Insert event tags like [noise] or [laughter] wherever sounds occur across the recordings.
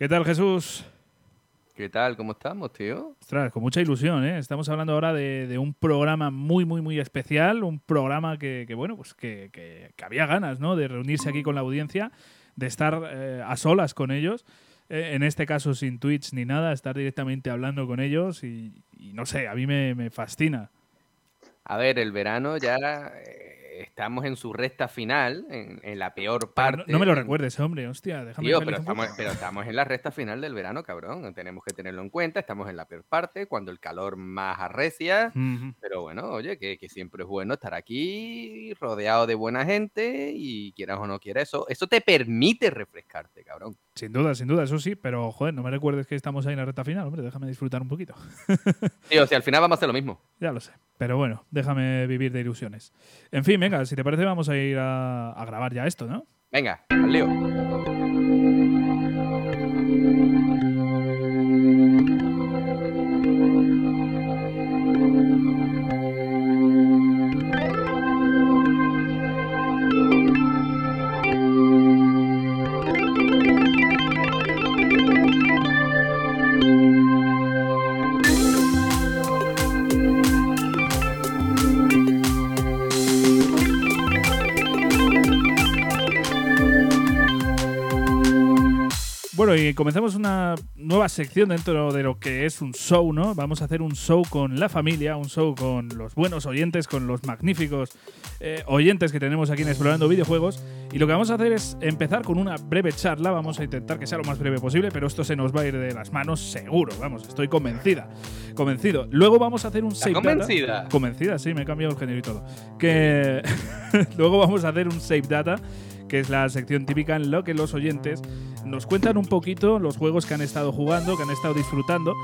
¿Qué tal, Jesús? ¿Qué tal? ¿Cómo estamos, tío? Ostras, con mucha ilusión, ¿eh? Estamos hablando ahora de, un programa muy, muy, muy especial, un programa que, bueno, pues que, había ganas, ¿no? De reunirse aquí con la audiencia, de estar eh, a solas con ellos, eh, en este caso sin tweets ni nada, estar directamente hablando con ellos y, no sé, a mí me, me fascina. A ver, el verano ya eh, estamos en su recta final, en, la peor parte. No, me lo recuerdes, hombre, hostia, déjame Tío, pero estamos, pero estamos en la recta final del verano, cabrón. Tenemos que tenerlo en cuenta. Estamos en la peor parte, cuando el calor más arrecia. Pero bueno, oye, que, siempre es bueno estar aquí rodeado de buena gente y quieras o no quieras, eso, eso te permite refrescarte, cabrón. Sin duda, sin duda, eso sí, pero joder, no me recuerdes que estamos ahí en la recta final, hombre, déjame disfrutar un poquito. [laughs] Tío, si al final vamos a hacer lo mismo. Ya lo sé, pero bueno, déjame vivir de ilusiones. En fin, venga, si te parece vamos a ir a, a grabar ya esto, ¿no? Venga, al lío. Y comenzamos una nueva sección dentro de lo que es un show, ¿no? Vamos a hacer un show con la familia, un show con los buenos oyentes, con los magníficos eh, oyentes que tenemos aquí en Explorando Videojuegos. Y lo que vamos a hacer es empezar con una breve charla. Vamos a intentar que sea lo más breve posible, pero esto se nos va a ir de las manos seguro. Vamos, estoy convencida. Convencido. Luego vamos a hacer un save convencida? Convencida, sí, me he cambiado el género y todo. Que [laughs] luego vamos a hacer un save data que es la sección típica en la que los oyentes nos cuentan un poquito los juegos que han estado jugando, que han estado disfrutando.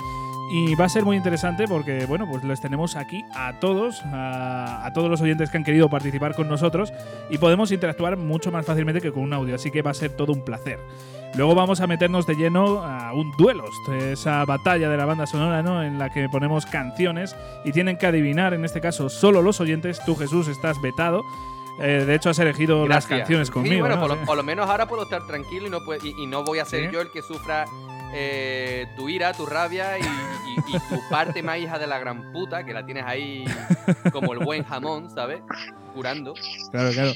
Y va a ser muy interesante porque, bueno, pues les tenemos aquí a todos, a, todos los oyentes que han querido participar con nosotros y podemos interactuar mucho más fácilmente que con un audio, así que va a ser todo un placer. Luego vamos a meternos de lleno a un duelo, esa batalla de la banda sonora, ¿no? En la que ponemos canciones y tienen que adivinar, en este caso, solo los oyentes. Tú, Jesús, estás vetado. Eh, de hecho, has elegido las canciones conmigo. Sí, bueno, por, lo, menos ahora puedo estar tranquilo y no, y, no voy a ser yo el que sufra eh, tu ira, tu rabia y, tu parte más hija de la gran puta, que la tienes ahí como el buen jamón, ¿sabes? Curando. Claro, claro.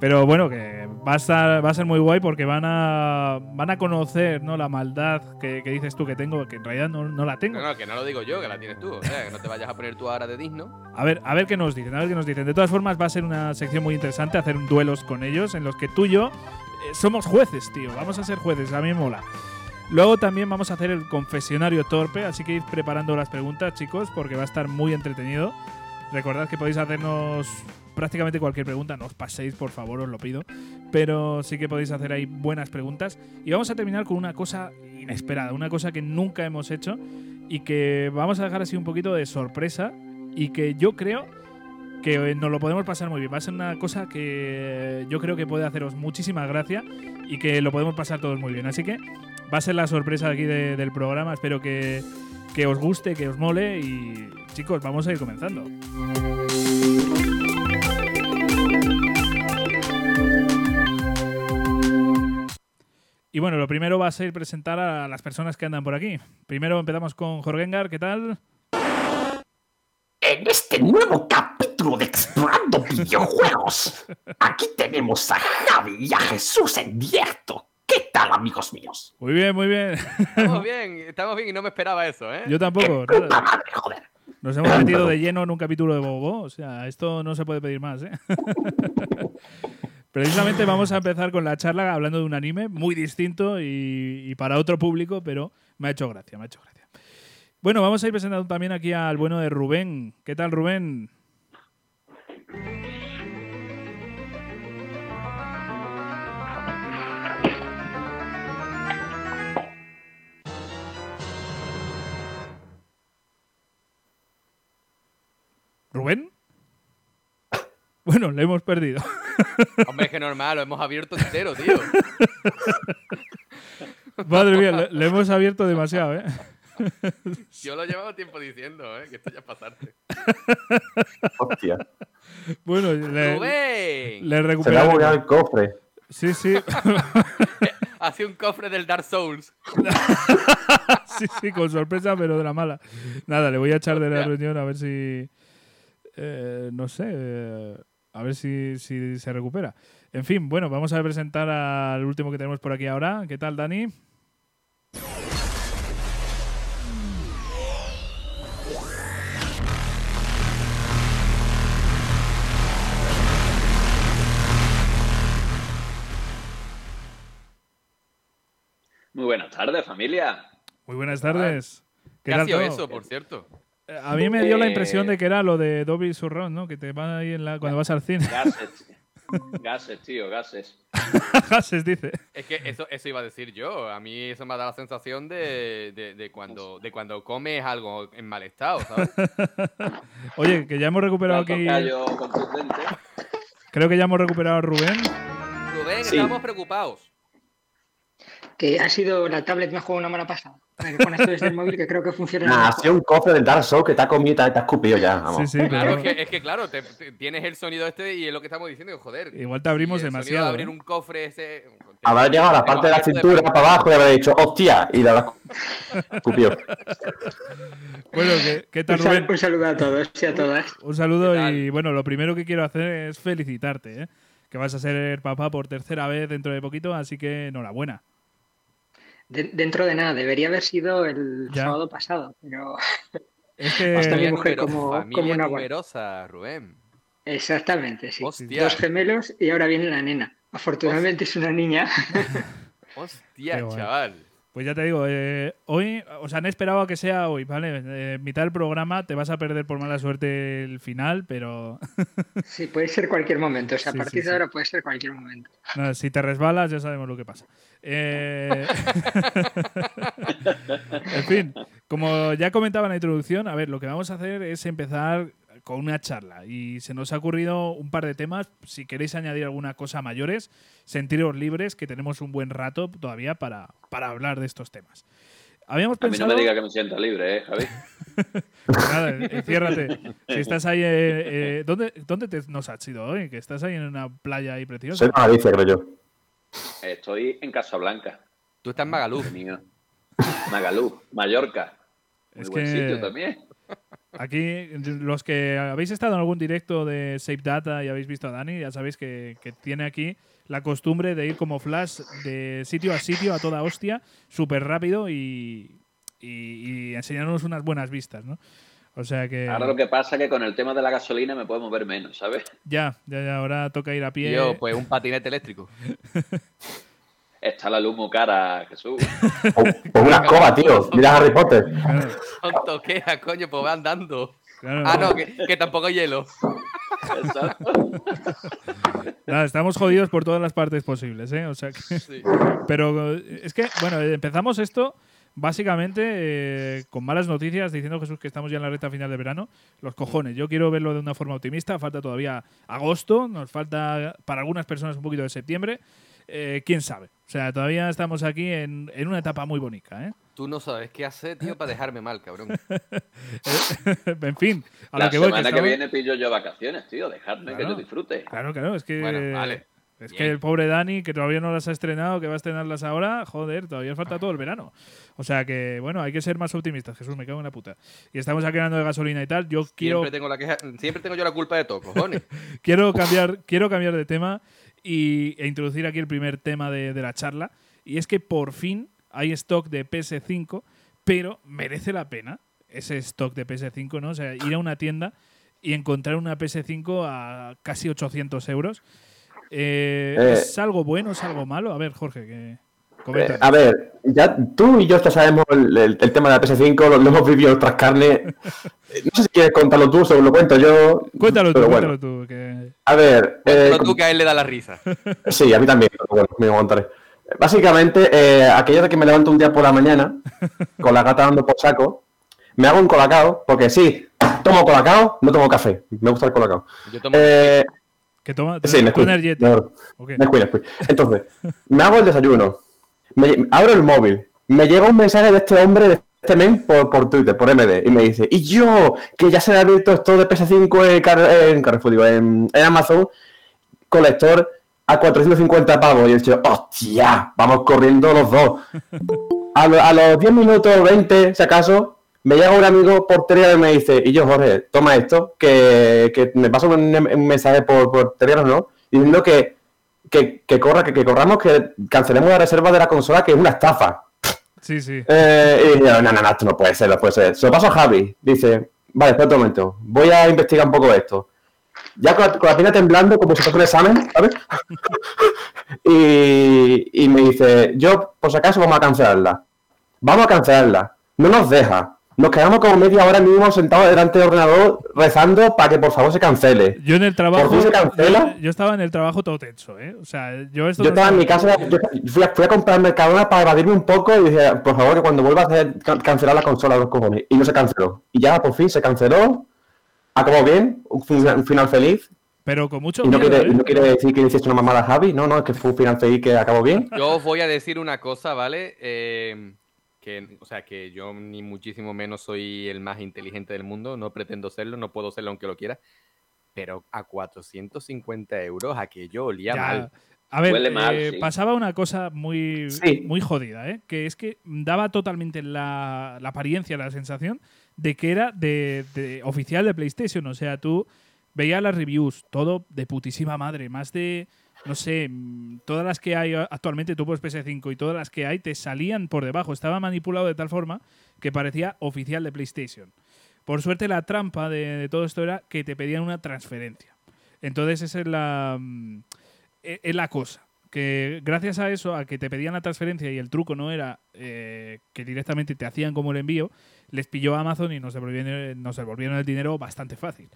Pero bueno, que va a, estar, va a ser muy guay porque van a, van a conocer ¿no? la maldad que, dices tú que tengo, que en realidad no, la tengo. No, que no lo digo yo, que la tienes tú. O sea, que no te vayas a poner tú ahora de digno. A ver, a ver qué nos dicen, a ver qué nos dicen. De todas formas, va a ser una sección muy interesante hacer duelos con ellos en los que tú y yo eh, somos jueces, tío. Vamos a ser jueces, a mí me mola. Luego también vamos a hacer el confesionario torpe, así que ir preparando las preguntas, chicos, porque va a estar muy entretenido. Recordad que podéis hacernos prácticamente cualquier pregunta, no os paséis, por favor, os lo pido. Pero sí que podéis hacer ahí buenas preguntas. Y vamos a terminar con una cosa inesperada, una cosa que nunca hemos hecho y que vamos a dejar así un poquito de sorpresa y que yo creo que nos lo podemos pasar muy bien. Va a ser una cosa que yo creo que puede haceros muchísima gracia y que lo podemos pasar todos muy bien. Así que va a ser la sorpresa aquí del programa. Espero que, que os guste, que os mole y chicos, vamos a ir comenzando. Y bueno, lo primero va a ser presentar a las personas que andan por aquí. Primero empezamos con Jorgengar, ¿qué tal? En este nuevo capítulo de Explorando [laughs] Videojuegos, aquí tenemos a Javi y a Jesús en directo. ¿Qué tal, amigos míos? Muy bien, muy bien. Estamos [laughs] bien, estamos bien y no me esperaba eso, ¿eh? Yo tampoco. Puta madre, joder. Nos hemos metido de lleno en un capítulo de Bobo. O sea, esto no se puede pedir más, ¿eh? [laughs] Precisamente vamos a empezar con la charla hablando de un anime muy distinto y, para otro público, pero me ha hecho gracia, me ha hecho gracia. Bueno, vamos a ir presentando también aquí al bueno de Rubén. ¿Qué tal, Rubén? ¿Rubén? Bueno, le hemos perdido. [laughs] Hombre, es que normal, lo hemos abierto entero, tío. [laughs] Madre mía, le, hemos abierto demasiado, ¿eh? [laughs] Yo lo llevaba tiempo diciendo, ¿eh? Que esto ya es pasarte. Hostia. Bueno, le, le recuperamos. Se le ha el cofre. Sí, sí. Hace un cofre del Dark Souls. sí, sí, con sorpresa, pero de la mala. Nada, le voy a echar de la reunión a ver si. Eh, no sé. Eh, a ver si, si se recupera. En fin, bueno, vamos a presentar al último que tenemos por aquí ahora. ¿Qué tal, Dani? Muy buenas tardes, familia. Muy buenas tardes. ¿Qué, ha sido eso, por cierto? Eh, a mí me dio la impresión de que era lo de Dobby Surround, ¿no? Que te va ahí en la, cuando vas al cine. Gases. [laughs] Gases, tío, gases. gases, dice. Es que eso, eso iba a decir yo. A mí eso me ha dado la sensación de, de, cuando, de cuando comes algo en mal estado, ¿sabes? [laughs] Oye, que ya hemos recuperado aquí. Creo que ya hemos recuperado a Rubén. Rubén, estamos preocupados que ha sido la tablet me ha jugado una mala pasada. Con esto desde el móvil que creo que funciona. Nah, ha sido un cofre del Dark Souls que te ha comido y te ha escupido ya. Sí, sí, claro, es, que, claro, tienes el sonido este y es lo que estamos diciendo, joder. Igual te abrimos demasiado. De abrir un cofre ese. Habrá llegado a la parte de la cintura para abajo y habrá dicho, hostia, y le habrá escupido. [laughs] bueno, ¿qué, tal, Rubén? Un saludo a todos y a todas. [laughs] Un saludo y bueno, lo primero que quiero hacer es felicitarte, ¿eh? que vas a ser papá por tercera vez dentro de poquito, así que enhorabuena dentro de nada, debería haber sido el sábado pasado, pero [laughs] es que [laughs] hasta mi mujer como, como una numerosa, Rubén. Exactamente, sí. Dos gemelos y ahora viene la nena. Afortunadamente es una niña. [laughs] Hostia, chaval. Pues ya te digo, eh, hoy, o sea, han esperado a que sea hoy, ¿vale? Eh, mitad del programa te vas a perder por mala suerte el final, pero. [laughs] sí, puede ser cualquier momento. O sea, a partir de ahora puede ser cualquier momento. si te resbalas, ya sabemos lo que pasa. Eh, [laughs] en fin, como ya comentaba en la introducción, a ver, lo que vamos a hacer es empezar con una charla y se nos ha ocurrido un par de temas. Si queréis añadir alguna cosa mayores, sentiros libres, que tenemos un buen rato todavía para, para hablar de estos temas. Habíamos a mí no me diga que me sienta libre, ¿eh, Javi? [laughs] Nada, enciérrate. Si estás ahí. Eh, eh, ¿Dónde, dónde te nos has ido hoy? Que estás ahí en una playa ahí preciosa. Soy Galicia, creo yo. Estoy en Casablanca. Tú estás en Magalú. Magalú, Mallorca. Muy buen sitio también. Aquí, los que habéis estado en algún directo de Safe Data y habéis visto a Dani, ya sabéis que, tiene aquí la costumbre de ir como flash de sitio a sitio a toda hostia, súper rápido y, y, enseñarnos unas buenas vistas, ¿no? O sea que. Ahora lo que pasa es que con el tema de la gasolina me puedo mover menos, ¿sabes? Ya, ya, ya ahora toca ir a pie. Yo, pues un patinete eléctrico. [laughs] Está la luz muy cara, Jesús. [laughs] O, una escoba, tío. Mira Harry Potter. Tonto, ¿qué? coño? Pues va andando. ah, no, que, tampoco hay hielo. Exacto. [laughs] Nada, estamos jodidos por todas las partes posibles, ¿eh? O sea que... sí. [laughs] Pero es que, bueno, empezamos esto básicamente eh, con malas noticias, diciendo Jesús que estamos ya en la recta final de verano. Los cojones, yo quiero verlo de una forma optimista. Falta todavía agosto, nos falta para algunas personas un poquito de septiembre. Eh, quién sabe. O sea, todavía estamos aquí en, una etapa muy bonita, ¿eh? Tú no sabes qué hacer, tío, para dejarme mal, cabrón. [laughs] en fin, a la que semana que, viene pillo yo vacaciones, tío. Dejadme que yo disfrute. Claro, claro, es que... vale. Es que el pobre Dani, que todavía no las ha estrenado, que va a estrenarlas ahora, joder, todavía falta todo el verano. O sea que, bueno, hay que ser más optimistas, Jesús, me cago en la puta. Y estamos aquí hablando de gasolina y tal. Yo quiero. Siempre tengo, la queja... Siempre tengo yo la culpa de todo, cojones. [laughs] quiero, cambiar, quiero cambiar de tema y, e introducir aquí el primer tema de, la charla. Y es que por fin hay stock de PS5, pero merece la pena ese stock de PS5, ¿no? O sea, ir a una tienda y encontrar una PS5 a casi 800 euros. Eh, eh, ¿Es algo bueno, es algo malo? A ver, Jorge, que... Eh, a ver, ya tú y yo ya sabemos el, tema de la PS5, lo, hemos vivido tras carne. [laughs] No sé si quieres contarlo tú, o lo cuento yo. Cuéntalo tú, cuéntalo tú. A ver. Eh, tú que a él le da la risa. [laughs] Sí, a mí también, bueno, me aguantaré. Básicamente, eh, aquello de que me levanto un día por la mañana, [laughs] con la gata dando por saco, me hago un colacao, porque sí, tomo colacao, no tomo café. Me gusta el colacao. Yo tomo. Eh, ¿Qué toma? Sí, Nesquik. Entonces, me hago el desayuno me, abro el móvil, me llega un mensaje de este hombre, de este men, por, por Twitter, por MD, y me dice, y yo, que ya se ha abierto esto de PS5 en, Carrefour, digo, en, Amazon, colector a 450 pavos. Y he dicho, hostia, vamos corriendo los dos. A, los 10 minutos 20, si acaso, me llega un amigo por Telegram y me dice, y yo, Jorge, toma esto, que, que me pasa un, mensaje por, por Telegram, ¿no? Diciendo que, que, que corra, que, que, corramos, que cancelemos la reserva de la consola, que es una estafa. Sí, sí. Eh, y no, no, no, esto no puede ser, no puede ser. Se lo paso a Javi. Dice, vale, espera un momento, voy a investigar un poco esto. Ya con la, con temblando, como si fuera un examen, ¿sabes? [laughs] y, y me dice, yo, por si acaso, vamos a cancelarla. Vamos a cancelarla. No nos deja nos quedamos como media hora mismo sentados delante del ordenador rezando para que por favor se cancele. Yo en el trabajo. se cancela? Yo, estaba en el trabajo todo tenso, ¿eh? O sea, yo esto. Yo estaba en mi casa, fui, a, comprar Mercadona para evadirme un poco y dije, por favor, que cuando vuelva a hacer, cancelar la consola los cojones. Y no se canceló. Y ya por fin se canceló. Acabó bien, un, final feliz. Pero con mucho. Y no, quiere, ¿eh? no quiere decir que hiciste una mamada Javi, no, no, es que fue un final feliz que acabó bien. Yo os voy a decir una cosa, ¿vale? Eh que, o sea, que yo ni muchísimo menos soy el más inteligente del mundo, no pretendo serlo, no puedo serlo aunque lo quiera, pero a 450 euros aquello olía mal. A ver, eh, pasaba una cosa muy, muy jodida, ¿eh? que es que daba totalmente la, apariencia, la sensación de que era de, oficial de PlayStation. O sea, tú veías las reviews, todo de putísima madre, más de no sé, mm, todas las que hay actualmente, tú puedes PS5 y todas las que hay te salían por debajo. Estaba manipulado de tal forma que parecía oficial de PlayStation. Por suerte, la trampa de, todo esto era que te pedían una transferencia. Entonces, esa es la, mm, e, es la cosa. Que gracias a eso, a que te pedían la transferencia y el truco no era eh, que directamente te hacían como el envío, les pilló Amazon y nos devolvieron, nos devolvieron el dinero bastante fácil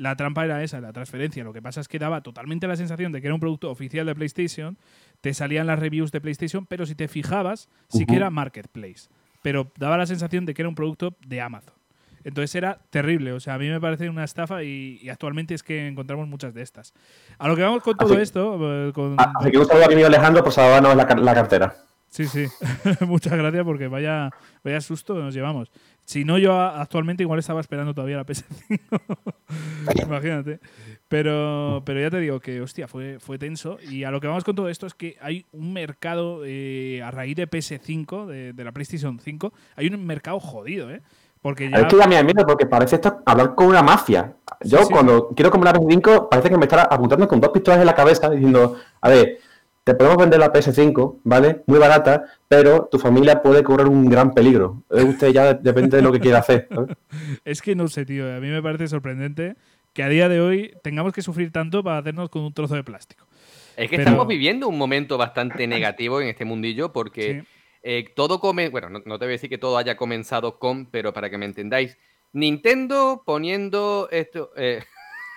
la trampa era esa, la transferencia. Lo que pasa es que daba totalmente la sensación de que era un producto oficial de PlayStation, te salían las reviews de PlayStation, pero si te fijabas, sí que era Marketplace. Pero daba la sensación de que era un producto de Amazon. Entonces era terrible, o sea, a mí me parece una estafa y, actualmente es que encontramos muchas de estas. A lo que vamos con todo esto... Eh, con... Así que un saludo a mi Alejandro, pues no es la, la cartera. Sí, sí. [laughs] Muchas gracias porque vaya, vaya susto que nos llevamos. Si no, yo actualmente igual estaba esperando todavía la PS5. [laughs] Imagínate. Pero, pero ya te digo que, hostia, fue, fue tenso. Y a lo que vamos con todo esto es que hay un mercado, eh, a raíz de PS5, de, la PlayStation 5, hay un mercado jodido, ¿eh? Porque ya... Es que me miedo porque parece esto hablar con una mafia. Yo cuando quiero comprar la PS5 parece que me está apuntando con dos pistolas en la cabeza diciendo, a ver, te podemos vender la PS5, ¿vale? Muy barata, pero tu familia puede correr un gran peligro. Usted ya depende de lo que quiera hacer. [laughs] es que no sé, tío. A mí me parece sorprendente que a día de hoy tengamos que sufrir tanto para hacernos con un trozo de plástico. Es que estamos viviendo un momento bastante negativo en este mundillo porque eh, todo come. Bueno, no, te voy a decir que todo haya comenzado con, pero para que me entendáis, Nintendo poniendo esto. Eh,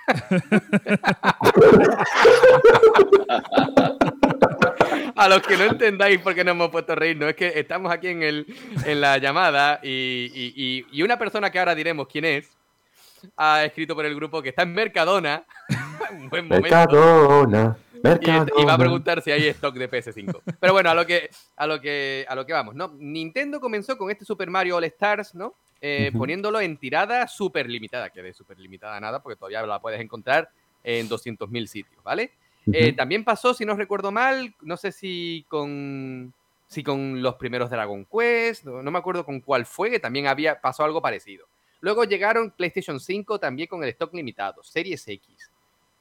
[laughs] [laughs] a los que no entendáis por qué no hemos puesto a reír, no es que estamos aquí en, el, en la llamada y, una persona que ahora diremos quién es ha escrito por el grupo que está en Mercadona. un [laughs] buen momento. Mercadona. Y, va a preguntar si hay stock de PS5. Pero bueno, a lo que, a lo que, a lo que vamos, ¿no? Nintendo comenzó con este Super Mario All Stars, ¿no? Eh, poniéndolo en tirada súper limitada, que de súper limitada nada, porque todavía la puedes encontrar en 200.000 sitios, ¿vale? Eh, también pasó, si no recuerdo mal, no sé si con, si con los primeros Dragon Quest, no, me acuerdo con cuál fue, que también había pasó algo parecido. Luego llegaron PlayStation 5 también con el stock limitado, Series X.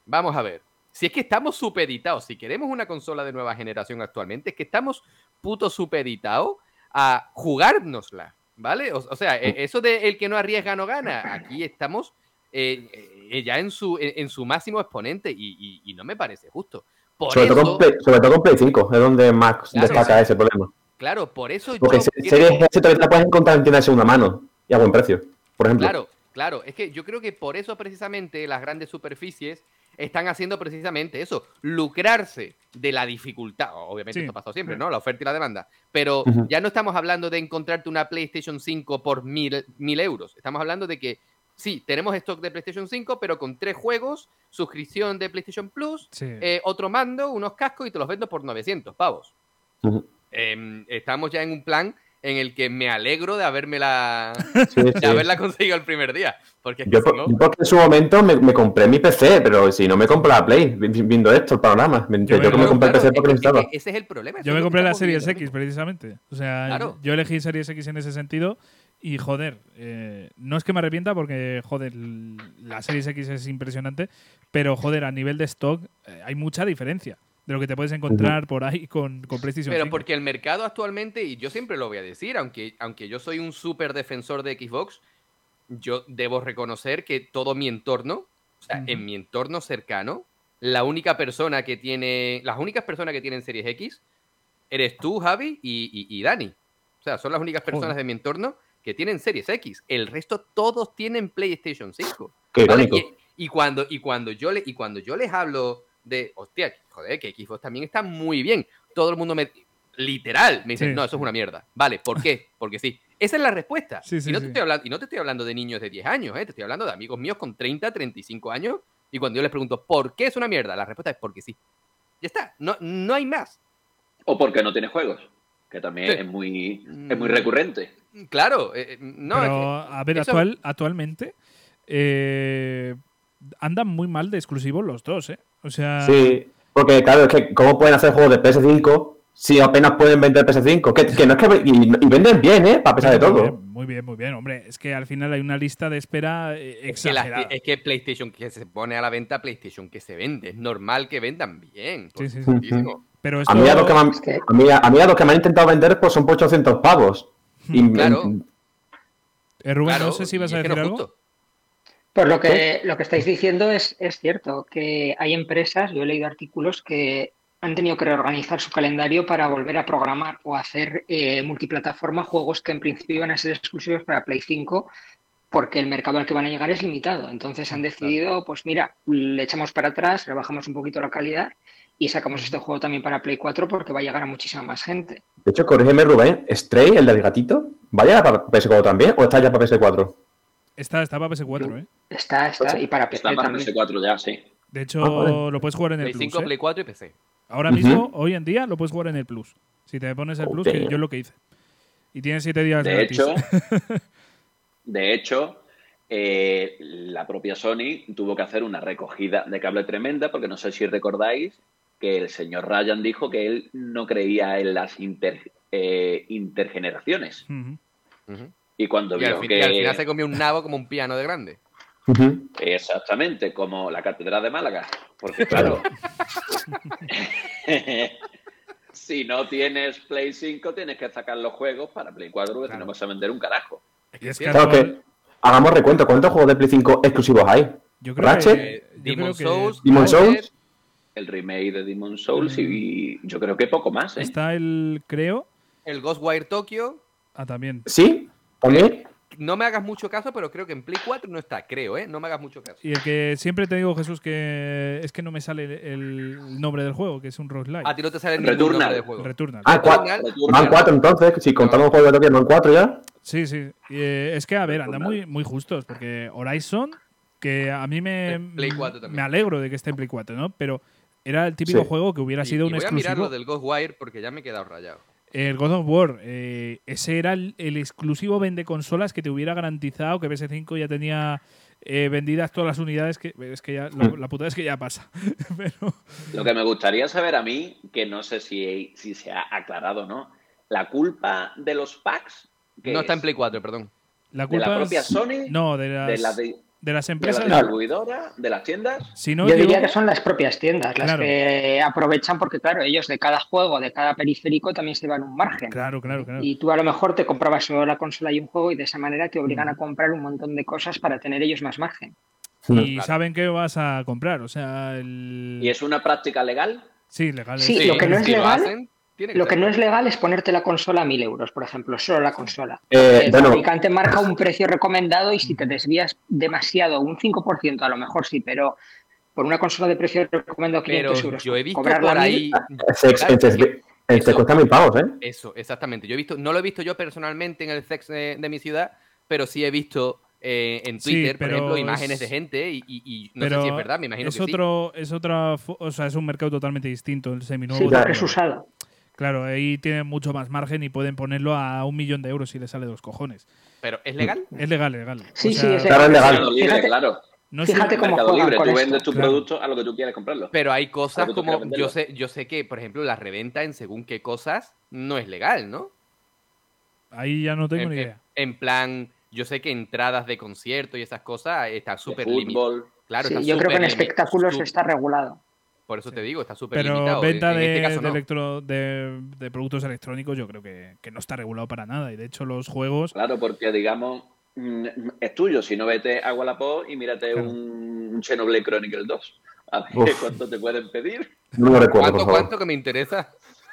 Vamos a ver. Si es que estamos supeditados, si queremos una consola de nueva generación actualmente, es que estamos puto supeditados a jugárnosla, ¿vale? O, sea, e, eso de el que no arriesga no gana, aquí estamos eh, ya en su, en, su máximo exponente y, no me parece justo. sobre, todo con Play, sobre, todo con Play, 5, es donde más destaca ese problema. Claro, por eso Porque yo Series S todavía la puedes encontrar en tienda de segunda mano y a buen precio, por ejemplo. Claro, claro, es que yo creo que por eso precisamente las grandes superficies están haciendo precisamente eso, lucrarse de la dificultad. Obviamente esto ha pasado siempre, ¿no? La oferta y la demanda. Pero ya no estamos hablando de encontrarte una PlayStation 5 por mil, mil euros. Estamos hablando de que sí, tenemos stock de PlayStation 5, pero con tres juegos, suscripción de PlayStation Plus, eh, otro mando, unos cascos y te los vendo por 900 pavos. Em, estamos ya en un plan en el que me alegro de haberme la [laughs] de haberla conseguido el primer día. Porque yo, porque en su momento me, compré mi PC, pero si no me compro la Play, viendo esto, el panorama. Yo, yo me, compré el PC porque necesitaba. Ese es el problema. Yo me compré la Series X, precisamente. O sea, yo elegí Series X en ese sentido. Y joder, eh, no es que me arrepienta porque, joder, la Series X es impresionante, pero joder, a nivel de stock eh, hay mucha diferencia de lo que te puedes encontrar por ahí con, con PlayStation Pero porque el mercado actualmente, y yo siempre lo voy a decir, aunque, aunque yo soy un súper defensor de Xbox, yo debo reconocer que todo mi entorno, o sea, en mi entorno cercano, la única persona que tiene, las únicas personas que tienen Series X, eres tú, Javi, y, Dani. O sea, son las únicas personas de mi entorno que tienen Series X. El resto todos tienen PlayStation 5. Qué y, cuando, y, cuando yo le, y cuando yo les hablo de, hostia, joder, que Xbox también está muy bien. Todo el mundo me, literal, me dice, no, eso es una mierda. Vale, ¿por qué? [laughs] Porque sí. Esa es la respuesta. y, no te estoy hablando, y no te estoy hablando de niños de 10 años, ¿eh? te estoy hablando de amigos míos con 30, 35 años. Y cuando yo les pregunto, ¿por qué es una mierda? La respuesta es porque sí. Ya está, no, no hay más. O porque no tiene juegos, que también es, muy, es muy mm. recurrente. Claro, eh, eh, no. Pero, a ver, actual, actualmente eh, andan muy mal de exclusivos los dos, ¿eh? O sea. Sí, porque claro, es que ¿cómo pueden hacer juegos de PS5 si apenas pueden vender PS5? Que, no es que. Y, venden bien, ¿eh? A pesar de todo. muy bien, muy bien, hombre. Es que al final hay una lista de espera exagerada. Es que, PlayStation que se pone a la venta, PlayStation que se vende. Es normal que vendan bien. Sí, sí, sí. Pero a, mí a, los que me han, a, mí, los que me han intentado vender pues son por 800 pavos. Y, claro. Eh, Rubén, no sé si vas a decir algo. Pues lo que, lo que estáis diciendo es, es cierto, que hay empresas, yo he leído artículos que han tenido que reorganizar su calendario para volver a programar o hacer eh, multiplataforma juegos que en principio iban a ser exclusivos para Play 5 porque el mercado al que van a llegar es limitado. Entonces han decidido, pues mira, le echamos para atrás, rebajamos un poquito la calidad y sacamos este juego también para Play 4 porque va a llegar a muchísima más gente. De hecho, corrígeme Rubén, Stray, el del gatito, ¿va a llegar para PS4 también o está ya para PS4? Está, está para PS4, ¿eh? Está, está, y para PC Está para PS4 ya, sí. De hecho, ah, lo puedes jugar en el Play Plus. 5, Play 4 y PC. Ahora mismo, hoy en día, lo puedes jugar en el Plus. Si te pones el Plus, que yo es lo que hice. Y tienes 7 días de hecho. [laughs] de hecho, eh, la propia Sony tuvo que hacer una recogida de cable tremenda, porque no sé si recordáis que el señor Ryan dijo que él no creía en las eh, intergeneraciones. Y cuando vio al, que... y al final se comió un nabo como un piano de grande. Exactamente, como la Catedral de Málaga. Porque claro, [laughs] si no tienes Play 5, tienes que sacar los juegos para Play 4 porque tenemos que vender un carajo. Es que hagamos recuento, ¿cuántos juegos de Play 5 exclusivos hay? Yo creo Ratchet, que, Demon, Souls, Demon Souls, el remake de Demon Souls y yo creo que poco más. ¿eh? Está el, creo... El Ghostwire Tokyo. Ah, también. ¿Sí? ¿También? no me hagas mucho caso, pero creo que en Play 4 no está, creo, ¿eh? No me hagas mucho caso. Y el que siempre te digo, Jesús, que es que no me sale el nombre del juego, que es un roguelike. A ti no te sale el nombre del juego. Returnal. Ah, Van 4 entonces, si contamos el juego de Tokyo, van 4 ya. Sí, sí. Eh, es que, a ver, andan muy, muy justos, porque Horizon, que a mí me, me alegro de que esté en Play 4, ¿no? Pero era el típico juego que hubiera sido un exclusivo. Voy a mirar lo del Ghostwire porque ya me he quedado rayado. El God of War, eh, ese era el, exclusivo vende consolas que te hubiera garantizado que PS5 ya tenía eh, vendidas todas las unidades. Que es que ya, hmm. la puta es que ya pasa. [laughs] Lo que me gustaría saber a mí, que no sé si, si se ha aclarado o no, la culpa de los packs. No está en Play 4, perdón. La culpa ¿De la propia Sony? No, de las de las empresas. ¿De la distribuidora? ¿De las tiendas? Yo diría que son las propias tiendas las que aprovechan porque, claro, ellos de cada juego, de cada periférico también se van un margen. Claro, claro, claro. Y tú a lo mejor te comprabas solo la consola y un juego y de esa manera te obligan a mm. comprar un montón de cosas para tener ellos más margen. Y saben qué vas a comprar, o sea... ¿Y es una práctica legal? Sí, legal. Sí, lo que no es legal lo que no es legal es ponerte la consola a 1000 euros, por ejemplo, solo la consola. Eh, el fabricante marca un precio recomendado y si te desvías demasiado, un 5% a lo mejor sí, pero por una consola de precio recomendado 500 euros. Yo he visto por ahí. te cuesta mil pavos, ¿eh? Eso, exactamente. Yo he visto, no lo he visto yo personalmente en el sex de, mi ciudad, pero sí he visto eh, en Twitter, por ejemplo, imágenes de gente y, no sé si es verdad, me imagino es que otro, sí. Es otra, o sea, es un mercado totalmente distinto, el seminuevo. Sí, es usado. Claro, ahí tienen mucho más margen y pueden ponerlo a un millón de euros si le sale de los cojones. ¿Pero es legal? Es legal, legal. Sí, sí, es legal. Libre, claro. No Fíjate cómo Mercado Libre, tú vendes tu producto a lo que tú quieres comprarlo. Pero hay cosas como, yo sé, yo sé que, por ejemplo, la reventa en según qué cosas no es legal, ¿no? Ahí ya no tengo ni idea. En plan, yo sé que entradas de concierto y esas cosas está súper limitado. Claro, yo creo que en espectáculos está regulado. Por eso te digo, está súper limitado. Pero venta de, este electro, de, productos electrónicos yo creo que, no está regulado para nada. Y de hecho los juegos... Claro, porque digamos, mm, es tuyo. Si no, vete a Wallapop y mírate un Xenoblade Chronicle 2. A ver cuánto te pueden pedir. No recuerdo, ¿Cuánto, ¿Cuánto que me interesa?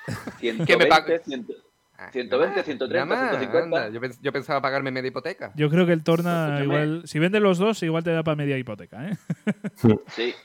[laughs] 120, me 120, 130, 150. Yo, pensaba pagarme media hipoteca. Yo creo que el Torna, igual, si vende los dos, igual te da para media hipoteca, ¿eh? Sí.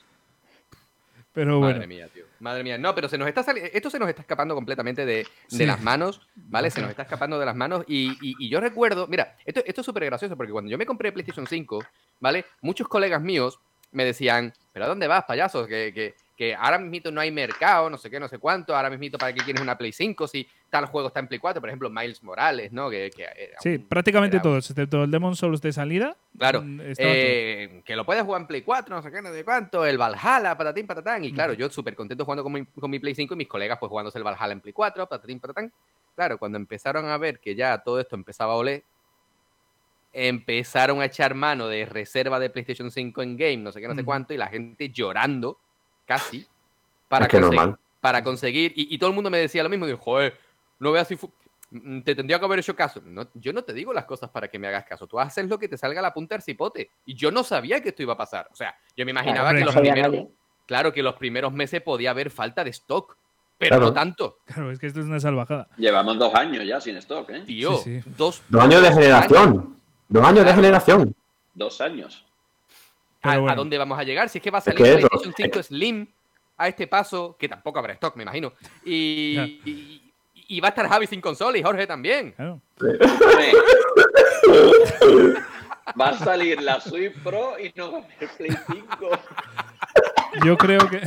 Pero bueno. Madre mía, tío. Madre mía. No, pero se nos está esto se nos está escapando completamente de, las manos, ¿vale? Se nos está escapando de las manos. Y, yo recuerdo, mira, esto, esto es súper gracioso porque cuando yo me compré PlayStation 5, ¿vale? Muchos colegas míos me decían, ¿pero a dónde vas, payaso? Que, que, que ahora mismo no hay mercado, no sé qué, no sé cuánto, ahora mismo para qué tienes una Play 5 si tal juego está en Play 4, por ejemplo, Miles Morales, ¿no? Que, sí, prácticamente todos, excepto el Demon Souls de salida. Claro, mm, eh, que lo puedes jugar en Play 4, no sé qué, no sé cuánto, el Valhalla, patatín, patatán, y claro, yo súper contento jugando con mi, con mi, Play 5 y mis colegas pues jugándose el Valhalla en Play 4, patatín, patatán. Claro, cuando empezaron a ver que ya todo esto empezaba a oler, empezaron a echar mano de reserva de PlayStation 5 en game, no sé qué, no sé cuánto, y la gente llorando, casi, para, conseguir, para conseguir. Y, todo el mundo me decía lo mismo, dijo, joder, no veas si mm, te tendría que haber hecho caso. No, yo no te digo las cosas para que me hagas caso. Tú haces lo que te salga a la punta del cipote. Y yo no sabía que esto iba a pasar. O sea, yo me imaginaba que los primeros. Claro que los primeros meses podía haber falta de stock. Pero no tanto. Claro, es que esto es una salvajada. Llevamos dos años ya sin stock, ¿eh? Tío, Dos, dos años de generación. Dos años de generación. Dos años. ¿A, dónde vamos a llegar? Si es que va a salir PlayStation 5 Slim a este paso, que tampoco habrá stock, me imagino. Y, y, va a estar Javi sin consola y Jorge también. va a salir la Switch Pro y no va a haber Play 5. Yo creo que.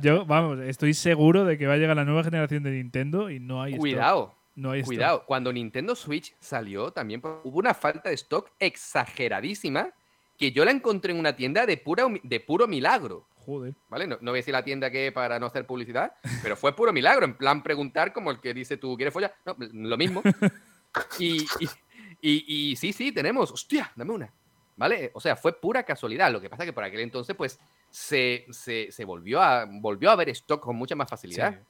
Yo, vamos, estoy seguro de que va a llegar la nueva generación de Nintendo y no hay Cuidado. No hay Cuidado, cuando Nintendo Switch salió también hubo una falta de stock exageradísima que yo la encontré en una tienda de, pura, de puro milagro. Joder. ¿Vale? No, no voy a decir la tienda que para no hacer publicidad, pero fue puro milagro. En plan, preguntar como el que dice tú quieres follar. No, lo mismo. [laughs] Y, y, y, sí, sí, tenemos. Hostia, dame una. ¿Vale? O sea, fue pura casualidad. Lo que pasa es que por aquel entonces, pues, se, se, se volvió, a, volvió a haber stock con mucha más facilidad.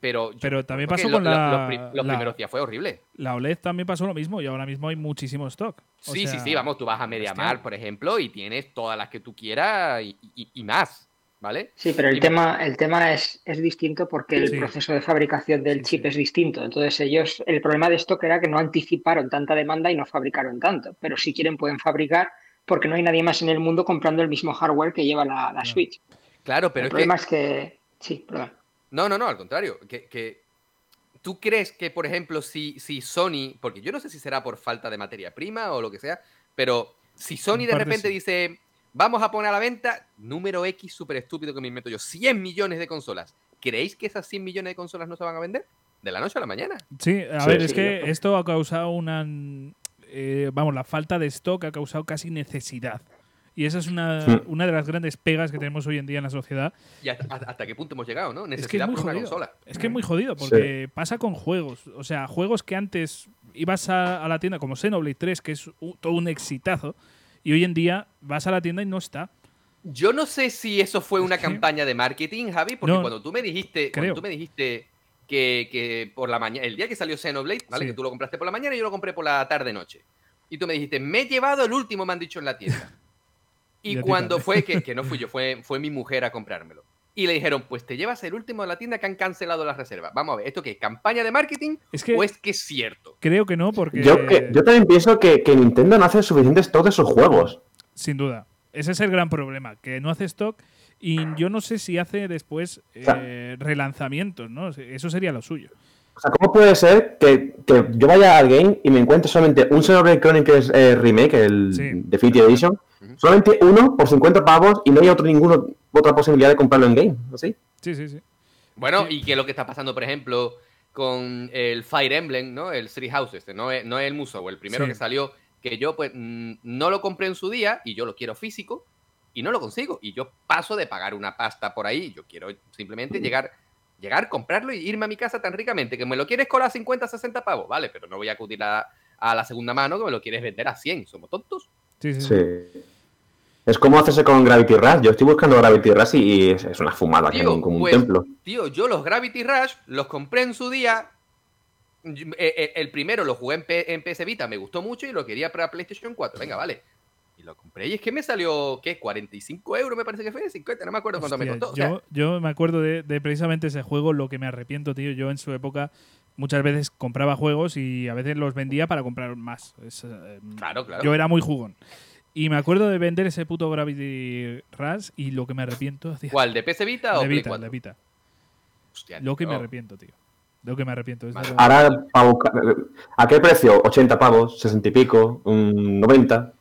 Pero, pero también pasó con la, los, primeros días fue horrible. La OLED también pasó lo mismo y ahora mismo hay muchísimo stock. sí, sí, sí, vamos, tú vas a Mediamar, por ejemplo, y tienes todas las que tú quieras y, más, ¿vale? Sí, pero el tema, el tema es, es distinto porque el proceso de fabricación del chip es distinto. Entonces ellos, el problema de stock era que no anticiparon tanta demanda y no fabricaron tanto. Pero si quieren pueden fabricar porque no hay nadie más en el mundo comprando el mismo hardware que lleva la, Switch. Claro, pero el problema es que... Sí, perdón. No, no, no, al contrario. Que, ¿Tú crees que, por ejemplo, si, si Sony, porque yo no sé si será por falta de materia prima o lo que sea, pero si Sony de repente dice, vamos a poner a la venta, número X súper estúpido que me invento yo, 100 millones de consolas, ¿creéis que esas 100 millones de consolas no se van a vender? De la noche a la mañana. Sí, a ver, es que esto ha causado una... Eh, vamos, la falta de stock ha causado casi necesidad. Y esa es una, una, de las grandes pegas que tenemos hoy en día en la sociedad. ¿Y hasta, qué punto hemos llegado, no? Necesidad es que es muy jodido. consola. Es que es muy jodido, porque pasa con juegos. O sea, juegos que antes ibas a, la tienda, como Xenoblade 3, que es todo un exitazo, y hoy en día vas a la tienda y no está. Yo no sé si eso fue una campaña de marketing, Javi, porque cuando tú me dijiste, cuando tú me dijiste que, que, por la mañana, el día que salió Xenoblade, ¿vale? Que tú lo compraste por la mañana y yo lo compré por la tarde noche. Y tú me dijiste, me he llevado el último, me han dicho en la tienda. [laughs] Y, cuando fue, [laughs] que, no fui yo, fue, fue mi mujer a comprármelo. Y le dijeron, pues te llevas el último de la tienda que han cancelado la reserva. Vamos a ver, ¿esto qué es? ¿Campaña de marketing es que, o es que es cierto? Creo que no, porque... Yo, yo también pienso que, Nintendo no hace suficiente stock de sus juegos. Sin duda. Ese es el gran problema, que no hace stock y yo no sé si hace después eh, relanzamientos, ¿no? Eso sería lo suyo. O sea, ¿cómo puede ser que, yo vaya al game y me encuentre solamente un Xenoblade Chronicles eh, Remake, el Definitive Edition, solamente uno por 50 pavos y no hay otro, ninguna otra posibilidad de comprarlo en game? ¿Así? Sí, sí, sí. Bueno, y qué es lo que está pasando, por ejemplo, con el Fire Emblem, ¿no? El Three Houses, no es, no es el Musou, el primero que salió, que yo pues mm, no lo compré en su día y yo lo quiero físico y no lo consigo. Y yo paso de pagar una pasta por ahí, yo quiero simplemente llegar, llegar, comprarlo y irme a mi casa tan ricamente que me lo quieres colar a 50, 60 pavos, vale, pero no voy a acudir a, a la segunda mano que me lo quieres vender a 100, somos tontos. Sí, sí. Es como hacerse con Gravity Rush. Yo estoy buscando Gravity Rush y es una fumada, tío, como un pues, templo. Tío, yo los Gravity Rush los compré en su día. Eh, eh, el primero lo jugué en, PS Vita, me gustó mucho y lo quería para PlayStation 4. Venga, vale. Y lo compré y es que me salió, ¿qué? 45 euros me parece que fue, 50, no me acuerdo cuánto me costó. Yo, yo me acuerdo de, precisamente ese juego, lo que me arrepiento, tío. Yo en su época muchas veces compraba juegos y a veces los vendía para comprar más. Eh, claro, claro. Yo era muy jugón. Y me acuerdo de vender ese puto Gravity Rush y lo que me arrepiento. ¿Cuál? ¿De PC Vita o de Vita? De Vita. Hostia, lo que me arrepiento, tío. Lo que me arrepiento. Ahora, ¿a qué precio? ¿80 pavos? ¿60 y pico? ¿90?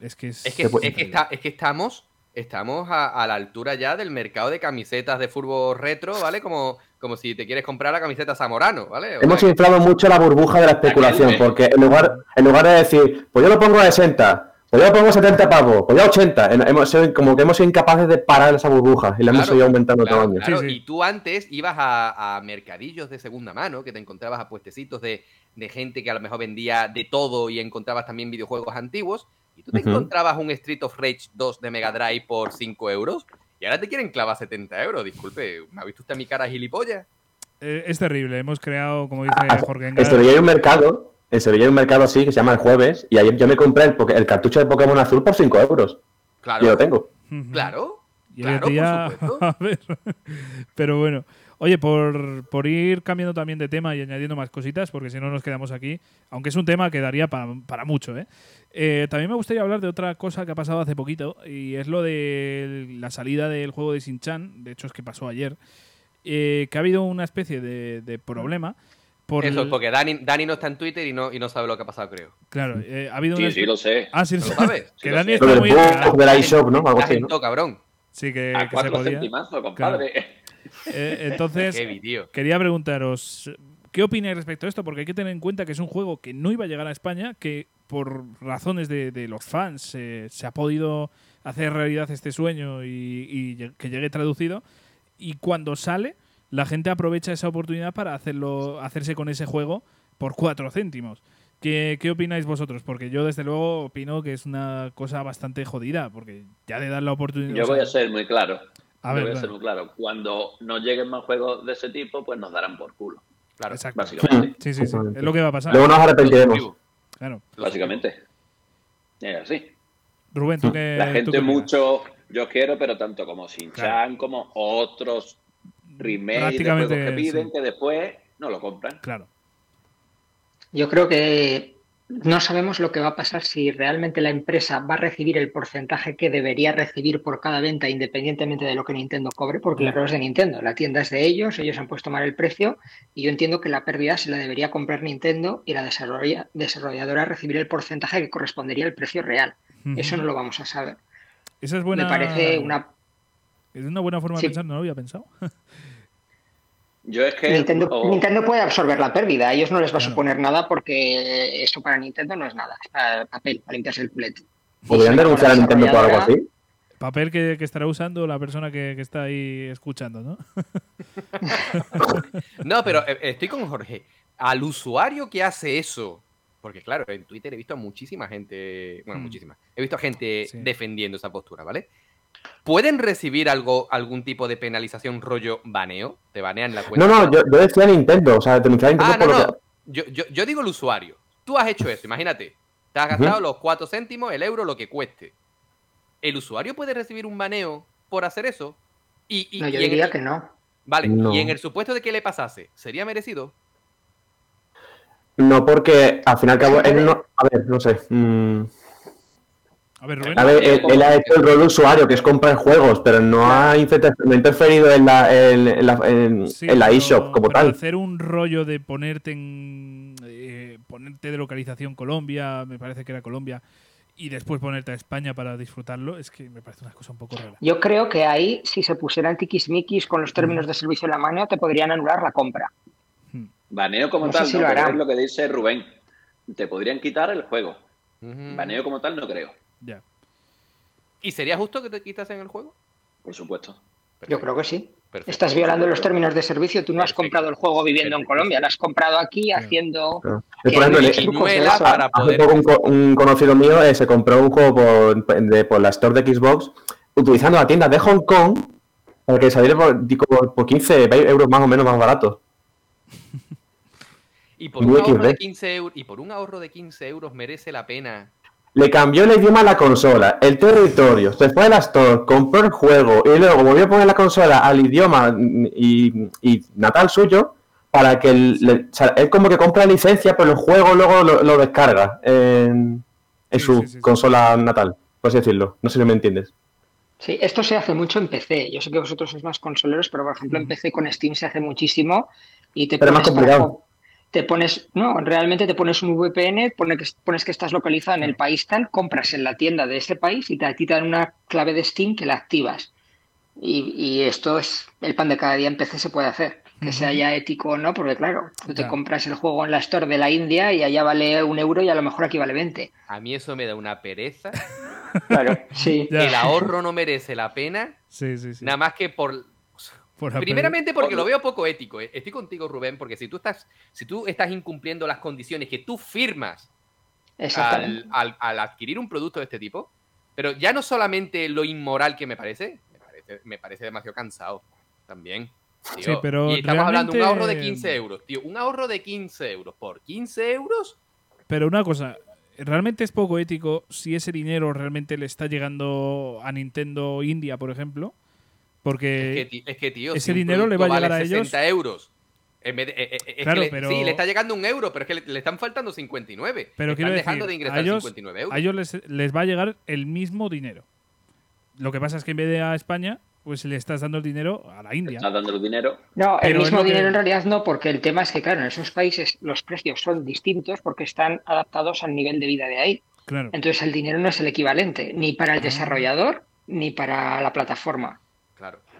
Es que, es, es, que, es, que está, es que estamos, estamos a, la altura ya del mercado de camisetas de fútbol retro, ¿vale? Como, como si te quieres comprar la camiseta Zamorano, ¿vale? Hemos inflado mucho la burbuja de la especulación, porque en lugar, en lugar de decir, pues yo lo pongo a 60 pues ya pongo 70 pavos, pues ya 80. Hemos, como que hemos sido incapaces de parar esa burbuja y la hemos ido aumentando todo el año. Y tú antes ibas a, mercadillos de segunda mano, que te encontrabas a puestecitos de, gente que a lo mejor vendía de todo y encontrabas también videojuegos antiguos. Y tú te encontrabas un Street of Rage 2 de Mega Drive por 5 euros. Y ahora te quieren clavar 70 euros. Disculpe, ¿me ha visto usted mi cara gilipollas? Eh, es terrible. Hemos creado, como dice Jorge Esto hay un mercado en Sevilla hay un mercado así que se llama el jueves y ayer yo me compré el, cartucho de Pokémon azul por 5 euros. Claro. Y lo tengo. Claro. [laughs] a ver. Pero bueno. Oye, por, ir cambiando también de tema y añadiendo más cositas, porque si no nos quedamos aquí, aunque es un tema que daría para, mucho, ¿eh? ¿eh? También me gustaría hablar de otra cosa que ha pasado hace poquito, y es lo de la salida del juego de Shin-Chan, de hecho es que pasó ayer, eh, que ha habido una especie de, de problema eso, es porque Dani, Dani, no está en Twitter y no, y no sabe lo que ha pasado, creo. Claro, eh, ha habido Sí, sí, lo sé. Ah, sí, lo sabes. que Dani está muy del iShop, ¿no? Algo así, ¿no? cabrón. Sí, que, a que se podía. compadre. Eh, entonces, [laughs] quería preguntaros, ¿qué opináis respecto a esto? Porque hay que tener en cuenta que es un juego que no iba a llegar a España, que por razones de, de los fans se ha podido hacer realidad este sueño y, y que llegue traducido. Y cuando sale la gente aprovecha esa oportunidad para hacerlo, hacerse con ese juego por cuatro céntimos. ¿Qué, ¿Qué, opináis vosotros? Porque yo, desde luego, opino que es una cosa bastante jodida, porque ya de dar la oportunidad. Yo voy a ser muy claro. A ver, voy a ser muy claro. Cuando no lleguen más juegos de ese tipo, pues nos darán por culo. Claro, Exacto. básicamente. Sí, sí, sí. Es lo que va a pasar. Luego nos arrepentiremos. Claro. Básicamente. Es así. Rubén, ¿tú qué La gente mucho, yo quiero, pero tanto como Sinchan como otros remake de que piden que después no lo compran. Claro. Yo creo que no sabemos lo que va a pasar si realmente la empresa va a recibir el porcentaje que debería recibir por cada venta, independientemente de lo que Nintendo cobre, porque el error es de Nintendo. La tienda es de ellos, ellos han puesto mal el precio y yo entiendo que la pérdida se la debería comprar Nintendo y la desarrolladora recibir el porcentaje que correspondería al precio real. Eso no lo vamos a saber. Eso es buena. Me parece una. Es una buena forma de pensar, no lo había pensado. [laughs] Yo es que. Nintendo, puede absorber la pérdida. A ellos no les va a suponer nada porque eso para Nintendo no es nada. Es papel para limpiarse el culete. ¿Podrían denunciar a Nintendo por algo así? Papel que, estará usando la persona que, está ahí escuchando, ¿no? [laughs] no, pero eh, estoy con Jorge. Al usuario que hace eso, porque claro, en Twitter he visto a muchísima gente, bueno, mm. muchísima, he visto a gente defendiendo esa postura, ¿vale? ¿Pueden recibir algo, algún tipo de penalización rollo baneo? ¿Te banean la cuenta? No, no, yo, decía Nintendo, o sea, denunciar Nintendo ah, no, no. Yo, yo, digo el usuario. Tú has hecho eso, imagínate. Te has gastado los 4 céntimos, el euro, lo que cueste. ¿El usuario puede recibir un baneo por hacer eso? Y, no, yo diría que no. Vale, y en el supuesto de que le pasase, ¿sería merecido? No, porque al final cabo, él no, a ver, no sé. Mm, a ver, Rubén, él, ha hecho el rol de usuario, que es comprar juegos, pero no, ha, interferido en la, en, la, eShop como tal. Hacer un rollo de ponerte en. Eh, ponerte de localización Colombia, me parece que era Colombia, y después ponerte a España para disfrutarlo, es que me parece una cosa un poco rara. Yo creo que ahí, si se pusieran tiquismiquis con los términos de servicio en la mano, te podrían anular la compra. Hmm. Baneo como tal, no, lo, lo que dice Rubén. Te podrían quitar el juego. Baneo como tal, no creo. Ya. ¿Y sería justo que te quitasen el juego? Por supuesto. Yo creo que sí. Estás violando los términos de servicio. Tú no has comprado el juego viviendo en Colombia, lo has comprado aquí haciendo. Por ejemplo, para poder... un, conocido mío eh, se compró un juego por, por, la store de Xbox utilizando la tienda de Hong Kong para que saliera por, por 15 euros más o menos más barato. [laughs] y, por un ahorro de 15 euros, y por un ahorro de 15 euros merece la pena le cambió el idioma a la consola, el territorio, se fue a la store, compró el juego y luego volvió a poner la consola al idioma y, natal suyo para que él, como que compra la licencia, pero el juego luego lo, descarga en, su consola natal, por así decirlo. No sé si me entiendes. Sí, esto se hace mucho en PC. Yo sé que vosotros sois más consoleros, pero por ejemplo en PC con Steam se hace muchísimo y te pero más complicado te pones, no, realmente te pones un VPN, pones que, pones que estás localizado en el país tal, compras en la tienda de ese país y te quitan una clave de Steam que la activas. Y, esto es el pan de cada día en PC se puede hacer, que sea ya ético o no, porque claro, tú te compras el juego en la store de la India y allá vale un euro y a lo mejor aquí vale 20. A mí eso me da una pereza. claro, sí. El ahorro no merece la pena. Sí, sí, sí. Nada más que por Primeramente porque lo veo poco ético. Eh. Estoy contigo, Rubén, porque si tú estás, si tú estás incumpliendo las condiciones que tú firmas al, adquirir un producto de este tipo, pero ya no solamente lo inmoral que me parece, me parece, demasiado cansado también. Sí, pero y estamos hablando de un ahorro de 15 euros, tío. Un ahorro de 15 euros por 15 euros. Pero una cosa, realmente es poco ético si ese dinero realmente le está llegando a Nintendo India, por ejemplo porque es que, tío, ese dinero le va a llegar a ellos. 60 euros. Sí, le está llegando un euro, pero es que le, están faltando 59. Pero están dejando de ingresar a ellos, 59 euros. A ellos les, va a llegar el mismo dinero. Lo que pasa es que en vez de a España, pues le estás dando el dinero a la India. Estás dando el dinero. No, el mismo dinero en realidad no, porque el tema es que, claro, en esos países los precios son distintos porque están adaptados al nivel de vida de ahí. Claro. Entonces el dinero no es el equivalente, ni para el ah. desarrollador ni para la plataforma.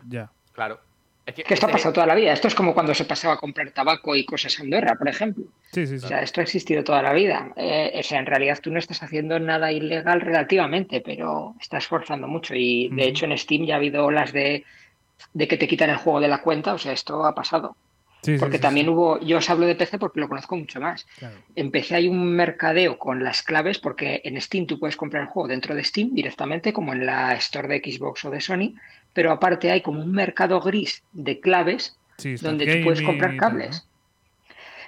Claro. Ya. Claro. Es que, esto ha pasado toda la vida. Esto es como cuando se pasaba a comprar tabaco y cosas en Andorra, por ejemplo. Sí, sí, sí. O sea, esto ha existido toda la vida. Eh, o sea, en realidad tú no estás haciendo nada ilegal relativamente, pero estás forzando mucho. Y de hecho en Steam ya ha habido olas de, de que te quitan el juego de la cuenta. O sea, esto ha pasado porque también hubo, yo os hablo de PC porque lo conozco mucho más. En PC hay un mercadeo con las claves porque en Steam tú puedes comprar el juego dentro de Steam directamente, como en la store de Xbox o de Sony, pero aparte hay como un mercado gris de claves donde tú puedes comprar cables.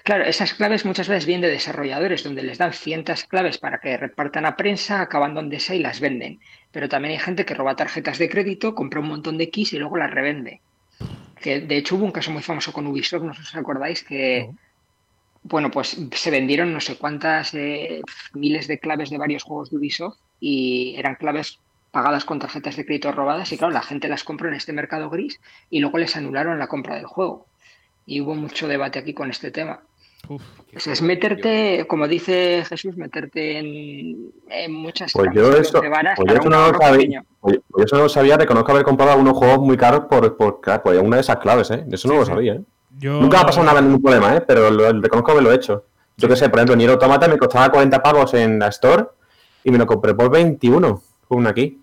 Claro, esas claves muchas veces vienen de desarrolladores donde les dan cientos claves para que repartan a prensa, acaban donde sea y las venden. Pero también hay gente que roba tarjetas de crédito, compra un montón de keys y luego las revende que de hecho hubo un caso muy famoso con Ubisoft, no sé si os acordáis, que, bueno, pues se vendieron no sé cuántas eh, miles de claves de varios juegos de Ubisoft y eran claves pagadas con tarjetas de crédito robadas y claro, la gente las compró en este mercado gris y luego les anularon la compra del juego. Y hubo mucho debate aquí con este tema es meterte, como dice Jesús, meterte en, muchas pues yo eso, pues yo no lo sabía, pues yo eso no lo sabía, reconozco haber comprado algunos juegos muy caros por, por, una de esas claves, ¿eh? Eso no lo sabía, ¿eh? Nunca me ha pasado nada, ningún problema, ¿eh? Pero lo, reconozco haberlo hecho. Yo que sé, por ejemplo, Nier Automata me costaba 40 pavos en la Store y me lo compré por 21, con una aquí.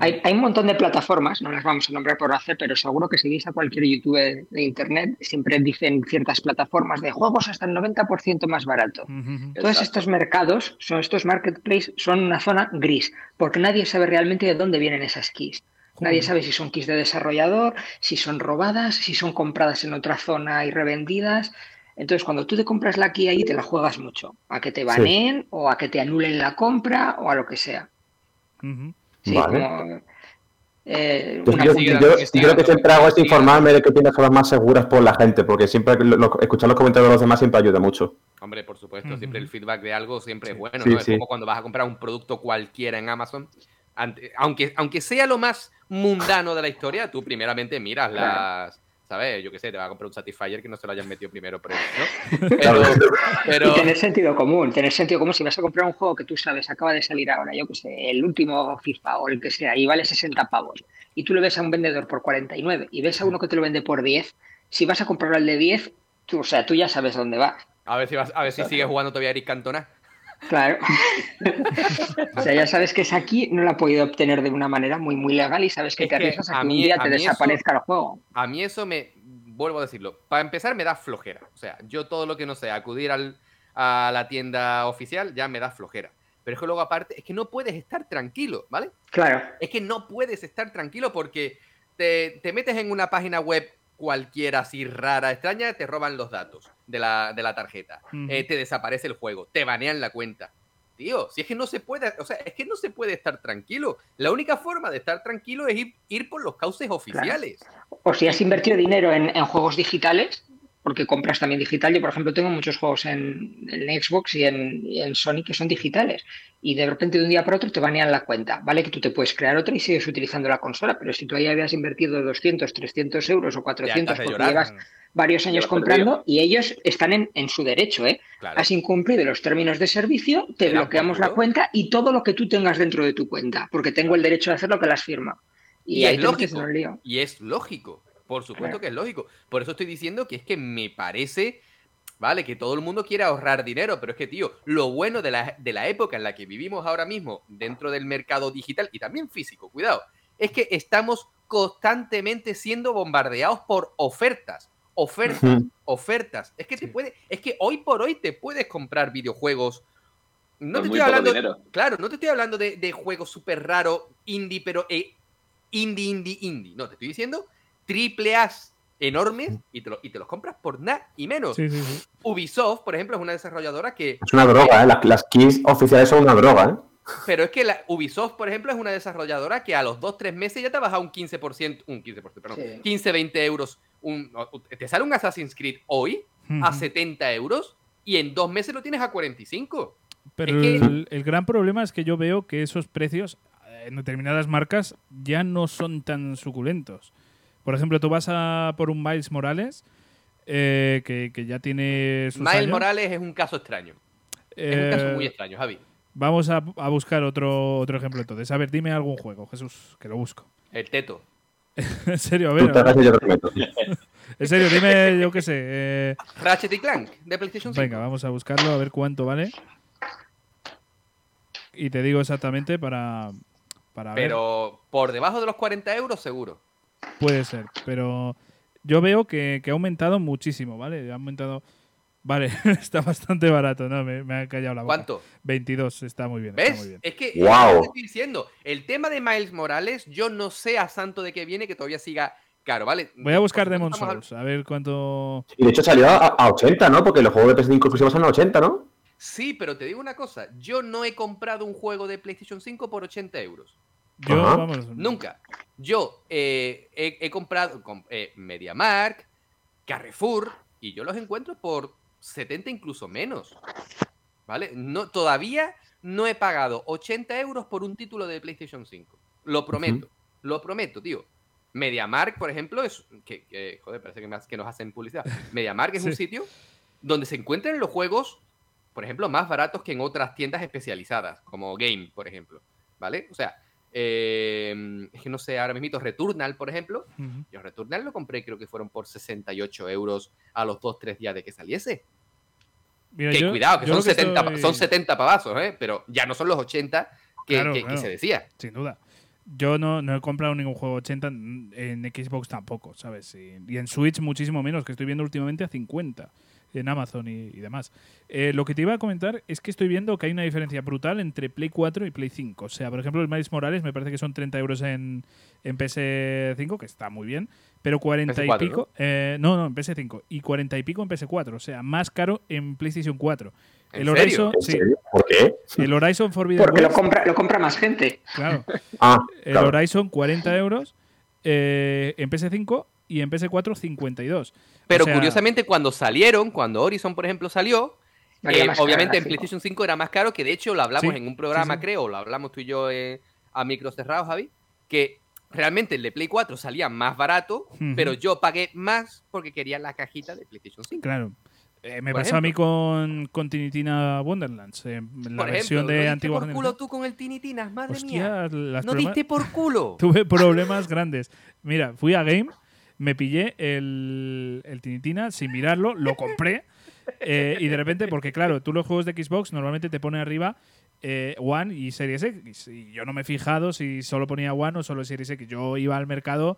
Hay, un montón de plataformas, no las vamos a nombrar por hacer, pero seguro que si veis a cualquier youtuber de internet, siempre dicen ciertas plataformas de juegos hasta el 90% más barato. Todos estos mercados, son estos marketplaces, son una zona gris, porque nadie sabe realmente de dónde vienen esas keys. Nadie sabe si son keys de desarrollador, si son robadas, si son compradas en otra zona y revendidas. Entonces, cuando tú te compras la key ahí, te la juegas mucho. A que te baneen o a que te anulen la compra o a lo que sea. Vale. Eh, yo, creo que siempre hago es informarme de qué tiendas son las más seguras por la gente, porque siempre escuchar los comentarios de los demás siempre ayuda mucho. Hombre, por supuesto, siempre el feedback de algo siempre es bueno, ¿no? Es como cuando vas a comprar un producto cualquiera en Amazon, aunque, aunque sea lo más mundano de la historia, tú primeramente miras las, ¿sabes? Yo qué sé, te va a comprar un Satisfyer que no se lo hayan metido primero por ¿no? [laughs] Pero, Y tener sentido común, tener sentido común. Si vas a comprar un juego que tú sabes, acaba de salir ahora, yo qué sé, el último FIFA o el que sea, y vale 60 pavos, y tú le ves a un vendedor por 49 y ves a uno que te lo vende por 10, si vas a comprar el de 10, tú, o sea, tú ya sabes dónde vas. A ver si, vas, a ver si sigues jugando todavía Eric Cantona. Claro. [laughs] o sea, ya sabes que es aquí, no la ha podido obtener de una manera muy, muy legal y sabes que te arriesgas a que un día te desaparezca el juego. A mí eso me, vuelvo a decirlo, para empezar me da flojera. O sea, yo todo lo que no sé, acudir a la tienda oficial ya me da flojera. Pero es que luego aparte, es que no puedes estar tranquilo, ¿vale? Claro. Es que no puedes estar tranquilo porque te, te metes en una página web cualquiera así rara, extraña, te roban los datos de la, de la tarjeta, eh, te desaparece el juego, te banean la cuenta. Tío, si es que no se puede, o sea, es que no se puede estar tranquilo. La única forma de estar tranquilo es ir, ir por los cauces oficiales. O si has invertido dinero en, en juegos digitales, porque compras también digital. Yo, por ejemplo, tengo muchos juegos en, Xbox y en, Sony que son digitales. Y de repente de un día para otro te banean la cuenta. Vale que tú te puedes crear otra y sigues utilizando la consola, pero si tú ahí habías invertido 200, 300 euros o 400 porque llevas varios años comprando y ellos están en, su derecho, ¿eh? Has incumplido los términos de servicio, te bloqueamos la cuenta y todo lo que tú tengas dentro de tu cuenta, porque tengo el derecho de hacer lo que las firma. Y, ahí es lógico. Y es lógico. Por supuesto que es lógico. Por eso estoy diciendo que es que me parece, ¿vale? Que todo el mundo quiere ahorrar dinero, pero es que, tío, lo bueno de la, de la época en la que vivimos ahora mismo dentro del mercado digital y también físico, cuidado, es que estamos constantemente siendo bombardeados por ofertas. Ofertas, ofertas. Es que te puede, es que hoy por hoy te puedes comprar videojuegos. No te estoy hablando, claro, no te estoy hablando de, juegos súper raros, indie, pero eh, indie, indie, indie. No, te estoy diciendo triple A enormes y te, y te, los compras por nada y menos. Ubisoft, por ejemplo, es una desarrolladora que... Es una droga, ¿eh? Las, keys oficiales son una droga, ¿eh? Pero es que la Ubisoft, por ejemplo, es una desarrolladora que a los 2-3 meses ya te ha bajado un 15%, un 15%, perdón, 15-20 euros. te sale un Assassin's Creed hoy a 70 euros y en dos meses lo tienes a 45. Pero el, el, gran problema es que yo veo que esos precios en determinadas marcas ya no son tan suculentos. Por ejemplo, tú vas a por un Miles Morales, eh, que, ya tiene sus Miles Morales es un caso extraño. es un caso muy eh, extraño, Javi. Vamos a, buscar otro, otro ejemplo entonces. A ver, dime algún juego, Jesús, que lo busco. El Teto. [laughs] en serio, a ver. [laughs] en serio, dime, yo qué sé. Eh... Ratchet y Clank, de PlayStation 5. Venga, vamos a buscarlo, a ver cuánto vale. Y te digo exactamente para, para Pero por debajo de los 40 euros, seguro. Puede ser, pero yo veo que, ha aumentado muchísimo, ¿vale? Ha aumentado. Vale, [laughs] está bastante barato, ¿no? Me, ha callado la boca. ¿Cuánto? 22, está muy bien. ¿Ves? Es que wow. estoy diciendo. El tema de Miles Morales, yo no sé a santo de qué viene que todavía siga caro, ¿vale? Voy a buscar Demon Souls, a... ver cuánto. Y de hecho salió a, 80, ¿no? Porque los juegos de PS5 exclusivos son a 80, ¿no? Sí, pero te digo una cosa. Yo no he comprado un juego de PlayStation 5 por 80 euros. Yo, vamos. Nunca. Yo eh, he, comprado con, eh, MediaMark, Carrefour, y yo los encuentro por 70 incluso menos. ¿Vale? No, todavía no he pagado 80 euros por un título de PlayStation 5. Lo prometo. Lo prometo, tío. MediaMark, por ejemplo, es. Que, joder, parece que, que, nos hacen publicidad. MediaMark es [laughs] un sitio donde se encuentran los juegos, por ejemplo, más baratos que en otras tiendas especializadas, como Game, por ejemplo. ¿Vale? O sea, eh, es que no sé, ahora mismo Returnal, por ejemplo. Yo Returnal lo compré, creo que fueron por 68 euros a los 2-3 días de que saliese. que cuidado, que son, 70, son 70 pavazos, ¿eh? pero ya no son los 80 que, se decía. Sin duda. Yo no, no, he comprado ningún juego 80 en Xbox tampoco, ¿sabes? y en Switch muchísimo menos, que estoy viendo últimamente a 50 en Amazon y, demás. Eh, lo que te iba a comentar es que estoy viendo que hay una diferencia brutal entre Play 4 y Play 5. O sea, por ejemplo, el Miles Morales me parece que son 30 euros en, en PS5, que está muy bien, pero 40 y pico. ¿no? Eh, ¿no? no, en PS5. Y 40 y pico en PS4. O sea, más caro en PlayStation 4. el Horizon, Sí. ¿Por qué? El Horizon Forbidden Porque lo compra, lo compra más gente. Claro. ah, el Horizon, 40 euros eh, en PS5 y en PS4 52. Pero curiosamente cuando salieron, cuando Horizon por ejemplo salió, eh, obviamente en PlayStation 5 era más caro, que de hecho lo hablamos en un programa creo, lo hablamos tú y yo eh, a micro cerrados, Javi, que realmente el de Play 4 salía más barato, pero yo pagué más porque quería la cajita de PlayStation 5. Claro. Eh, me pasó a mí con, con Tinitina Wonderlands, eh, la versión de antigua por culo tú con el Tinitina, madre mía. Las no diste por culo. [laughs] Tuve problemas grandes. Mira, fui a Game, me pillé el, el Tinitina sin mirarlo, lo compré. [laughs] Eh, y de repente, porque claro, tú los juegos de Xbox normalmente te pone arriba One y Series X. Y yo no me he fijado si solo ponía One o solo Series X. Yo iba al mercado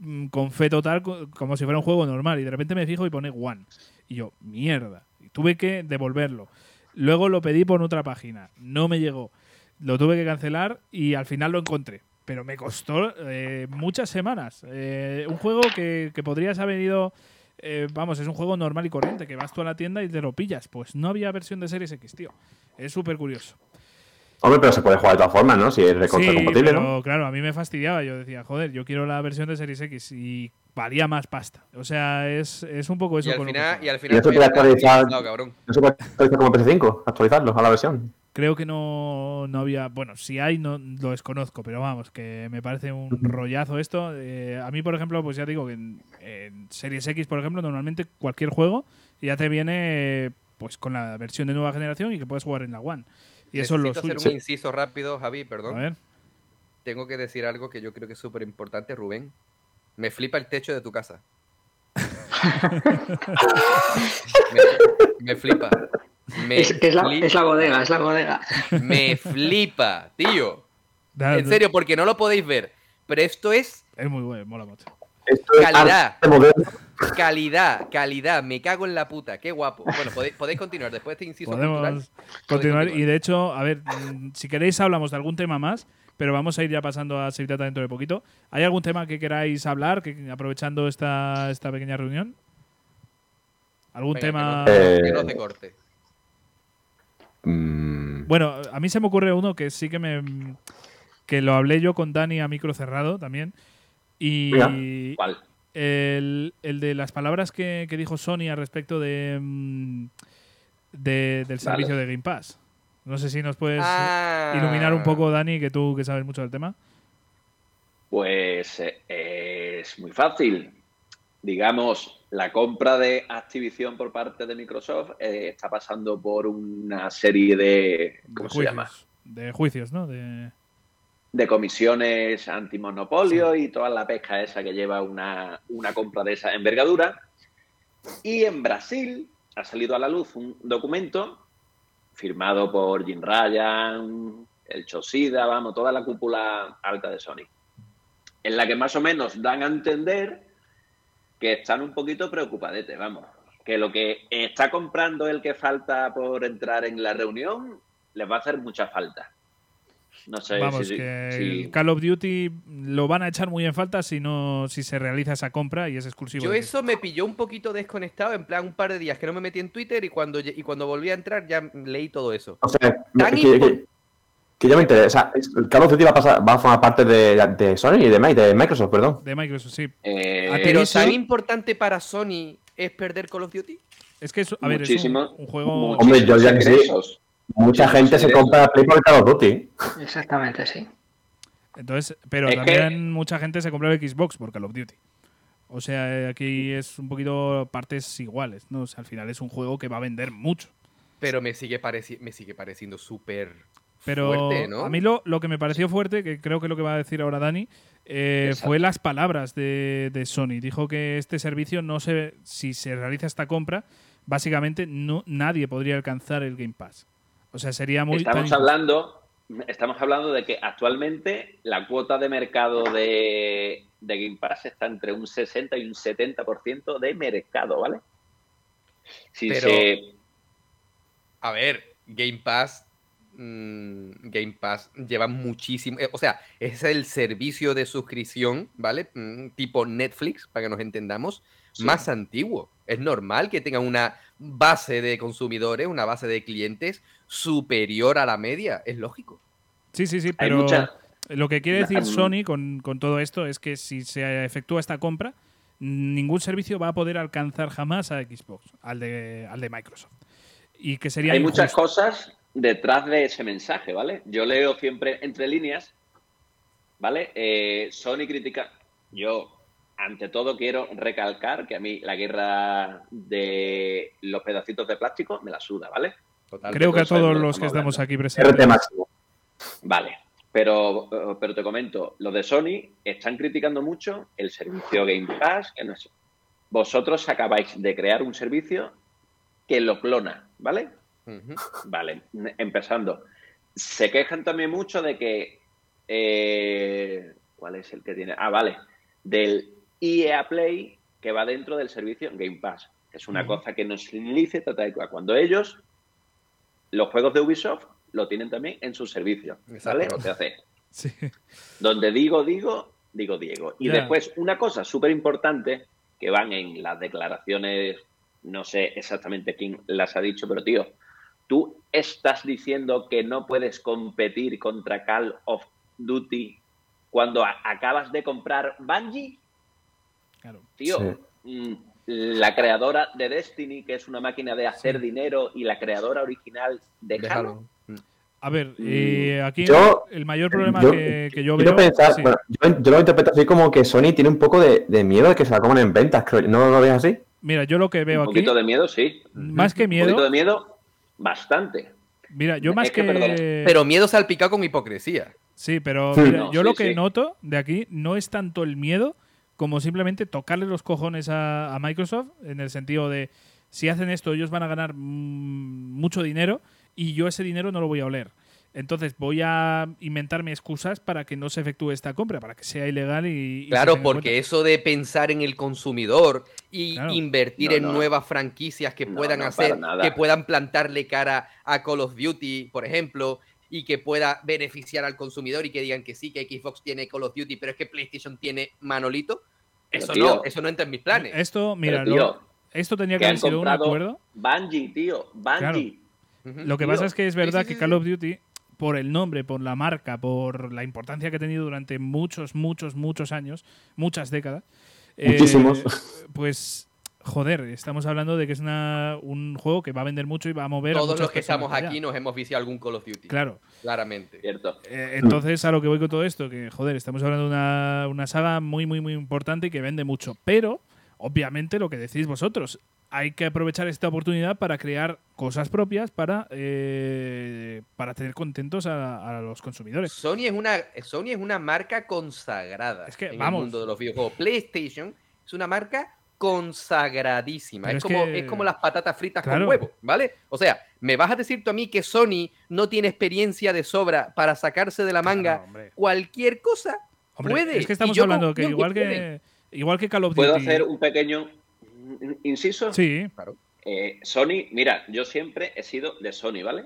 mm, con fe total, como si fuera un juego normal. Y de repente me fijo y pone One. Y yo, mierda. Y tuve que devolverlo. Luego lo pedí por otra página. No me llegó. Lo tuve que cancelar y al final lo encontré. Pero me costó eh, muchas semanas. Eh, un juego que, que, podrías haber ido. Eh, vamos, es un juego normal y corriente, que vas tú a la tienda y te lo pillas. Pues no había versión de Series X, tío. Es súper curioso. Hombre, pero se puede jugar de todas formas, ¿no? Si es recontra compatible, pero, claro, a mí me fastidiaba. Yo decía, joder, yo quiero la versión de Series X y valía más pasta. O sea, es, es un poco eso. Y al final, y al final eso puede actualizar, no, cabrón. Eso puede actualizar como PS5, actualizarlo a la versión. Creo que no, no había. Bueno, si hay, no lo desconozco, pero vamos, que me parece un rollazo esto. Eh, a mí, por ejemplo, pues ya digo que en, en, Series X, por ejemplo, normalmente cualquier juego ya te viene pues con la versión de nueva generación y que puedes jugar en la One. Y eso es lo suyo. hacer un inciso rápido, Javi, perdón. A ver. Tengo que decir algo que yo creo que es súper importante, Rubén. Me flipa el techo de tu casa. [laughs] me, flipa. Es, la, bodega, es la bodega. Me flipa, tío. en serio, porque no lo podéis ver. Pero esto es. Es muy bueno, mola mucho. calidad. Calidad, calidad. Me cago en la puta. Qué guapo. Bueno, podéis, continuar. Después de este inciso Podemos continuar. Y de hecho, a ver, si queréis hablamos de algún tema más pero vamos a ir ya pasando a Sevitata dentro de poquito. ¿Hay algún tema que queráis hablar, que, aprovechando esta, esta pequeña reunión? ¿Algún tema? Que no, te corte. Mm. Bueno, a mí se me ocurre uno que sí que me. que lo hablé yo con Dani a micro cerrado también. Y. ¿Cuál? El, de las palabras que, dijo Sony al respecto de, mm, del servicio de Game Pass. No sé si nos puedes ah. iluminar un poco, Dani, que tú que sabes mucho del tema. Pues eh, es muy fácil. Digamos, la compra de Activision por parte de Microsoft eh, está pasando por una serie de. ¿Cómo se llama? De juicios, ¿no? De, de comisiones antimonopolio y toda la pesca esa que lleva una, una compra de esa envergadura. Y en Brasil ha salido a la luz un documento firmado por Jim Ryan, el Chosida, vamos, toda la cúpula alta de Sony, en la que más o menos dan a entender que están un poquito preocupadetes, vamos, que lo que está comprando el que falta por entrar en la reunión les va a hacer mucha falta. No sé Vamos, que Call of Duty lo van a echar muy en falta si no si se realiza esa compra y es exclusivo. Yo eso me pilló un poquito desconectado, en plan un par de días que no me metí en Twitter y cuando, y cuando volví a entrar ya leí todo eso. O sea, que, ya me interesa. Call of Duty va a, pasar, va a formar parte de, Sony y de, Microsoft, perdón. De Microsoft, sí. Eh, pero tan importante para Sony es perder Call of Duty. Es que, a ver, es un, juego... Hombre, yo ya que sí. Mucha gente se compra Play por Call of Duty. Exactamente, sí. Entonces, pero también mucha gente se compra el Xbox por Call of Duty. O sea, aquí es un poquito partes iguales, ¿no? O sea, al final es un juego que va a vender mucho. Pero me sigue, me sigue pareciendo súper pero fuerte, ¿no? a mí lo, lo, que me pareció fuerte, que creo que es lo que va a decir ahora Dani, eh, fue las palabras de, de, Sony. Dijo que este servicio no se, si se realiza esta compra, básicamente no, nadie podría alcanzar el Game Pass. O sea, sería muy... Estamos hablando, estamos hablando de que actualmente la cuota de mercado de, Game Pass está entre un 60 y un 70% de mercado, ¿vale? Si Pero, A ver, Game Pass mm, Game Pass lleva muchísimo, eh, o sea, es el servicio de suscripción, ¿vale? Mm, tipo Netflix, para que nos entendamos, más antiguo. Es normal que tenga una base de consumidores, una base de clientes superior a la media. Es lógico. Sí, sí, sí, pero lo que quiere decir Sony con, todo esto es que si se efectúa esta compra, ningún servicio va a poder alcanzar jamás a Xbox, al de, al de Microsoft. Y que sería Hay muchas cosas detrás de ese mensaje, ¿vale? Yo leo siempre entre líneas ¿vale? Eh, Sony critica. Yo, ante todo, quiero recalcar que a mí la guerra de los pedacitos de plástico me la suda, ¿vale? Creo que a todos los que estamos aquí presentes. Vale, pero, pero te comento, los de Sony están criticando mucho el servicio Game Pass, que no es... Vosotros acabáis de crear un servicio que lo clona, ¿vale? Vale, empezando. Se quejan también mucho de que... Eh, ¿Cuál es el que tiene? Ah, vale. Del EA Play que va dentro del servicio Game Pass. Es una cosa que no es lícita cuando ellos, los juegos de Ubisoft, lo tienen también en su servicio. ¿Vale? O sea, hace. [laughs] Sí. Donde digo, digo, digo Diego. Y después, una cosa súper importante que van en las declaraciones, no sé exactamente quién las ha dicho, pero tío, tú estás diciendo que no puedes competir contra Call of Duty cuando acabas de comprar Bungie. Claro. Tío, mm, la creadora de Destiny, que es una máquina de hacer dinero, y la creadora original de Halo. A ver, eh, mm. aquí el mayor problema que, yo veo. Pensar, yo, lo interpreto así como que Sony tiene un poco de, miedo de que se la coman en ventas, ¿No lo ves así? Mira, yo lo que veo aquí. Un poquito de miedo, sí. Más que miedo. Un poquito de miedo, bastante. Mira, yo más que. Pero miedo salpicado con hipocresía. Sí, pero yo lo que noto de aquí no es tanto el miedo como simplemente tocarle los cojones a, a Microsoft en el sentido de si hacen esto ellos van a ganar mm, mucho dinero y yo ese dinero no lo voy a oler. Entonces voy a inventarme excusas para que no se efectúe esta compra, para que sea ilegal y... claro, porque eso de pensar en el consumidor y invertir en nuevas franquicias que puedan hacer, que puedan plantarle cara a Call of Duty, por ejemplo, y que pueda beneficiar al consumidor y que digan que sí, que Xbox tiene Call of Duty, pero es que PlayStation tiene Manolito, eso no, eso no entra en mis planes. Esto, mira, esto tenía que, haber sido un acuerdo. Bungie, tío, Bungie. Lo que pasa es que es verdad que Call of Duty, por el nombre, por la marca, por la importancia que ha tenido durante muchos, muchos, muchos años, muchas décadas, Muchísimos. Eh, pues joder, estamos hablando de que es un juego que va a vender mucho y va a mover. Todos los que estamos aquí nos hemos visto algún Call of Duty. Claro. Claramente. Cierto. Eh, entonces, a lo que voy con todo esto, que joder, estamos hablando de una, una saga muy, muy, muy importante y que vende mucho. Pero, obviamente, lo que decís vosotros, hay que aprovechar esta oportunidad para crear cosas propias para, eh, para tener contentos a, los consumidores. Sony es una Sony es una marca consagrada es que, en vamos. el mundo de los videojuegos. PlayStation es una marca consagradísima. Es, como, es como las patatas fritas con huevo, ¿vale? O sea, ¿me vas a decir tú a mí que Sony no tiene experiencia de sobra para sacarse de la manga cualquier cosa? puede. Es que estamos hablando que igual que, igual que Call of Duty. ¿Puedo hacer un pequeño inciso? Sí. Claro. Eh, Sony, mira, yo siempre he sido de Sony, ¿vale?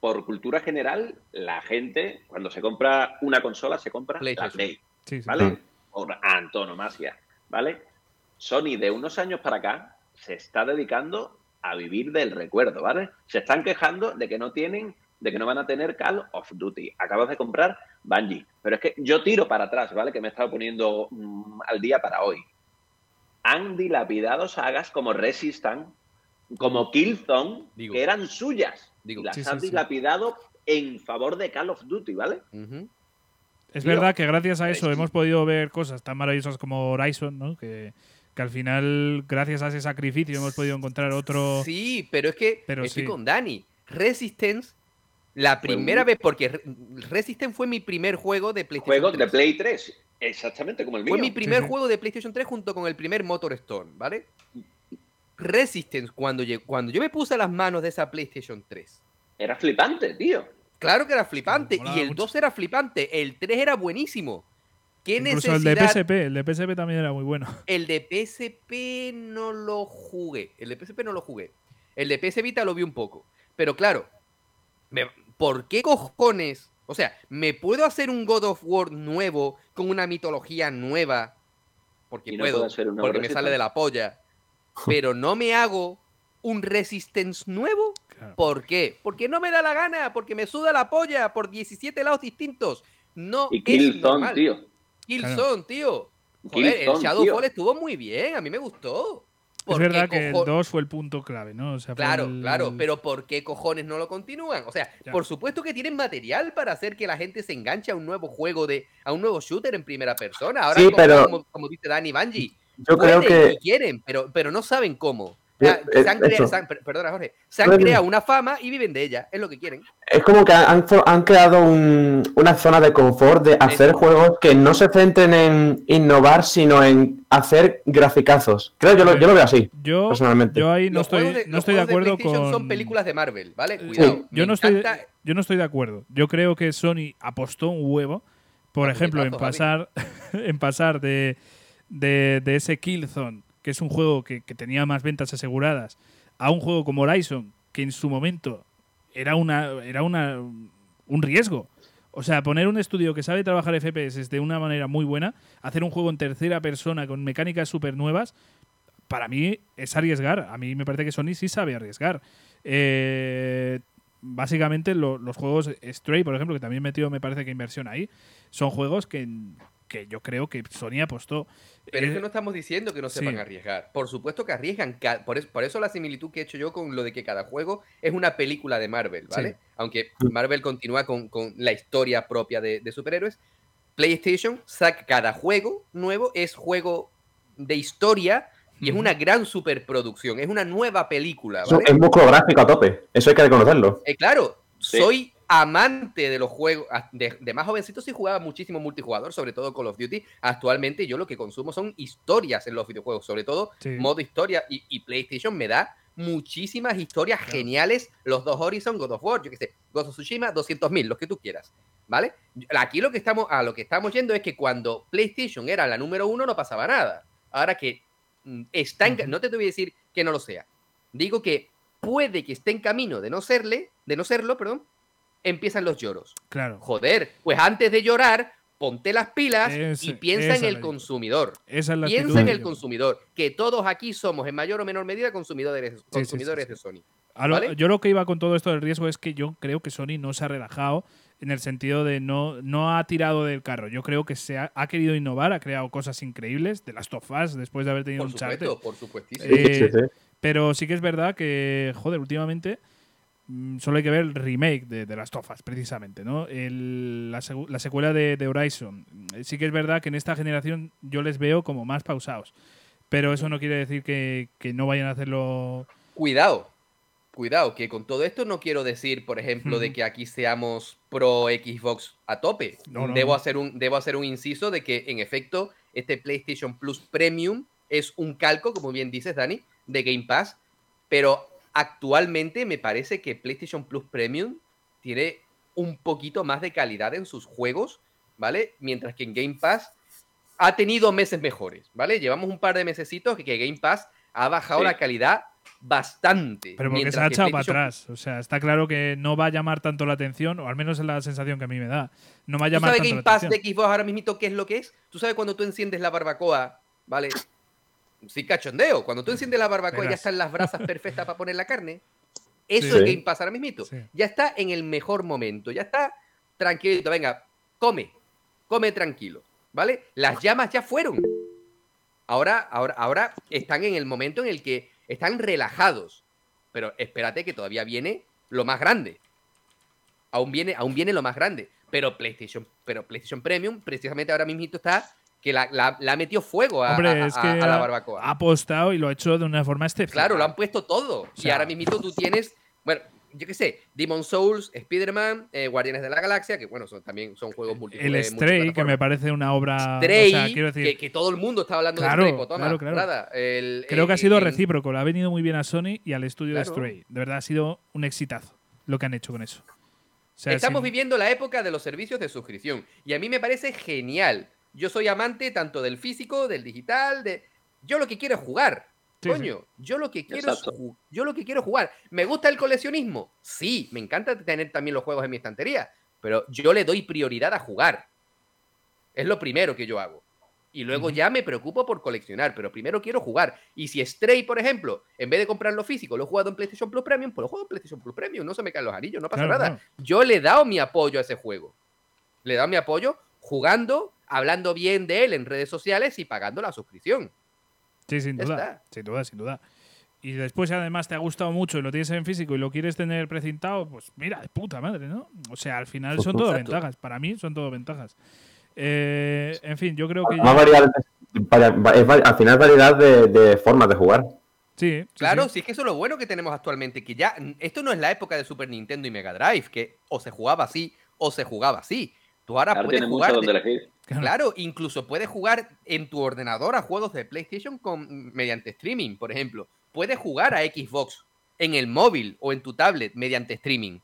Por cultura general, la gente, cuando se compra una consola, se compra la Play, ¿vale? Por antonomasia, ¿vale? Sony de unos años para acá se está dedicando a vivir del recuerdo, ¿vale? Se están quejando de que no tienen, de que no van a tener Call of Duty. Acabas de comprar Bungie. Pero es que yo tiro para atrás, ¿vale? Que me he estado poniendo mm, al día para hoy han dilapidado sagas como Resistance, como Killzone, que eran suyas. Digo, las han dilapidado en favor de Call of Duty, ¿vale? Es verdad que gracias a eso hemos podido ver cosas tan maravillosas como Horizon, ¿no? Que, que, al final, gracias a ese sacrificio, hemos podido encontrar otro. Sí, pero es que pero estoy con Dani. Resistance, la primera vez, porque Resistance fue mi primer juego de PlayStation Juego de Play 3. Exactamente como el mío. Fue mi primer juego de PlayStation 3 junto con el primer Motor Storm, ¿vale? Resistance, cuando yo, cuando yo me puse a las manos de esa PlayStation 3. Era flipante, tío. Claro que era flipante. y el 2 era flipante. El 3 era buenísimo. ¿Qué Incluso el de PSP, el de PSP también era muy bueno. [laughs] El de PSP no lo jugué. El de PSP no lo jugué. El de PS Vita lo vi un poco. Pero claro, ¿por qué cojones o sea, ¿me puedo hacer un God of War nuevo con una mitología nueva? Porque puedo, porque me sale de la polla. [laughs] Pero no me hago un Resistance nuevo. ¿Por qué? Porque no me da la gana, porque me suda la polla por 17 lados distintos. No y Killzone, tío. Killzone, tío. Joder, el Shadowfall estuvo muy bien, a mí me gustó. Es verdad que el 2 fue el punto clave, ¿no? claro, claro, pero ¿por qué cojones no lo continúan? O sea, por supuesto que tienen material para hacer que la gente se enganche a un nuevo juego de, a un nuevo shooter en primera persona. Ahora, sí, pero... como, dice Dani Bungie, yo creo que quieren, pero, pero no saben cómo. Se han, perdona, Jorge, se han creado una fama y viven de ella, es lo que quieren. Es como que han, han creado una zona de confort de hacer juegos que no se centren en innovar, sino en hacer graficazos. Creo yo lo, yo lo veo así, yo, personalmente. Yo ahí no estoy, de, no estoy de acuerdo con. Son películas de Marvel, ¿vale? Cuidado. yo, no estoy, yo no estoy de acuerdo. Yo creo que Sony apostó un huevo, por ejemplo, en pasar, [laughs] en pasar de de, ese Killzone, que es un juego que, tenía más ventas aseguradas, a un juego como Horizon, que en su momento era, una, era una, un riesgo. O sea, poner un estudio que sabe trabajar FPS de una manera muy buena, hacer un juego en tercera persona con mecánicas súper nuevas, para mí es arriesgar. A mí me parece que Sony sí sabe arriesgar. Eh, básicamente los juegos Stray, por ejemplo, que también metió me parece que inversión ahí, son juegos que, que yo creo que Sony apostó. Pero es que eh, no estamos diciendo que no sepan arriesgar. Por supuesto que arriesgan. Por eso, por eso la similitud que he hecho yo con lo de que cada juego es una película de Marvel, ¿vale? Aunque Marvel continúa con, la historia propia de, superhéroes. PlayStation saca cada juego nuevo, es juego de historia y es una gran superproducción, es una nueva película. ¿vale? Es músculo gráfico a tope, eso hay que reconocerlo. Eh, claro, soy amante de los juegos, ah, de, más jovencito sí jugaba muchísimo multijugador, sobre todo Call of Duty. Actualmente yo lo que consumo son historias en los videojuegos, sobre todo modo historia y, PlayStation me da muchísimas historias geniales, los dos Horizon, God of War, yo qué sé, God of Tsushima, 200.000, los que tú quieras, ¿vale? Aquí lo que estamos, a lo que estamos yendo es que cuando PlayStation era la número uno no pasaba nada. Ahora que mm, está en, no te voy a decir que no lo sea, digo que puede que esté en camino de no serle, de no serlo, perdón, empiezan los lloros. Claro. Joder, pues antes de llorar, ponte las pilas y piensa en el consumidor. Esa es la piensa en el consumidor, que todos aquí somos en mayor o menor medida consumidores, consumidores de Sony. Yo lo que iba con todo esto del riesgo es que yo creo que Sony no se ha relajado en el sentido de no, no ha tirado del carro. Yo creo que se ha, querido innovar, ha creado cosas increíbles de las of Us después de haber tenido un chat. Por supuesto, eh, pero sí que es verdad que, joder, últimamente solo hay que ver el remake de, de las tofas, precisamente, ¿no? la, secuela de, Horizon. Eh, sí que es verdad que en esta generación yo les veo como más pausados. Pero eso no quiere decir que, no vayan a hacerlo. Cuidado, cuidado, que con todo esto no quiero decir, por ejemplo, de que aquí seamos pro Xbox a tope. debo, Hacer un, debo hacer un inciso de que, en efecto, este PlayStation Plus Premium es un calco, como bien dices, Dani, de Game Pass. Pero actualmente me parece que PlayStation Plus Premium tiene un poquito más de calidad en sus juegos, ¿vale? Mientras que en Game Pass ha tenido meses mejores, ¿vale? Llevamos un par de mesecitos que, Game Pass ha bajado la calidad bastante. Pero porque se ha echado para atrás. O sea, está claro que no va a llamar tanto la atención, o al menos es la sensación que a mí me da. No va a llamar ¿Tú sabes Game Pass de Xbox ahora mismo qué es lo que es? ¿Tú sabes cuando tú enciendes la barbacoa, ¿vale? Sí cachondeo. Cuando tú enciendes la barbacoa ya están las brasas perfectas para poner la carne. Eso es Game Pass ahora mismito. Ya está en el mejor momento. Ya está tranquilito. Venga, come. Come tranquilo. ¿Vale? Las llamas ya fueron. Ahora, ahora, ahora están en el momento en el que están relajados. Pero espérate que todavía viene lo más grande. Aún viene, aún viene lo más grande. Pero PlayStation, pero PlayStation Premium, precisamente ahora mismo está que la, la, ha metido fuego a, la barbacoa. Ha apostado y lo ha hecho de una forma excepcional. Claro, lo han puesto todo. y ahora mismo tú tienes, bueno, yo qué sé, Demon Souls, Spider-Man, eh, Guardianes de la Galaxia, que bueno, son, también son juegos múltiples. El Stray, que me parece una obra. Stray, que, todo el mundo está hablando de Stray. Pues claro, claro. Creo que ha sido recíproco, le ha venido muy bien a Sony y al estudio de Stray. De verdad ha sido un exitazo lo que han hecho con eso. Estamos viviendo la época de los servicios de suscripción y a mí me parece genial yo soy amante tanto del físico, del digital, de... Yo lo que quiero es jugar. Coño, yo lo que quiero es yo lo que quiero jugar. ¿Me gusta el coleccionismo? Sí, me encanta tener también los juegos en mi estantería, pero yo le doy prioridad a jugar. Es lo primero que yo hago. Y luego ya me preocupo por coleccionar, pero primero quiero jugar. Y si Stray, por ejemplo, en vez de comprarlo físico, lo he jugado en PlayStation Plus Premium, pues lo juego en PlayStation Plus Premium, no se me caen los anillos, no pasa nada. Yo le he dado mi apoyo a ese juego. Le he dado mi apoyo jugando hablando bien de él en redes sociales y pagando la suscripción. Sí, sin duda. Sin duda, sin duda. Y después además te ha gustado mucho y lo tienes en físico y lo quieres tener precintado, pues mira, de puta madre, ¿no? O sea, al final son todo ventajas. Para mí son todo ventajas. Eh, en fin, yo creo que... Ya... al final variedad de, formas de jugar. Sí, claro, sí. es que eso es lo bueno que tenemos actualmente, que ya esto no es la época de Super Nintendo y Mega Drive, que o se jugaba así o se jugaba así. Tú ahora puedes jugar. Claro, incluso puedes jugar en tu ordenador a juegos de PlayStation con, mediante streaming, por ejemplo. Puedes jugar a Xbox en el móvil o en tu tablet mediante streaming.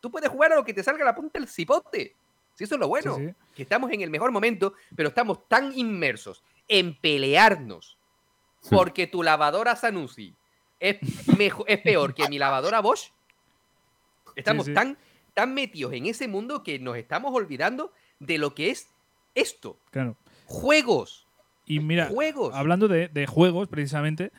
Tú puedes jugar a lo que te salga la punta del cipote. Si eso es lo bueno, que estamos en el mejor momento, pero estamos tan inmersos en pelearnos porque tu lavadora Sanusi es, mejor, es peor que mi lavadora Bosch. Estamos tan tan metidos en ese mundo que nos estamos olvidando de lo que es esto. Claro. Juegos. Y mira, juegos. hablando de, juegos, precisamente,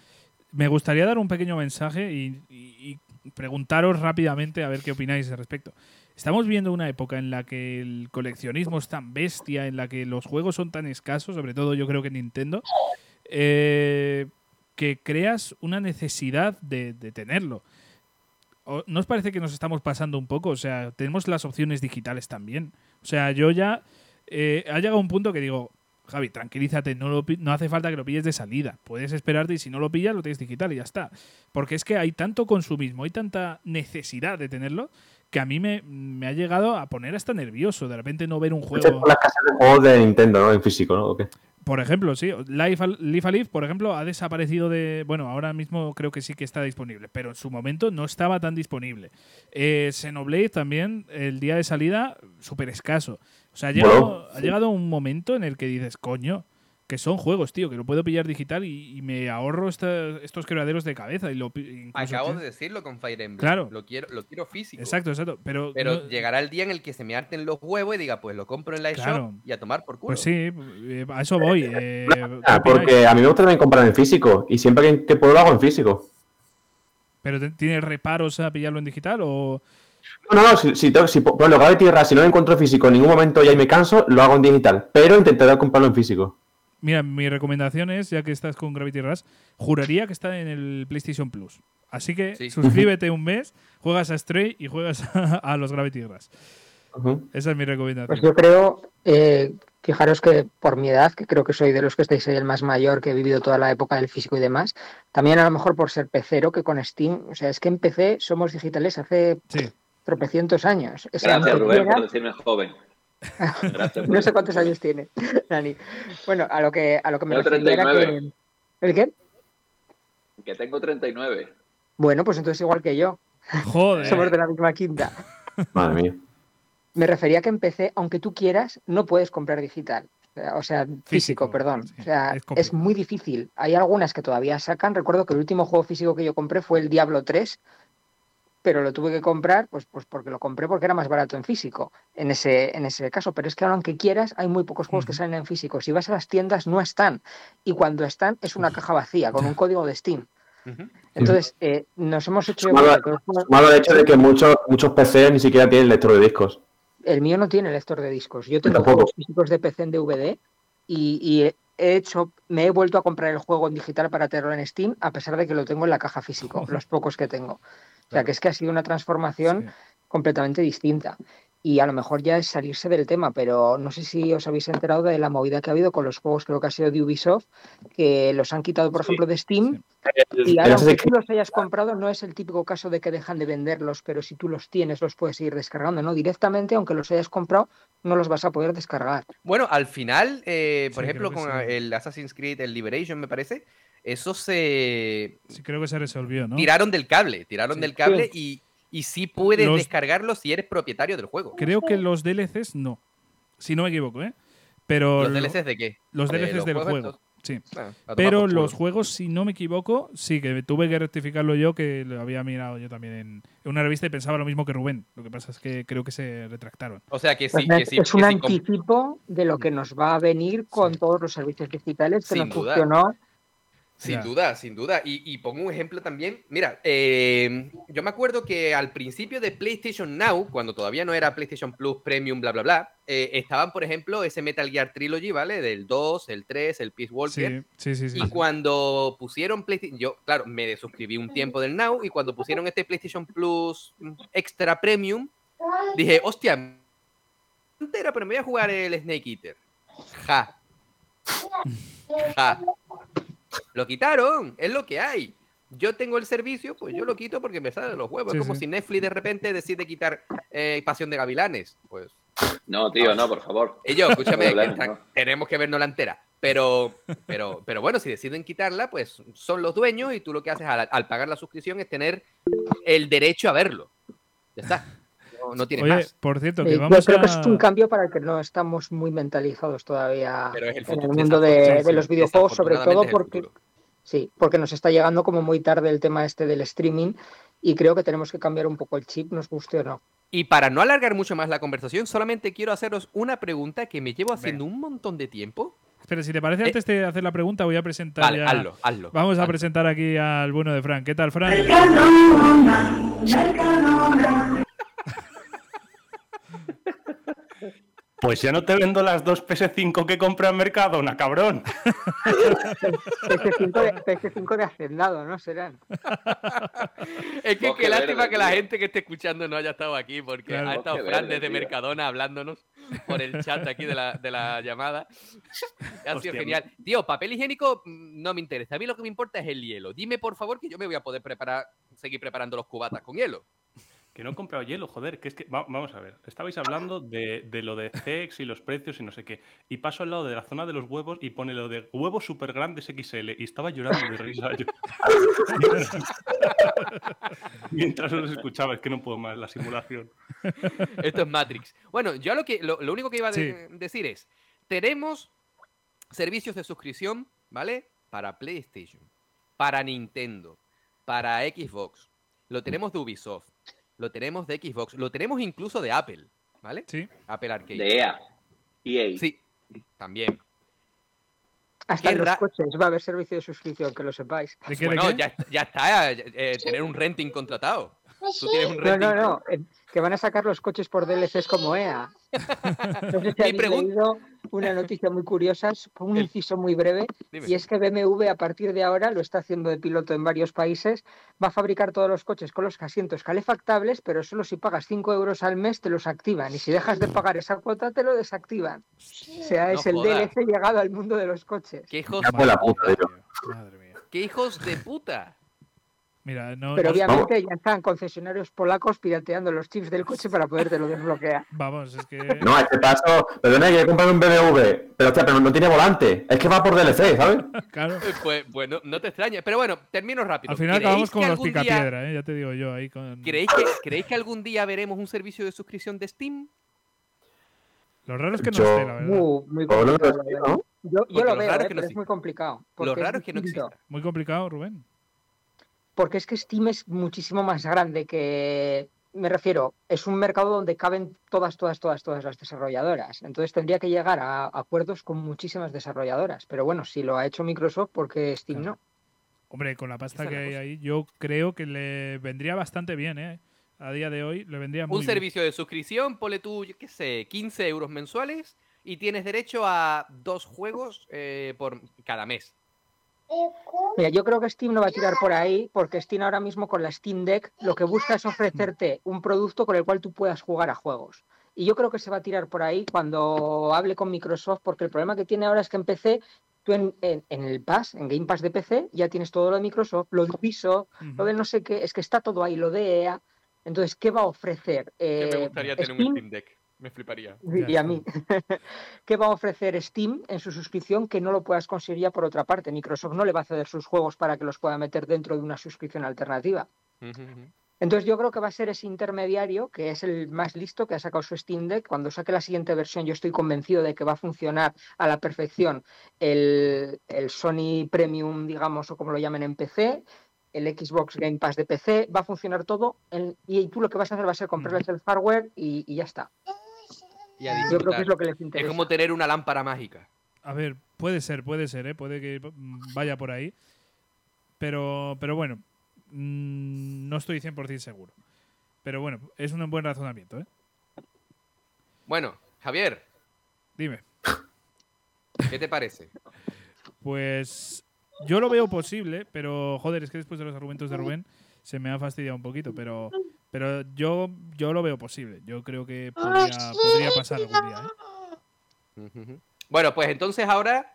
me gustaría dar un pequeño mensaje y, preguntaros rápidamente a ver qué opináis al respecto. Estamos viendo una época en la que el coleccionismo es tan bestia, en la que los juegos son tan escasos, sobre todo yo creo que Nintendo, eh, que creas una necesidad de tenerlo. ¿No os parece que nos estamos pasando un poco? O sea, tenemos las opciones digitales también. O sea, yo ya eh, ha llegado un punto que digo, Javi, tranquilízate, no, lo, no hace falta que lo pilles de salida. Puedes esperarte y si no lo pillas, lo tienes digital y ya está. Porque es que hay tanto consumismo, hay tanta necesidad de tenerlo, que a mí me, me ha llegado a poner hasta nervioso. De repente no ver un juego. las casas de juegos de Nintendo, ¿no? En físico, ¿no? Por ejemplo, sí. Life, Live Live, por ejemplo, ha desaparecido de. Bueno, ahora mismo creo que sí que está disponible, pero en su momento no estaba tan disponible. Eh, Xenoblade también, el día de salida, súper escaso. O sea, ha llegado, ha llegado un momento en el que dices, coño, que son juegos, tío, que lo puedo pillar digital y, me ahorro estos quebraderos de cabeza. Y lo, Acabo de decirlo con Fire Emblem. Claro. Lo quiero, lo quiero físico. Exacto, exacto. Pero, pero llegará el día en el que se me harten los huevos y diga, pues lo compro en la claro. y a tomar por culo. Pues sí, eh, a eso voy. Eh, porque a mí me gusta también comprar en físico y siempre que puedo lo hago en físico. ¿Pero tienes reparos a pillarlo en digital o...? No, no, si, si, si, por lo de tierra, si no lo encuentro físico en ningún momento y ahí me canso, lo hago en digital. Pero intentaré comprarlo en físico. Mira, mi recomendación es, ya que estás con Gravity Rush, juraría que está en el PlayStation Plus. Así que [laughs] suscríbete un mes, juegas a Stray y juegas [laughs] a, los Gravity Rush. Esa es mi recomendación. Pues yo creo, eh, fijaros que por mi edad, que creo que soy de los que estáis ahí el más mayor, que he vivido toda la época del físico y demás, también a lo mejor por ser pecero que con Steam, o sea, es que en PC somos digitales hace tropecientos años. Gracias, Rubén, por decirme joven. [laughs] no sé cuántos años tiene, Dani. Bueno, a lo que, a lo que me refería era que... ¿El qué? Que tengo 39. Bueno, pues entonces igual que yo. Joder. Somos de la misma quinta. Madre mía. Me refería que en PC, aunque tú quieras, no puedes comprar digital. O sea, físico, perdón. o sea, es, es, muy difícil. Hay algunas que todavía sacan. Recuerdo que el último juego físico que yo compré fue el Diablo 3, pero lo tuve que comprar pues, pues porque lo compré porque era más barato en físico en ese, en ese caso. Pero es que aunque quieras, hay muy pocos juegos que salen en físico. Si vas a las tiendas, no están. Y cuando están, es una caja vacía con un código de Steam. Entonces, eh, nos hemos hecho. Malo, el hecho de que muchos, muchos PC ni siquiera tienen lector de discos. El mío no tiene lector de discos. Yo tengo juegos físicos de PC en DVD y, he hecho, me he vuelto a comprar el juego en digital para tenerlo en Steam, a pesar de que lo tengo en la caja físico, [laughs] los pocos que tengo. O sea, que es que ha sido una transformación completamente distinta. Y a lo mejor ya es salirse del tema, pero no sé si os habéis enterado de la movida que ha habido con los juegos, creo que ha sido de Ubisoft, que los han quitado, por ejemplo, de Steam. y ahora, aunque tú los hayas comprado, no es el típico caso de que dejan de venderlos, pero si tú los tienes, los puedes seguir descargando, ¿no? Directamente, aunque los hayas comprado, no los vas a poder descargar. Bueno, al final, eh, por ejemplo, con el Assassin's Creed, el Liberation, me parece, eso se... Sí, creo que se resolvió, ¿no? Tiraron del cable, tiraron del cable y, y sí puedes descargarlo si eres propietario del juego. Creo que los DLCs no, si no me equivoco, ¿eh? Pero ¿Los DLCs de qué? Los DLCs del juego. Sí. Pero los juegos, si no me equivoco, sí, que tuve que rectificarlo yo, que lo había mirado yo también en, una revista y pensaba lo mismo que Rubén. Lo que pasa es que creo que se retractaron. O sea que sí. Pues que es un anticipo de lo que nos va a venir con todos los servicios digitales que nos funcionó Sin duda, sin duda. Y, pongo un ejemplo también. Mira, eh, yo me acuerdo que al principio de PlayStation Now, cuando todavía no era PlayStation Plus Premium, bla, bla, bla, eh, estaban, por ejemplo, ese Metal Gear Trilogy, ¿vale? Del 2, el 3, el Peace Walker. Sí, sí, sí. y cuando pusieron PlayStation, yo, claro, me desuscribí un tiempo del Now y cuando pusieron este PlayStation Plus Extra Premium, dije, hostia, entera, pero me voy a jugar el Snake Eater. Ja. Ja. Lo quitaron, es lo que hay. Yo tengo el servicio, pues yo lo quito porque me sale de los huevos. es como si Netflix de repente decide quitar eh, Pasión de Gavilanes. Pues. No, tío, no, por favor. Y yo, escúchame, [laughs] tenemos que vernos la entera. Pero, pero, pero bueno, si deciden quitarla, pues son los dueños y tú lo que haces al, pagar la suscripción es tener el derecho a verlo. Ya está. No, tiene Oye, por cierto, que vamos yo creo que es un cambio para el que no estamos muy mentalizados todavía en el mundo de, los videojuegos, sobre todo porque sí, porque nos está llegando como muy tarde el tema este del streaming y creo que tenemos que cambiar un poco el chip, nos guste o no. Y para no alargar mucho más la conversación, solamente quiero haceros una pregunta que me llevo haciendo un montón de tiempo. Pero si te parece, eh, antes de hacer la pregunta, voy a presentar. Vale, hazlo, hazlo. Vamos a presentar aquí al bueno de Frank. ¿Qué tal, Frank? Pues ya no te vendo las dos PS5 que compré en Mercadona, cabrón. PS5 de, PS5 de hacendado, ¿no? Serán. es que qué lástima que la gente que esté escuchando no haya estado aquí, porque ha estado Fran desde Mercadona hablándonos por el chat aquí de la, de la llamada. ha sido genial. Tío, papel higiénico mm, no me interesa. A mí lo que me importa es el hielo. Dime, por favor, que yo me voy a poder preparar, seguir preparando los cubatas con hielo. Que no he comprado hielo, joder, que es que. vamos a ver. Estabais hablando de, lo de CEX y los precios y no sé qué. Y paso al lado de la zona de los huevos y pone lo de huevos super grandes XL. Y estaba llorando de risa [laughs] yo. [laughs] Mientras os escuchaba, es que no puedo más la simulación. Esto es Matrix. Bueno, yo lo, que, lo, único que iba a decir es: tenemos servicios de suscripción, ¿vale? Para PlayStation, para Nintendo, para Xbox. Lo tenemos de Ubisoft lo tenemos de Xbox, lo tenemos incluso de Apple, ¿vale? Sí. Apple Arcade. De EA. EA. Sí, también. Hasta en los coches va a haber servicio de suscripción, que lo sepáis. bueno, Ya, ya, está, eh, tener un renting contratado. No, no, no. Que van a sacar los coches por DLCs como EA. No sé si leído una noticia muy curiosa, un inciso muy breve, y es que BMW a partir de ahora lo está haciendo de piloto en varios países, va a fabricar todos los coches con los asientos calefactables, pero solo si pagas 5 euros al mes te los activan, y si dejas de pagar esa cuota te lo desactivan. O sea, es el DLC llegado al mundo de los coches. ¿Qué hijos de puta? ¿Qué hijos de puta? Pero obviamente ya están concesionarios polacos pirateando los chips del coche para podértelo desbloquear. [laughs] Vamos, es que. No, este paso, perdona, que comprar un BMW, pero hostia, pero no tiene volante. Es que va por DLC, ¿sabes? claro. [laughs] Pues bueno, no te extrañes. Pero bueno, termino rápido. Al final acabamos con los picapiedra, ¿eh? ya te digo yo ahí. Con... ¿Creéis, que, ¿Creéis que algún día veremos un servicio de suscripción de Steam? Lo raro es que no esté, la verdad. Muy, complicado. Yo, lo veo, eh, pero es muy complicado. Lo raro es que no exista. Muy complicado, Rubén porque es que Steam es muchísimo más grande que, me refiero, es un mercado donde caben todas, todas, todas, todas las desarrolladoras. Entonces tendría que llegar a acuerdos con muchísimas desarrolladoras. Pero bueno, si lo ha hecho Microsoft, porque Steam no? Hombre, con la pasta que hay ahí, yo creo que le vendría bastante bien, ¿eh? A día de hoy le vendría muy Un servicio de suscripción, pone tú, yo qué sé, 15 euros mensuales y tienes derecho a dos juegos eh, por cada mes. Mira, yo creo que Steam no va a tirar por ahí, porque Steam ahora mismo con la Steam Deck lo que busca es ofrecerte un producto con el cual tú puedas jugar a juegos. Y yo creo que se va a tirar por ahí cuando hable con Microsoft, porque el problema que tiene ahora es que en PC, tú en, el Pass, en Game Pass de PC, ya tienes todo lo de Microsoft, lo de Ubisoft, lo de no sé qué, es que está todo ahí, lo de EA. Entonces, ¿qué va a ofrecer? me eh, gustaría tener un Steam Deck. Me fliparía. Y a mí. [laughs] ¿Qué va a ofrecer Steam en su suscripción que no lo puedas conseguir ya por otra parte? Microsoft no le va a ceder sus juegos para que los pueda meter dentro de una suscripción alternativa. Entonces yo creo que va a ser ese intermediario que es el más listo que ha sacado su Steam Deck. Cuando saque la siguiente versión yo estoy convencido de que va a funcionar a la perfección el, Sony Premium, digamos, o como lo llamen en PC, el Xbox Game Pass de PC, va a funcionar todo y tú lo que vas a hacer va a ser comprarles el hardware y ya está. Yo creo que es lo que les interesa. Es como tener una lámpara mágica. A ver, puede ser, puede ser, ¿eh? puede que vaya por ahí. pero, pero bueno, mm, no estoy 100% seguro. Pero bueno, es un buen razonamiento, ¿eh? Bueno, Javier. Dime. ¿Qué te parece? Pues yo lo veo posible, pero joder, es que después de los argumentos de Rubén se me ha fastidiado un poquito, pero, pero yo, yo lo veo posible. Yo creo que podría, pasar algún día. ¿eh? Bueno, pues entonces ahora,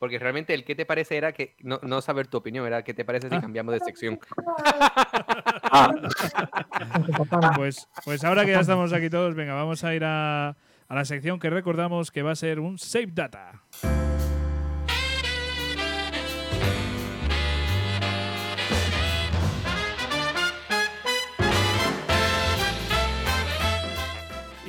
porque realmente el qué te parece era que no, saber tu opinión, era qué te parece si ah. cambiamos de sección. [laughs] pues, pues ahora que ya estamos aquí todos, venga, vamos a ir a, a la sección que recordamos que va a ser un Save Data.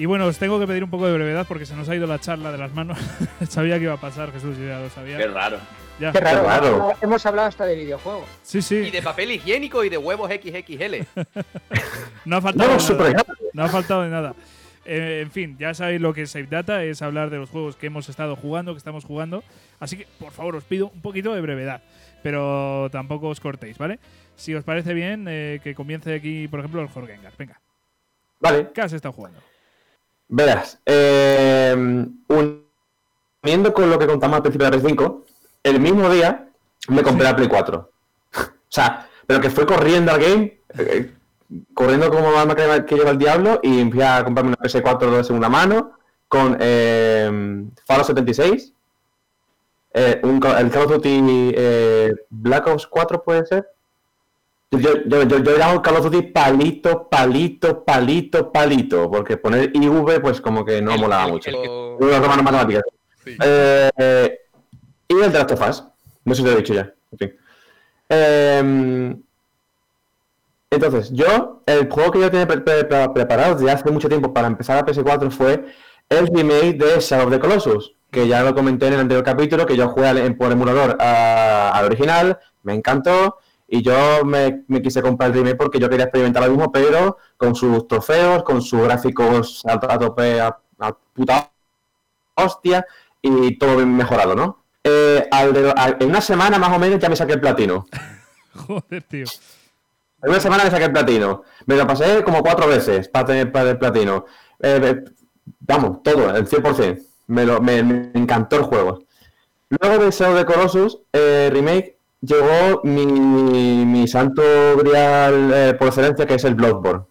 Y bueno, os tengo que pedir un poco de brevedad porque se nos ha ido la charla de las manos. [laughs] sabía que iba a pasar, Jesús, ya lo sabía. Qué raro. Qué raro. Hemos hablado hasta de videojuegos. Sí, sí. Y de papel higiénico y de huevos XXL. [laughs] no ha faltado de nada. No ha faltado de nada. Eh, en fin, ya sabéis lo que es Save Data, es hablar de los juegos que hemos estado jugando, que estamos jugando. Así que, por favor, os pido un poquito de brevedad, pero tampoco os cortéis, ¿vale? Si os parece bien, eh, que comience aquí, por ejemplo, el Jorgengar. Venga. Vale. ¿Qué has estado jugando? Verás, eh, uniendo con lo que contamos al principio de la PS5, el mismo día me compré la Play 4. [laughs] o sea, pero que fue corriendo al game, eh, corriendo como alma que lleva el diablo, y empecé a comprarme una PS4 de segunda mano con eh, Fallout 76, eh, un, el Call of Duty eh, Black Ops 4 puede ser, yo, yo, yo, yo llamo Call of Duty palito, palito, palito, palito, porque poner IV pues como que no molaba mucho. El, eh, y el de Last of Us. No sé si lo he dicho ya. En fin. Eh, entonces, yo, el juego que yo tenía preparado desde hace mucho tiempo para empezar a PS4 fue el remake de Shadow of the Colossus, que ya lo comenté en el anterior capítulo, que yo jugué por emulador al original, me encantó, y yo me, quise comprar el remake porque yo quería experimentar lo mismo, pero con sus trofeos, con sus gráficos a, tope, a, puta hostia, y todo bien mejorado, ¿no? Eh, en una semana más o menos ya me saqué el platino. [laughs] Joder, tío. En una semana me saqué el platino. Me lo pasé como cuatro veces para tener para el platino. Eh, eh, vamos, todo, el 100%. Me, lo, me, encantó el juego. Luego de Shadow de Colossus, Remake, llegó mi, santo grial eh, por excelencia, que es el Bloodborne.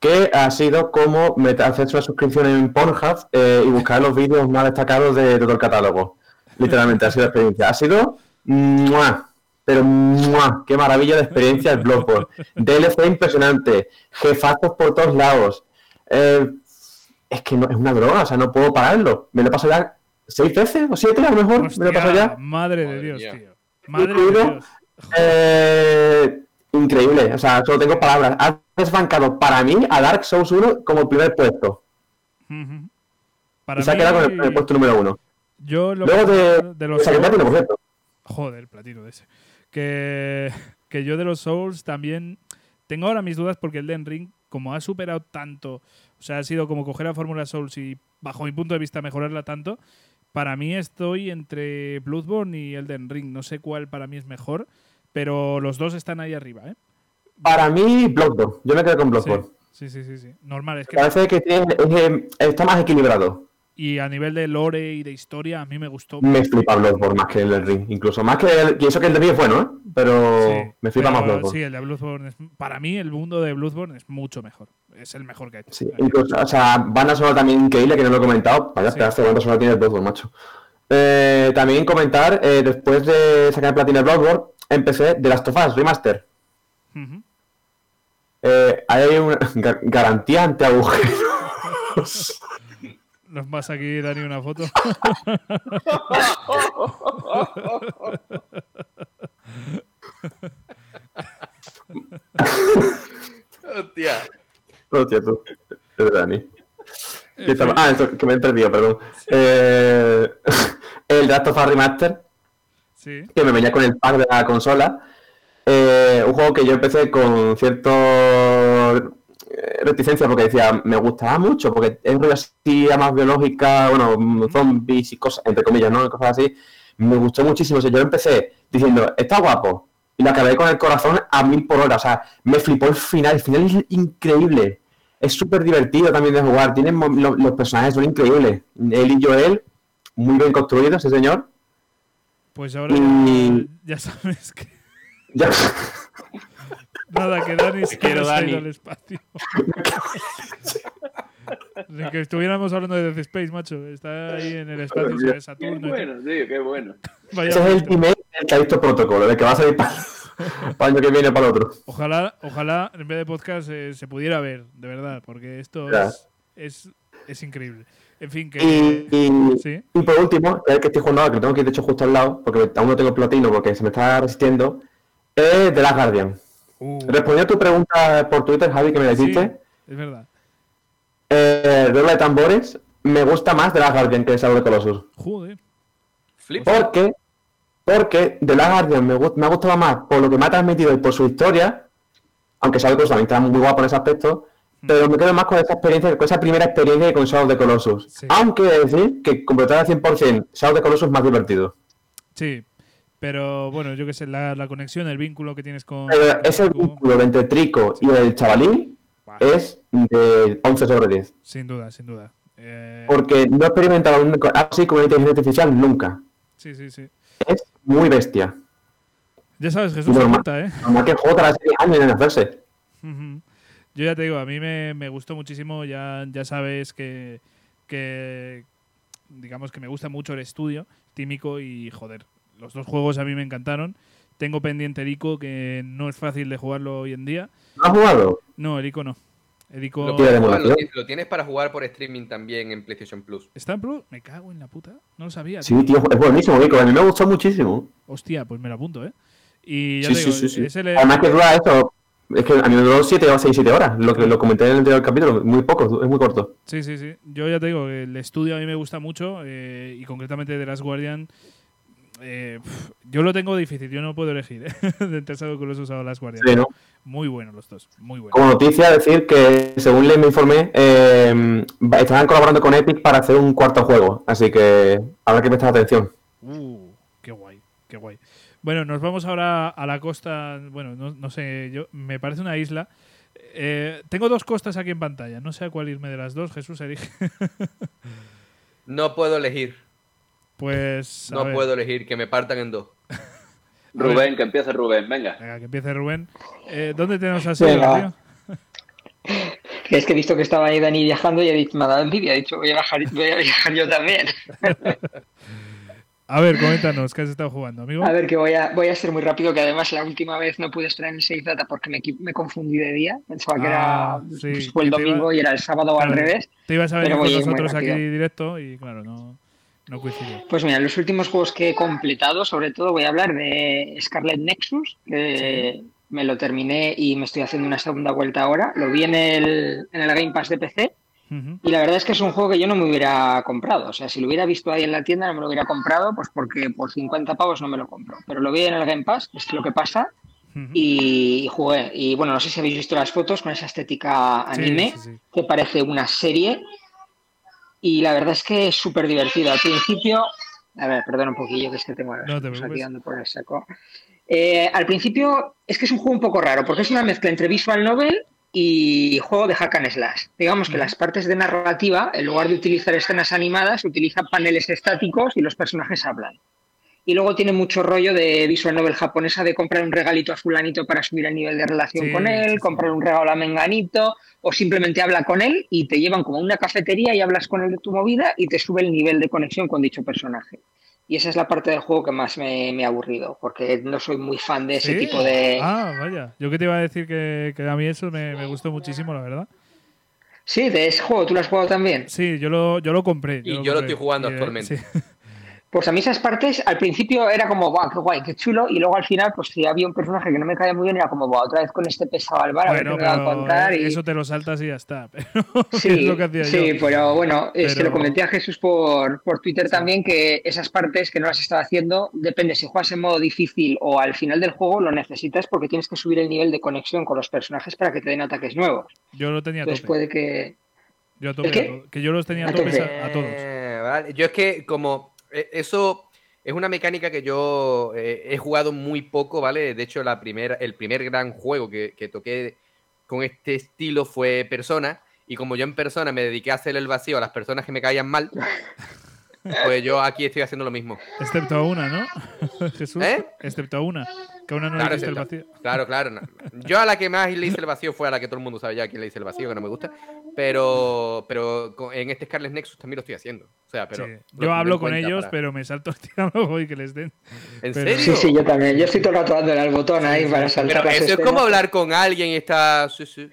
Que ha sido como hacer una suscripción en Pornhub eh, y buscar los vídeos más destacados de, todo el catálogo. Literalmente, ha sido la experiencia. Ha sido. Pero ¡Qué maravilla de experiencia el Bloodborne! DLC impresionante. Jefazos por todos lados. Eh, es que no, es una droga, o sea, no puedo pararlo. Me lo paso ya seis veces o siete a lo mejor. me lo paso ya. Madre de Dios, tío. Eh, increíble, o sea, solo tengo palabras. Has desbancado para mí a Dark Souls 1 como primer puesto. para se ha quedado con el, puesto número uno. Yo lo Luego de, de los Souls, Joder, platino de ese. Que, que yo de los Souls también tengo ahora mis dudas porque el Den Ring, como ha superado tanto, o sea, ha sido como coger a Fórmula Souls y, bajo mi punto de vista, mejorarla tanto, para mí estoy entre Bloodborne y Elden Ring. No sé cuál para mí es mejor, pero los dos están ahí arriba, ¿eh? Para mí, Bloodborne. Yo me quedo con Bloodborne. Sí, sí, sí, sí. Normal. Es que Parece que está más equilibrado. Y a nivel de lore y de historia, a mí me gustó. Me flipa Bloodborne más que el Ring, incluso. Más que el. Y eso que el de Ring es bueno, ¿eh? Pero me flipa más Bloodborne. Sí, el de Bloodborne. Es, para mí, el mundo de Bloodborne es mucho mejor. Es el mejor que ha hecho. Sí, incluso, o sea, banda sonora también increíble, que no lo he comentado. Vaya sí. pedazo de banda sonora tiene el Bloodborne, macho. Eh, también comentar, eh, después de sacar Platina Bloodborne, empecé The Last of Us Remaster. eh, hay una [laughs] garantía ante agujeros. [laughs] Nos pasa aquí, Dani, una foto. Hostia. Hostia, tú. Es Dani. Ah, esto, que me he perdido, perdón. Eh, [laughs] el Last of Remaster, sí. que me venía con el pack de la consola. Eh, un juego que yo empecé con cierto eh, reticencia porque decía, me gustaba mucho, porque es una así más biológica, bueno, zombies y cosas, entre comillas, ¿no? Cosas así. Me gustó muchísimo. O sea, yo empecé diciendo, está guapo, y la acabé con el corazón a mil por hora. O sea, me flipó el final. El final es increíble. Es súper divertido también de jugar. Tienen los, personajes son increíbles. Él y Joel, muy bien construidos, ese señor. Pues ahora ya, sabes que. Ya. [laughs] Nada, que Dani se quiero Dani. al espacio. De que estuviéramos hablando de Death Space, macho. Está ahí en el espacio de Saturno. Qué bueno, tío, qué bueno. [laughs] Ese es el email que ha visto protocolo, de que va a salir para, [laughs] el año que viene para el otro. Ojalá, ojalá en vez de podcast eh, se pudiera ver, de verdad, porque esto es, es, increíble. En fin, que. Y, y, por último, el que estoy jugando ahora, que lo tengo que ir de hecho justo al lado, porque aún no tengo platino, porque se me está resistiendo, es The Last Guardian. Uh. Respondiendo a tu pregunta por Twitter, Javi, que me dijiste. es verdad. Eh, de tambores, me gusta más de la Guardian que de Shadow de Colossus. Joder. Porque, porque de la Guardian me, me, ha gustado más por lo que me ha transmitido y por su historia, aunque Shadow de Colossus también está muy guapo en ese aspecto, hmm. pero me quedo más con esa experiencia, con esa primera experiencia con Shadow de Colossus. Aunque decir que completar al 100% Shadow de Colossus es más divertido. Sí, pero bueno, yo qué sé, la, conexión, el vínculo que tienes con. ese vínculo entre Trico y el chavalín es de 11 sobre 10. Sin duda, sin duda. Eh, Porque no he experimentado así con inteligencia artificial nunca. Sí, sí, sí. Es muy bestia. Ya sabes, Jesús se cuenta, ¿eh? Normal que juego tras años en hacerse. Yo ya te digo, a mí me, me gustó muchísimo. Ya, ya sabes que, que, digamos que me gusta mucho el estudio tímico y joder, los dos juegos a mí me encantaron. Tengo pendiente Erico, que no es fácil de jugarlo hoy en día. ¿No has jugado? No, Erico no. Erico... Lo, tienes para jugar por streaming también en PlayStation Plus. ¿Está en Plus? Me cago en la puta. No lo sabía. Sí, tío, es buenísimo, Erico. A mí me gustó muchísimo. Hostia, pues me lo apunto, ¿eh? Y ya sí, sí, sí, Además que dura esto. Es que a mí me duró 7 o 6, 7 horas. Lo que lo comenté en el anterior capítulo. Muy poco, es muy corto. Sí, sí, sí. Yo ya te digo, el estudio a mí me gusta mucho. Eh, y concretamente de Last Guardian eh, yo lo tengo difícil, yo no puedo elegir ¿eh? [laughs] de los he usado las guardias. Muy buenos los dos, muy buenos. Como noticia, decir que según le me informé, eh, estarán colaborando con Epic para hacer un cuarto juego, así que habrá que prestar atención. Uh, qué guay, qué guay. Bueno, nos vamos ahora a la costa, bueno, no, sé, yo me parece una isla. Eh, tengo dos costas aquí en pantalla, no sé a cuál irme de las dos, Jesús elige. [laughs] no puedo elegir. Pues. No puedo elegir, que me partan en dos. [laughs] Rubén, que empiece Rubén, venga. Venga, que empiece Rubén. Eh, ¿Dónde tenemos a tío? [laughs] Es que he visto que estaba ahí Dani viajando y he dicho, me ha dado envidia, he dicho, voy a viajar, voy a viajar yo también. [laughs] A ver, coméntanos, ¿qué has estado jugando, amigo? A ver, que voy a, voy a ser muy rápido, que además la última vez no pude estar en el 6 Data porque me, me confundí de día. Pensaba que era ah, pues, fue el domingo y era el sábado o al revés. Te ibas a ver con nosotros aquí directo y claro, no. Pues mira, los últimos juegos que he completado, sobre todo voy a hablar de Scarlet Nexus, que me lo terminé y me estoy haciendo una segunda vuelta ahora. Lo vi en el, en el Game Pass de PC y la verdad es que es un juego que yo no me hubiera comprado. O sea, si lo hubiera visto ahí en la tienda no me lo hubiera comprado, pues porque por 50 pavos no me lo compro. Pero lo vi en el Game Pass, es lo que pasa. y, jugué. Y bueno, no sé si habéis visto las fotos con esa estética anime, que parece una serie y la verdad es que es súper divertido. Al principio, a ver, perdón un poquillo que es que tengo no aquí dando por el saco. Eh, al principio es que es un juego un poco raro, porque es una mezcla entre visual novel y juego de hack and slash. Digamos que las partes de narrativa, en lugar de utilizar escenas animadas, utilizan paneles estáticos y los personajes hablan. Y luego tiene mucho rollo de visual novel japonesa de comprar un regalito a fulanito para subir el nivel de relación con él, comprar un regalo a menganito, o simplemente habla con él y te llevan como a una cafetería y hablas con él de tu movida y te sube el nivel de conexión con dicho personaje. Y esa es la parte del juego que más me, ha aburrido, porque no soy muy fan de ese tipo de... Ah, vaya. Yo que te iba a decir que, a mí eso me, gustó muchísimo, la verdad. Sí, de ese juego, ¿tú lo has jugado también? Sí, yo lo, yo lo compré. y yo lo estoy jugando actualmente. [laughs] Pues a mí esas partes al principio era como, guau, qué guay, qué chulo, y luego al final, pues si había un personaje que no me caía muy bien, era como, guau, otra vez con este pesado al bar, a ver qué me va a contar. Y... Eso te lo saltas y ya está. [laughs] sí, sí pero bueno, es que lo comenté a Jesús por, por Twitter también, que esas partes que no las estaba haciendo, depende si juegas en modo difícil o al final del juego, lo necesitas porque tienes que subir el nivel de conexión con los personajes para que te den ataques nuevos. Yo lo tenía Entonces puede que... Yo a tope, que yo los tenía a, tope a, todos. Eh, yo es que como eso, es una mecánica que yo eh, he jugado muy poco, ¿vale? De hecho, la primera, el primer gran juego que, que toqué con este estilo fue Persona. Y como yo en persona me dediqué a hacer el vacío a las personas que me caían mal, [laughs] pues yo aquí estoy haciendo lo mismo. Excepto a una, ¿no? [laughs] Jesús. ¿Eh? Excepto a una. Que a una no Claro, le hiciste el vacío. Claro, claro. no. Yo a la que más le hice el vacío fue a la que todo el mundo sabe ya a quién le hice el vacío, que no me gusta. Pero, pero en este Scarlet Nexus también lo estoy haciendo. O sea, pero. Sí. Yo hablo con ellos, para- pero me salto [laughs] el diálogo y que les den. ¿En pero- serio? Sí, sí, yo también. Yo estoy todo el rato dándole al botón ahí para saltar Pero las eso es como hablar con alguien y está. Sí, sí.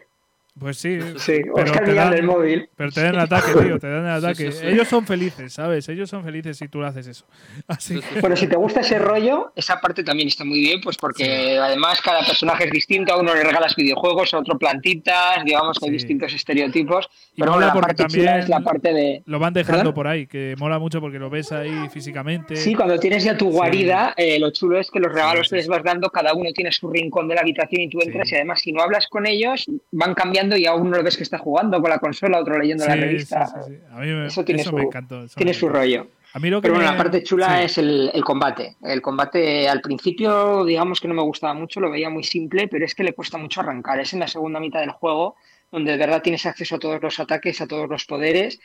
Pues sí. Sí, o pero te dan- el móvil. Pero te dan el ataque, tío, te dan el [laughs] Sí, ataque. sí, sí. Ellos son felices, ¿sabes? Ellos son felices si tú haces eso. [laughs] Así que, Bueno, si te gusta ese rollo, esa parte también está muy bien, pues porque además cada personaje es distinto, a uno le regalas videojuegos, a otro plantitas, digamos que hay Sí. distintos estereotipos. Y Pero mola bueno, la porque parte chula también es la parte de... lo van dejando ¿Perdón? por ahí, que mola mucho porque lo ves ahí físicamente. Sí, cuando tienes ya tu guarida, eh, lo chulo es que los regalos Sí, que les sí, vas dando, cada uno tiene su rincón de la habitación y tú entras Sí. y además si no hablas con ellos, van cambiando y a uno lo ves que está jugando con la consola, otro leyendo la revista. sí, sí, sí. A mí me, Eso tiene su- me encantó. eso Tiene me su rollo. A mí lo que Pero bueno, me- la parte chula es el, el combate. El combate al principio, digamos que no me gustaba mucho, lo veía muy simple, pero es que le cuesta mucho arrancar. Es en la segunda mitad del juego donde de verdad tienes acceso a todos los ataques, a todos los poderes.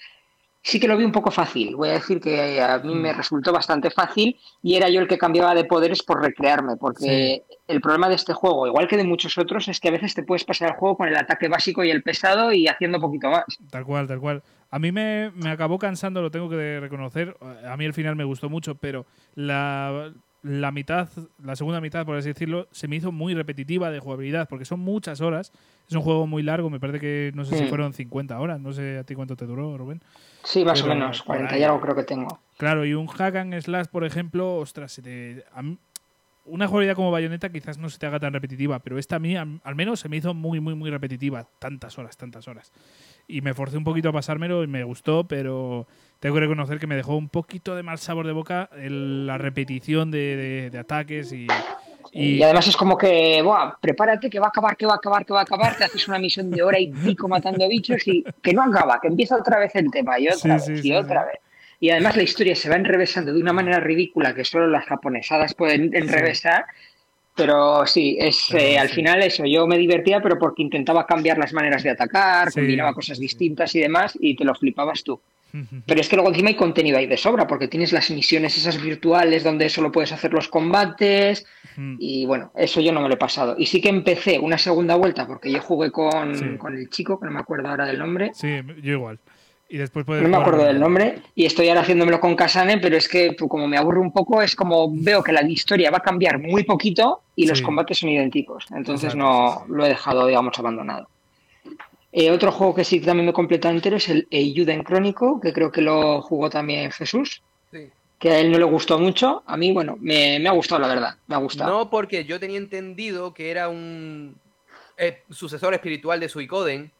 Sí que lo vi un poco fácil. Voy a decir que a mí Mm. me resultó bastante fácil y era yo el que cambiaba de poderes por recrearme, porque el problema de este juego, igual que de muchos otros, es que a veces te puedes pasar el juego con el ataque básico y el pesado y haciendo poquito más. Tal cual, tal cual. A mí me, me acabó cansando, lo tengo que reconocer. A mí el final me gustó mucho, pero la, la mitad, la segunda mitad, por así decirlo, se me hizo muy repetitiva de jugabilidad, porque son muchas horas. Es un juego muy largo, me parece que no sé si Mm. fueron 50 horas, no sé a ti cuánto te duró, Rubén. Sí, más Pero o menos, por 40 ahí. y algo creo que tengo. Claro, y un hack and slash, por ejemplo, ostras, se te- a mí- una jugabilidad como Bayonetta quizás no se te haga tan repetitiva, pero esta a mí al menos se me hizo muy, muy, muy repetitiva. Tantas horas, tantas horas. Y me forcé un poquito a pasármelo y me gustó, pero tengo que reconocer que me dejó un poquito de mal sabor de boca el- la repetición de, de- de ataques y, y- Y además es como que, Buah, prepárate que va a acabar, que va a acabar, que va a acabar, te haces una misión de hora y pico matando bichos y que no acaba, que empieza otra vez el tema y otra Sí, vez sí, y sí, otra vez. Y además la historia se va enrevesando de una manera ridícula que solo las japonesadas pueden enrevesar. Pero sí, es eh, al final eso, yo me divertía, pero porque intentaba cambiar las maneras de atacar, Sí, combinaba cosas distintas y demás, y te lo flipabas tú. Pero es que luego encima hay contenido ahí de sobra, porque tienes las misiones esas virtuales donde solo puedes hacer los combates, Mm. y bueno, eso yo no me lo he pasado. Y sí que empecé una segunda vuelta, porque yo jugué con, Sí. con el chico, que no me acuerdo ahora del nombre. Sí, yo igual. Y después puedes No me jugar- acuerdo del nombre y estoy ahora haciéndomelo con Kasane, pero es que pues, como me aburre un poco, es como veo que la historia va a cambiar muy poquito y los Sí. combates son idénticos. Entonces Exacto, no lo he dejado, digamos, abandonado. Eh, otro juego que sí que también me completa entero es el Eiyuden Crónico, que creo que lo jugó también Jesús, Sí. que a él no le gustó mucho. A mí, bueno, me, me ha gustado, la verdad. Me ha gustado. No, porque yo tenía entendido que era un eh, sucesor espiritual de Suicoden.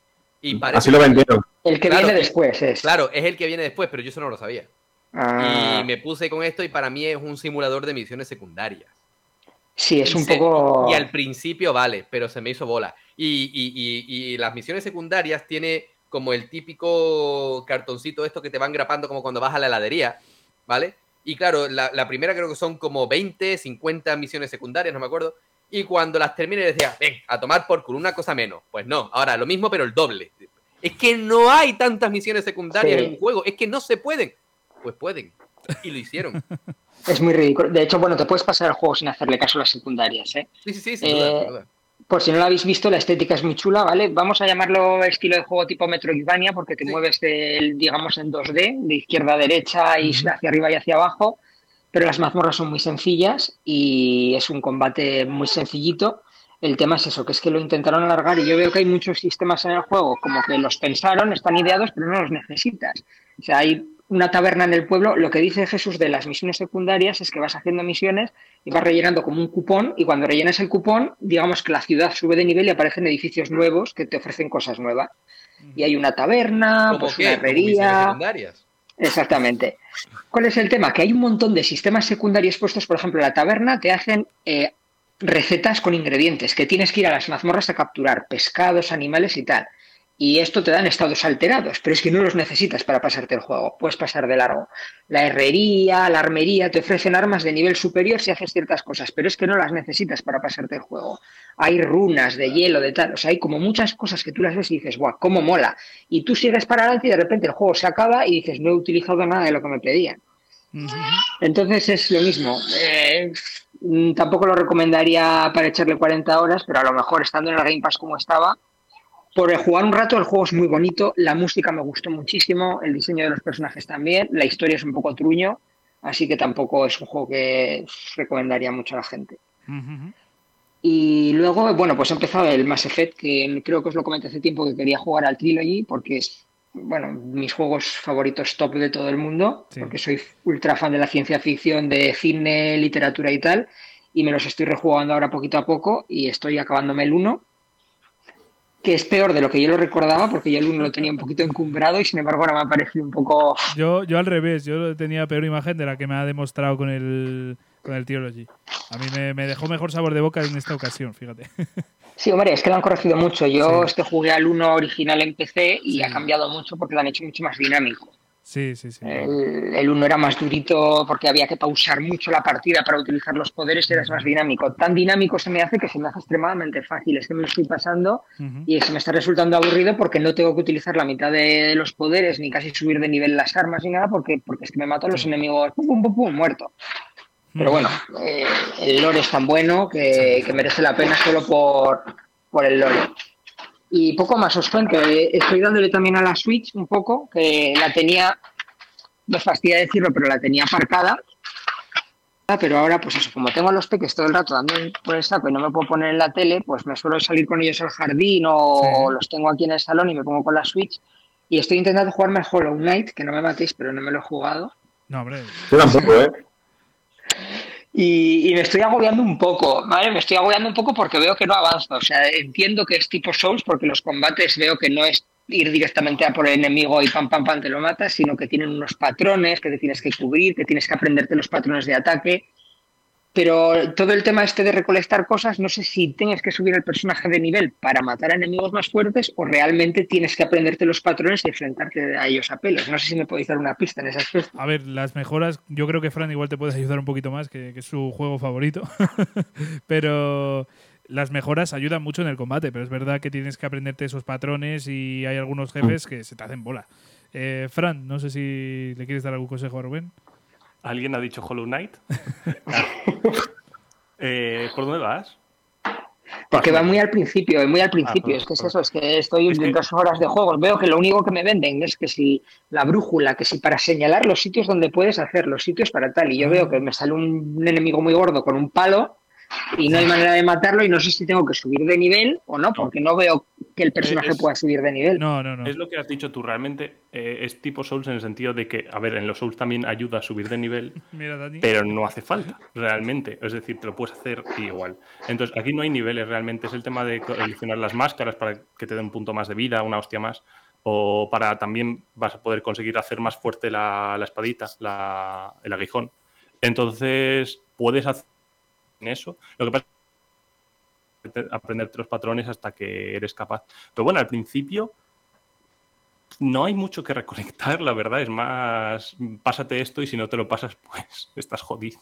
Y parece Así lo vendieron. el que claro, viene después es. Claro, es el que viene después, pero yo eso no lo sabía. Ah, Y me puse con esto y para mí es un simulador de misiones secundarias. sí, es Y un se- poco. Y al principio vale, pero se me hizo bola. Y, y- y- y las misiones secundarias tiene como el típico cartoncito esto que te van grapando como cuando vas a la heladería, ¿vale? Y claro, la, la primera creo que son como 20, 50 misiones secundarias, no me acuerdo. Y cuando las terminé decía, ven, a tomar por culo, una cosa menos. Pues no, ahora lo mismo pero el doble. Es que no hay tantas misiones secundarias Sí. en un juego, es que no se pueden. Pues pueden. Y lo hicieron. [laughs] Es muy ridículo. De hecho, bueno, te puedes pasar el juego sin hacerle caso a las secundarias, ¿eh? Sí, sí, sí, sin duda, Eh, sin duda. Por si no lo habéis visto, la estética es muy chula, ¿vale? Vamos a llamarlo estilo de juego tipo Metroidvania porque te Sí. mueves, digamos, en 2D, de izquierda a derecha y hacia arriba y hacia abajo, pero las mazmorras son muy sencillas y es un combate muy sencillito. El tema es eso, que es que lo intentaron alargar y yo veo que hay muchos sistemas en el juego, como que los pensaron, están ideados, pero no los necesitas. O sea, hay una taberna en el pueblo. Lo que dice Jesús de las misiones secundarias es que vas haciendo misiones y vas rellenando como un cupón y cuando rellenas el cupón, digamos que la ciudad sube de nivel y aparecen edificios nuevos que te ofrecen cosas nuevas. Y hay una taberna, ¿Cómo pues qué? una ¿Como misiones herrería. secundarias? Exactamente. ¿Cuál es el tema? Que hay un montón de sistemas secundarios puestos, por ejemplo, en la taberna te hacen eh, recetas con ingredientes que tienes que ir a las mazmorras a capturar, pescados, animales y tal. Y esto te dan estados alterados, pero es que no los necesitas para pasarte el juego. Puedes pasar de largo. La herrería, la armería, te ofrecen armas de nivel superior si haces ciertas cosas, pero es que no las necesitas para pasarte el juego. Hay runas de hielo, de tal. O sea, hay como muchas cosas que tú las ves y dices, ¡guau! ¡Cómo mola! Y tú sigues para adelante y de repente el juego se acaba y dices, no he utilizado nada de lo que me pedían. Entonces es lo mismo. Eh, mm, tampoco lo recomendaría para echarle 40 horas, pero a lo mejor estando en el Game Pass como estaba, por jugar un rato el juego es muy bonito, la música me gustó muchísimo, el diseño de los personajes también, la historia es un poco truño, así que tampoco es un juego que recomendaría mucho a la gente. Y luego, bueno, pues he empezado el Mass Effect, que creo que os lo comenté hace tiempo que quería jugar al Trilogy, porque es bueno, mis juegos favoritos top de todo el mundo, porque soy ultra fan de la ciencia ficción, de cine, literatura y tal, y me los estoy rejugando ahora poquito a poco y estoy acabándome el 1, que es peor de lo que yo lo recordaba, porque yo el 1 lo tenía un poquito encumbrado y sin embargo ahora me ha parecido un poco... [laughs] Yo, yo al revés, yo tenía peor imagen de la que me ha demostrado con el, con el Theology. A mí me, me dejó mejor sabor de boca en esta ocasión, fíjate. [laughs] Sí, hombre, es que lo han corregido mucho. Yo es que jugué al 1 original en PC y ha cambiado mucho porque lo han hecho mucho más dinámico. Sí, sí, sí. El, 1 era más durito porque había que pausar mucho la partida para utilizar los poderes y era más dinámico. Tan dinámico se me hace que se me hace extremadamente fácil. Es que me lo estoy pasando y se me está resultando aburrido porque no tengo que utilizar la mitad de los poderes ni casi subir de nivel las armas ni nada porque, porque es que me mato a los enemigos pum, pum, pum, pum, muerto. Pero bueno, eh, el lore es tan bueno que, merece la pena solo por, por, el lore. Y poco más os cuento. Eh, estoy dándole también a la Switch un poco, que la tenía, me fastidia decirlo, pero la tenía aparcada. Pero ahora, pues eso, como tengo los peques todo el rato dando por el saco y no me puedo poner en la tele, pues me suelo salir con ellos al jardín o los tengo aquí en el salón y me pongo con la Switch. Y estoy intentando jugarme el Hollow Knight, que no me matéis, pero no me lo he jugado. No, hombre. Yo tampoco, ¿eh? Y, me estoy agobiando un poco, ¿vale? Me estoy agobiando un poco porque veo que no avanza. O sea, entiendo que es tipo Souls porque los combates veo que no es ir directamente a por el enemigo y pam, pam, pam, te lo matas, sino que tienen unos patrones que te tienes que cubrir, que tienes que aprenderte los patrones de ataque. Pero todo el tema este de recolectar cosas, no sé si tienes que subir el personaje de nivel para matar a enemigos más fuertes o realmente tienes que aprenderte los patrones y enfrentarte a ellos a pelos. No sé si me podéis dar una pista en ese aspecto. A ver, las mejoras, yo creo que Fran igual te puede ayudar un poquito más, que, es su juego favorito. [laughs] pero las mejoras ayudan mucho en el combate, pero es verdad que tienes que aprenderte esos patrones y hay algunos jefes que se te hacen bola. Eh, Fran, no sé si le quieres dar algún consejo a Rubén. ¿Alguien ha dicho Hollow Knight? [laughs] Eh, ¿Por dónde vas? Porque va muy al principio, muy al principio. Ah, es que es eso, es que estoy en dos horas de juegos. Veo que lo único que me venden es que si la brújula, que si para señalar los sitios donde puedes hacer, los sitios para tal. Y yo veo que me sale un enemigo muy gordo con un palo y no hay manera de matarlo y no sé si tengo que subir de nivel o no, porque no veo que el personaje pueda subir de nivel. No, no, no. Es lo que has dicho tú, realmente eh, es tipo Souls en el sentido de que, a ver, en los Souls también ayuda a subir de nivel, [laughs] pero no hace falta, realmente. Es decir, te lo puedes hacer igual. Entonces, aquí no hay niveles realmente, es el tema de seleccionar las máscaras para que te den un punto más de vida, una hostia más, o para también vas a poder conseguir hacer más fuerte la, espadita, el aguijón. Entonces, puedes hacer en eso. Lo que pasa es aprenderte los patrones hasta que eres capaz. Pero bueno, al principio no hay mucho que recolectar, la verdad. Es más, pásate esto y si no te lo pasas, pues [laughs] estás jodido.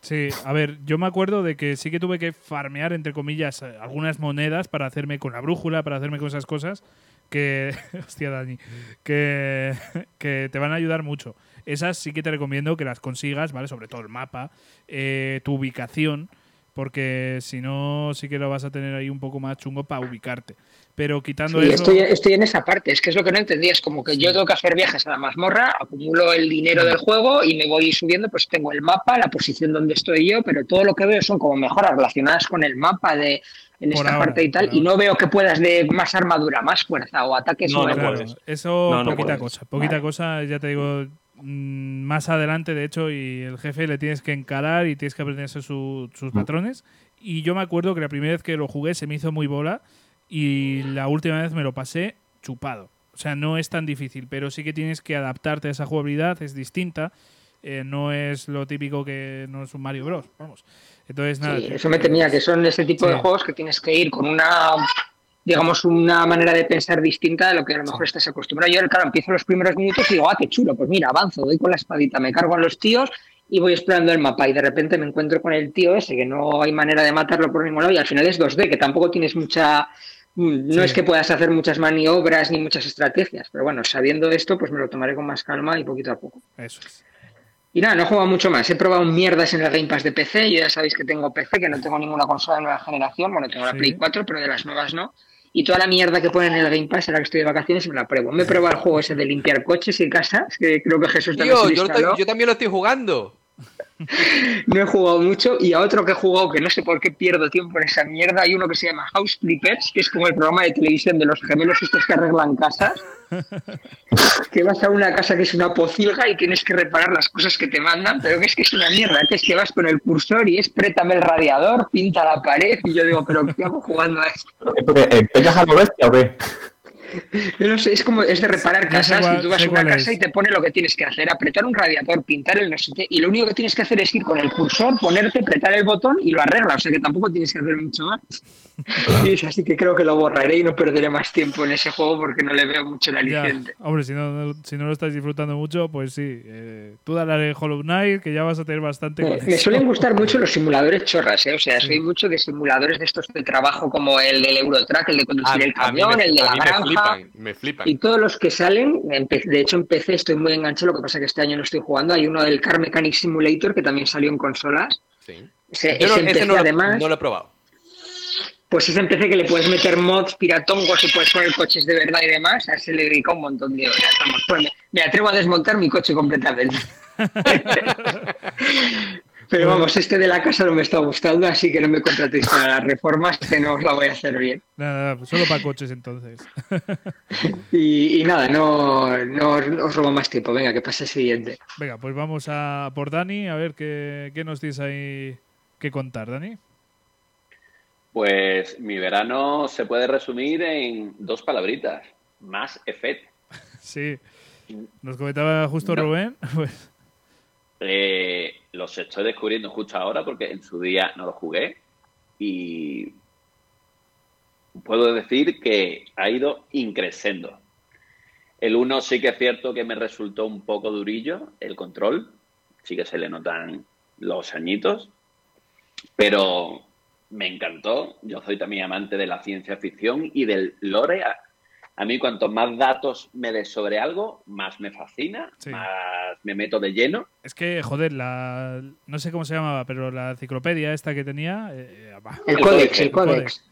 Sí, a ver, yo me acuerdo de que sí que tuve que farmear, entre comillas, algunas monedas para hacerme con la brújula, para hacerme con esas cosas que, [laughs] hostia Dani, que, que te van a ayudar mucho. Esas sí que te recomiendo que las consigas, ¿vale? Sobre todo el mapa, eh, tu ubicación, porque si no, sí que lo vas a tener ahí un poco más chungo para ubicarte. Pero quitando eso. Estoy, estoy, en esa parte, es que es lo que no entendía. Es como que yo tengo que hacer viajes a la mazmorra, acumulo el dinero del juego y me voy subiendo, pues tengo el mapa, la posición donde estoy yo, pero todo lo que veo son como mejoras relacionadas con el mapa de en esta parte y tal, y no veo que puedas de más armadura, más fuerza o ataques. No, no, Eso, poquita cosa. Poquita cosa, ya te digo, mm, más adelante, de hecho, y el jefe le tienes que encarar y tienes que aprenderse sus mm. patrones. Y yo me acuerdo que la primera vez que lo jugué se me hizo muy bola y la última vez me lo pasé chupado. O sea, no es tan difícil, pero sí que tienes que adaptarte a esa jugabilidad, es distinta. Eh, no es lo típico que no es un Mario Bros. Vamos. Entonces, nada. eso me temía, que son ese tipo de juegos que tienes que ir con una digamos, una manera de pensar distinta de lo que a lo mejor estás acostumbrado. Yo, claro, empiezo los primeros minutos y digo, ah, qué chulo, pues mira, avanzo, doy con la espadita, me cargo a los tíos y voy explorando el mapa y de repente me encuentro con el tío ese que no hay manera de matarlo por ningún lado y al final es 2D, que tampoco tienes mucha... Mm, no es que puedas hacer muchas maniobras ni muchas estrategias, pero bueno, sabiendo esto, pues me lo tomaré con más calma y poquito a poco. Eso es. Y nada, no he jugado mucho más. He probado mierdas en el Game Pass de PC. Yo ya sabéis que tengo PC, que no tengo ninguna consola de nueva generación. Bueno, tengo la Play 4, pero de las nuevas no. Y toda la mierda que ponen en el Game Pass, ahora que estoy de vacaciones, me la pruebo. Me he probado el juego ese de limpiar coches y casas, que creo que Jesús también Tío, yo, yo también lo estoy jugando. No he jugado mucho y a otro que he jugado que no sé por qué pierdo tiempo en esa mierda hay uno que se llama House Flippers que es como el programa de televisión de los gemelos estos que arreglan casas que vas a una casa que es una pocilga y tienes que reparar las cosas que te mandan pero que es que es una mierda que es que vas con el cursor y es prétame el radiador pinta la pared y yo digo pero ¿qué hago jugando a esto? ¿Empeñas a lo bestia o qué? No sé, es como es de reparar casas y tú vas a una casa y te pone lo que tienes que hacer, apretar un radiador, pintar el no sé qué, y lo único que tienes que hacer es ir con el cursor, ponerte, apretar el botón y lo arregla, o sea que tampoco tienes que hacer mucho más. [laughs] así que creo que lo borraré y no perderé más tiempo en ese juego porque no le veo mucho la aliciente. Hombre, si no, si no lo estás disfrutando mucho, pues sí. Eh, tú dale a Hollow Knight, que ya vas a tener bastante. me suelen gustar mucho los simuladores chorras, ¿eh? o sea, soy mucho de simuladores de estos de trabajo como el del Eurotrack, el de conducir el camión, el de la granja. Me flipan, Y todos los que salen, de hecho en PC estoy muy enganchado, lo que pasa es que este año no estoy jugando. Hay uno del Car Mechanic Simulator que también salió en consolas. Sí. Ese, no, además, no lo he probado pues es en PC que le puedes meter mods piratongos y puedes poner coches de verdad y demás, a ese le dedica un montón de horas. Pues me, atrevo a desmontar mi coche completamente. [laughs] [laughs] Pero vamos, este de la casa no me está gustando, así que no me contratéis para las reformas, que no os la voy a hacer bien. Nada, pues solo para coches entonces. [laughs] y, nada, no, no, os robo más tiempo. Venga, que pase el siguiente. Venga, pues vamos a por Dani, a ver qué, qué nos tienes ahí que contar, Dani. Pues mi verano se puede resumir en dos palabritas. Más efecto. [laughs] Sí. Nos comentaba justo Rubén. [laughs] Pues. Eh, los estoy descubriendo justo ahora porque en su día no lo jugué. Y puedo decir que ha ido increciendo. El uno sí que es cierto que me resultó un poco durillo el control. Sí que se le notan los añitos. Pero me encantó. Yo soy también amante de la ciencia ficción y del lore. A, mí cuanto más datos me des sobre algo, más me fascina, más me meto de lleno. Es que, joder, la no sé cómo se llamaba, pero la enciclopedia esta que tenía... Eh, el, códex, el códex.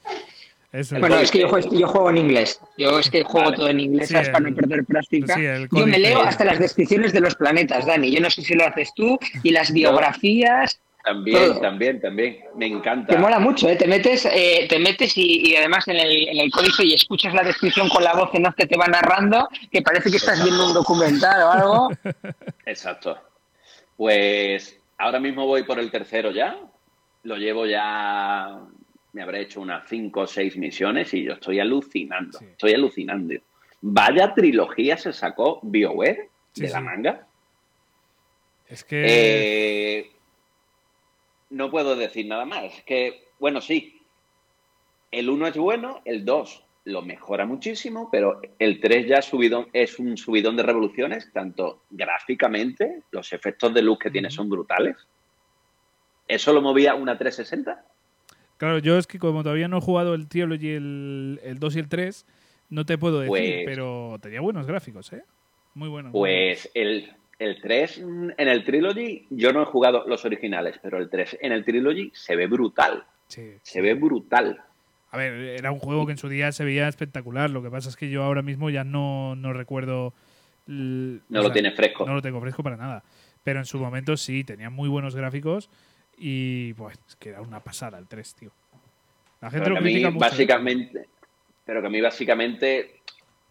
bueno, es que yo juego, en inglés. Yo es que juego todo en inglés para no perder práctica. yo me leo hasta las descripciones de los planetas, Dani. Yo no sé si lo haces tú. Y las biografías. También, también, también. Me encanta. Te mola mucho, ¿eh? Te metes, eh, te metes y, además en el, en el códice y escuchas la descripción con la voz en que te va narrando, que parece que estás viendo un documental o algo. [laughs] Exacto. Pues ahora mismo voy por el tercero ya. Lo llevo ya. Me habré hecho unas cinco o seis misiones y yo estoy alucinando. Estoy alucinando. Vaya trilogía se sacó BioWare de la manga. Es que. Eh, no puedo decir nada más. Que, bueno, sí, el 1 es bueno, el 2 lo mejora muchísimo, pero el 3 ya subido, es un subidón de revoluciones, tanto gráficamente, los efectos de luz que tiene son brutales. ¿Eso lo movía una 360? Claro, yo es que como todavía no he jugado el Trilogy, el, el 2 y el 3, no te puedo decir, pues pero tenía buenos gráficos, ¿eh? Muy buenos. Pues el, el 3 en el Trilogy, yo no he jugado los originales, pero el 3 en el Trilogy se ve brutal. se ve brutal. A ver, era un juego que en su día se veía espectacular. Lo que pasa es que yo ahora mismo ya no, recuerdo. no lo tiene fresco. No lo tengo fresco para nada. Pero en su momento sí, tenía muy buenos gráficos y pues es que era una pasada el 3, tío. La gente lo critica mucho. ¿eh? Básicamente, pero que a mí básicamente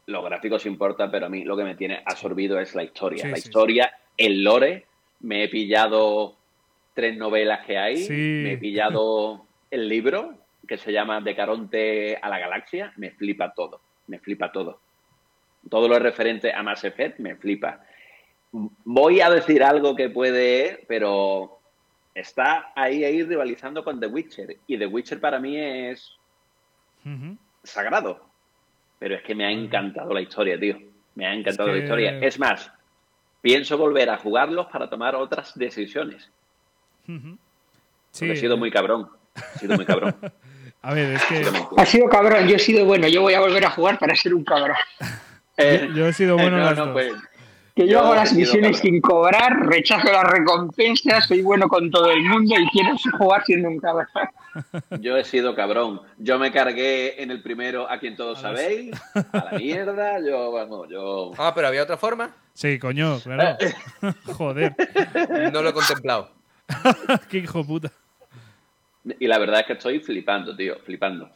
los gráficos importan, pero a mí lo que me tiene absorbido es la historia. la historia, el lore. Me he pillado tres novelas que hay. Me he pillado el libro que se llama De Caronte a la Galaxia. Me flipa todo. Me flipa todo. Todo lo referente a Mass Effect me flipa. Voy a decir algo que puede, pero está ahí, ahí rivalizando con The Witcher. Y The Witcher para mí es sagrado. Pero es que me ha encantado la historia, tío. Me ha encantado la historia. Es más, pienso volver a jugarlos para tomar otras decisiones. sí. He sido muy cabrón. He sido muy cabrón. [laughs] a ver, es que. Ha sido cabrón, yo he sido bueno. Yo voy a volver a jugar para ser un cabrón. [laughs] yo, he sido bueno las dos. Pues, que yo, hago las misiones sin cobrar, rechazo las recompensas, soy bueno con todo el mundo y quiero jugar siendo un cabrón. [laughs] Yo he sido cabrón. Yo me cargué en el primero a quien todos sabéis, a la mierda, yo, vamos, yo... Ah, pero había otra forma. Sí, coño, claro. [laughs] Joder. No lo he contemplado. [laughs] Qué hijo puta. Y la verdad es que estoy flipando, tío, flipando.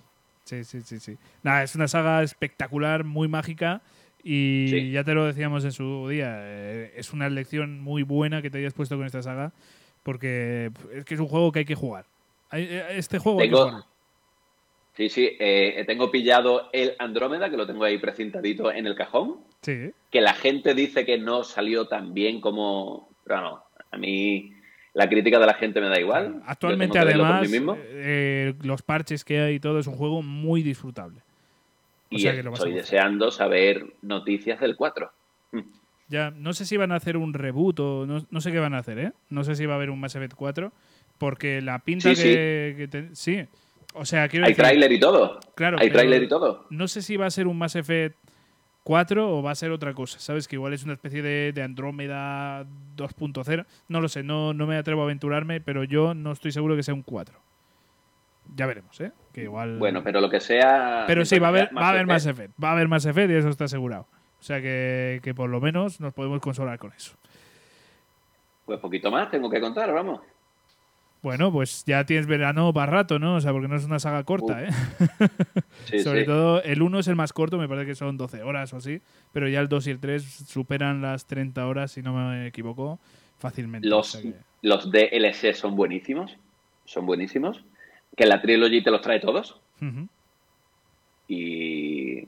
Sí, sí, sí, sí. Nada, es una saga espectacular, muy mágica. Y ya te lo decíamos en su día, eh, es una lección muy buena que te hayas puesto con esta saga, porque es que es un juego que hay que jugar. Eh, este juego tengo, Sí, sí, eh, tengo pillado el Andrómeda, que lo tengo ahí precintadito en el cajón. Sí. Que la gente dice que no salió tan bien como... Pero no, a mí la crítica de la gente me da igual. Actualmente, además, los parches que hay y todo es un juego muy disfrutable y estoy deseando saber noticias del 4. Mm. [laughs] Ya, no sé si van a hacer un reboot o no, sé qué van a hacer, ¿eh? No sé si va a haber un Mass Effect 4, porque la pinta que... Sí. O sea, quiero Hay tráiler y todo. Claro. Hay tráiler y todo. No sé si va a ser un Mass Effect 4 o va a ser otra cosa, ¿sabes? Que igual es una especie de, de Andrómeda 2.0. No lo sé, no, no me atrevo a aventurarme, pero yo no estoy seguro que sea un 4 ya veremos, ¿eh? Que igual... Bueno, pero lo que sea... Pero sí, va a haber, va a haber más efect. Va a haber más efect y eso está asegurado. O sea que, por lo menos nos podemos consolar con eso. Pues poquito más tengo que contar, vamos. Bueno, pues ya tienes verano para rato, ¿no? O sea, porque no es una saga corta, ¿eh? [laughs] Sí, Sobre todo el 1 es el más corto, me parece que son 12 horas o así, pero ya el 2 y el 3 superan las 30 horas, si no me equivoco, fácilmente. Los, los DLC son buenísimos, son buenísimos que la Trilogy te los trae todos. Y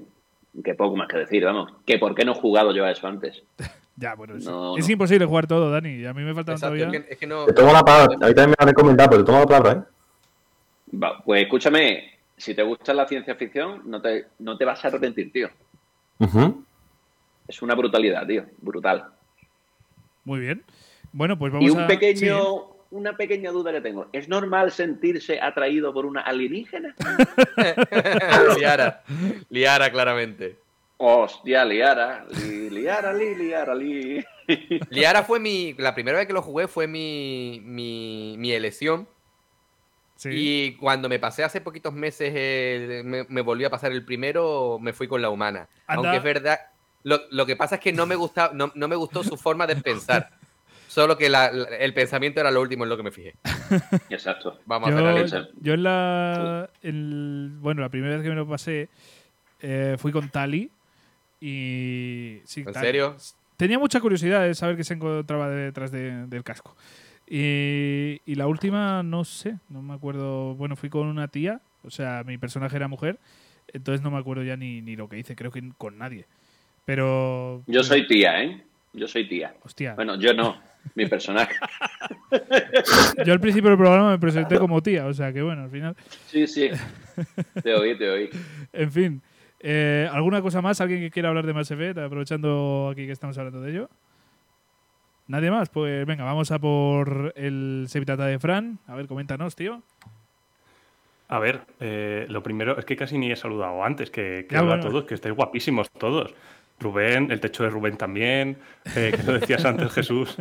que poco más que decir, vamos. Que por qué no he jugado yo a eso antes. [laughs] ya, bueno, es, imposible jugar todo, Dani. A mí me falta todavía. Es que, no... Te tomo la palabra. A mí también me han comentado, pero te tomo la palabra, ¿eh? pues escúchame, si te gusta la ciencia ficción, no te, no te vas a arrepentir, tío. Es una brutalidad, tío. Brutal. Muy bien. Bueno, pues vamos a... Y un pequeño una pequeña duda que tengo. ¿Es normal sentirse atraído por una alienígena? [laughs] Liara. Liara, claramente. Hostia, Liara. Liara, li, Liara, li. [laughs] Liara fue mi. La primera vez que lo jugué fue mi, mi, elección. Y cuando me pasé hace poquitos meses, me, volvió a pasar el primero, me fui con la humana. Aunque es verdad. Lo, que pasa es que no me, gusta, no, no me gustó su forma de pensar. Solo que el pensamiento era lo último en lo que me fijé. [laughs] Exacto. Vamos a hacer Yo en la. bueno, la primera vez que me lo pasé eh, fui con Tali. Y. ¿En serio? Tenía mucha curiosidad de saber qué se encontraba detrás del casco. Y, y, la última, no sé, no me acuerdo. Bueno, fui con una tía, o sea, mi personaje era mujer, entonces no me acuerdo ya ni, ni lo que hice, creo que con nadie. Pero. Yo soy tía, ¿eh? Yo soy tía. Hostia. Bueno, yo no mi personaje. [laughs] Yo al principio del programa me presenté como tía, o sea que bueno, al final. Sí, sí. Te oí, te oí. en fin. Eh, ¿Alguna cosa más? ¿Alguien que quiera hablar de Mass Effect? Aprovechando aquí que estamos hablando de ello. ¿Nadie más? Pues venga, vamos a por el Sevitata de Fran. A ver, coméntanos, tío. A ver, eh, lo primero es que casi ni he saludado antes, que, que a todos, que estáis guapísimos todos. Rubén, el techo de Rubén también, eh, que lo decías antes, Jesús.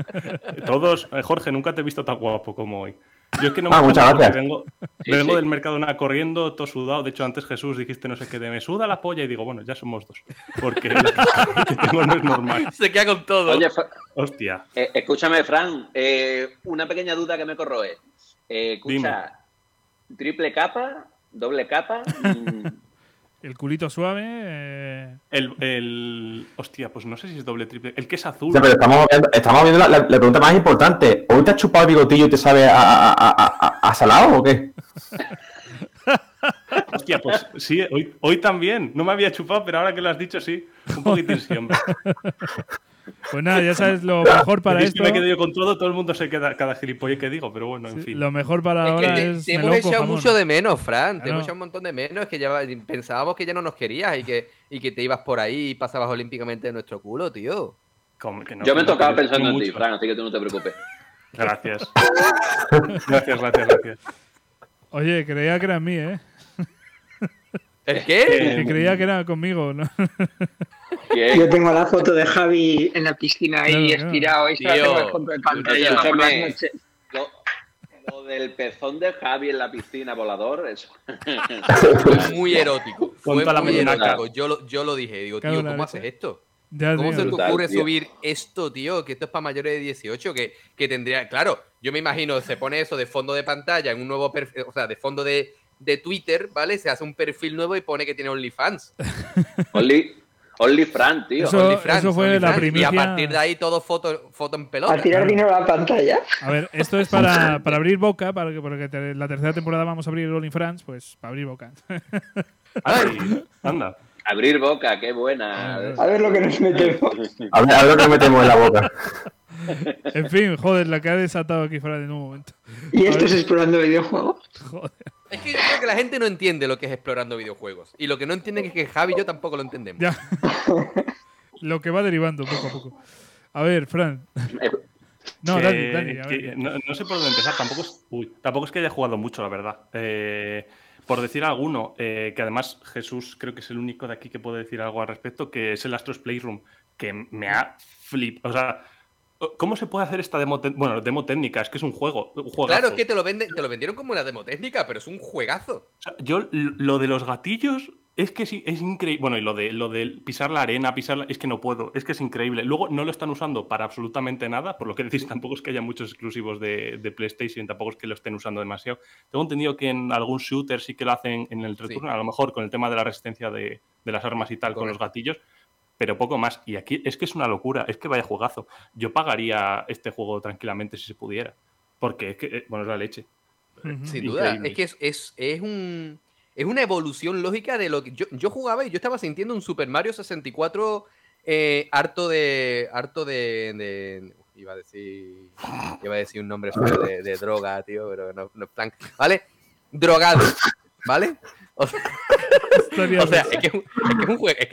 Todos, eh, Jorge, nunca te he visto tan guapo como hoy. Yo es que no ah, muchas gracias. vengo, vengo del mercado nada corriendo, todo sudado. De hecho, antes Jesús dijiste no sé qué de me suda la polla y digo, bueno, ya somos dos. Porque lo [laughs] que tengo no es normal. Se queda con todo. Oye, Hostia. Eh, escúchame, Fran, una pequeña duda que me corroe. escucha, triple capa, doble capa. El culito suave. Eh. El, el, Hostia, pues no sé si es doble triple. El que es azul. pero estamos viendo, estamos viendo la, pregunta más importante. ¿Hoy te has chupado el bigotillo y te sabe a, salado o qué? [laughs] Hostia, pues sí, hoy, hoy también. No me había chupado, pero ahora que lo has dicho, sí. Un poquitín siempre. [laughs] Pues nada, ya sabes lo [laughs] mejor para esto. me quedo yo con todo, todo el mundo se queda cada gilipollas que digo, pero bueno, en fin. Lo mejor para ahora es. Te, hemos echado mucho de menos, Fran. Te hemos echado un montón de menos. Es que ya pensábamos que ya no nos querías y que, y que te ibas por ahí y pasabas olímpicamente de nuestro culo, tío. yo me tocaba pensando en ti, Fran, así que tú no te preocupes. Gracias. [laughs] gracias, gracias, gracias. Oye, creía que era mí, ¿eh? ¿El qué? Que creía que era conmigo, ¿no? Yo tengo la foto de Javi en la piscina ahí estirado. Ahí tengo el fondo de pantalla. Lo, lo, del pezón de Javi en la piscina volador, eso. Fue [laughs] muy erótico. Fue muy erótico. Yo lo, yo lo dije. Digo, tío, ¿cómo haces esto? ¿Cómo se te ocurre subir esto, tío? Que esto es para mayores de 18, que, que tendría... Claro, yo me imagino, se pone eso de fondo de pantalla en un nuevo perfil, o sea, de fondo de, de Twitter, ¿vale? Se hace un perfil nuevo y pone que tiene OnlyFans. Only, OnlyFans, tío. Eso, OnlyFans, eso fue la primicia. Y a partir de ahí todo foto, foto en pelota. A tirar dinero a la pantalla. A ver, esto es para, [laughs] para abrir boca, para que, porque la tercera temporada vamos a abrir OnlyFans, pues para abrir boca. Ay, [laughs] anda. Abrir boca, qué buena. A ver lo que nos metemos. A ver, a ver lo que metemos en la boca. En fin, joder, la que ha desatado aquí fuera en un momento. ¿Y esto es explorando videojuegos? Joder. Es que yo creo que la gente no entiende lo que es explorando videojuegos. Y lo que no entienden es que Javi y yo tampoco lo entendemos. Ya. [laughs] lo que va derivando poco a poco. A ver, Fran. No, Dani, Dani, a ver. No, no, sé por dónde empezar. Tampoco es, uy, tampoco es que haya jugado mucho, la verdad. Eh, por decir alguno, eh, que además Jesús creo que es el único de aquí que puede decir algo al respecto, que es el Astros Playroom, que me ha flipado. O sea, ¿Cómo se puede hacer esta demo, bueno, demo técnica? Es que es un juego. Un claro, es que te lo, venden, te lo vendieron como una demo técnica, pero es un juegazo. yo, lo de los gatillos es que sí, es increíble. Bueno, y lo de, lo de pisar la arena, pisar es que no puedo. Es que es increíble. Luego no lo están usando para absolutamente nada, por lo que [laughs] decís, tampoco es que haya muchos exclusivos de, PlayStation, tampoco es que lo estén usando demasiado. Tengo entendido que en algún shooter sí que lo hacen en el return, a lo mejor con el tema de la resistencia de, las armas y tal, con los gatillos pero poco más. Y aquí es que es una locura, es que vaya juegazo. Yo pagaría este juego tranquilamente si se pudiera, porque es que, eh, bueno, es la leche. Sin duda, es que es, es, es, un, es una evolución lógica de lo que yo, yo, jugaba y yo estaba sintiendo un Super Mario 64 eh, harto de... harto de, de iba a decir iba a decir un nombre de, de, droga, tío, pero no, no es plan, ¿vale? Drogado, ¿vale? [laughs] O sea, es que es,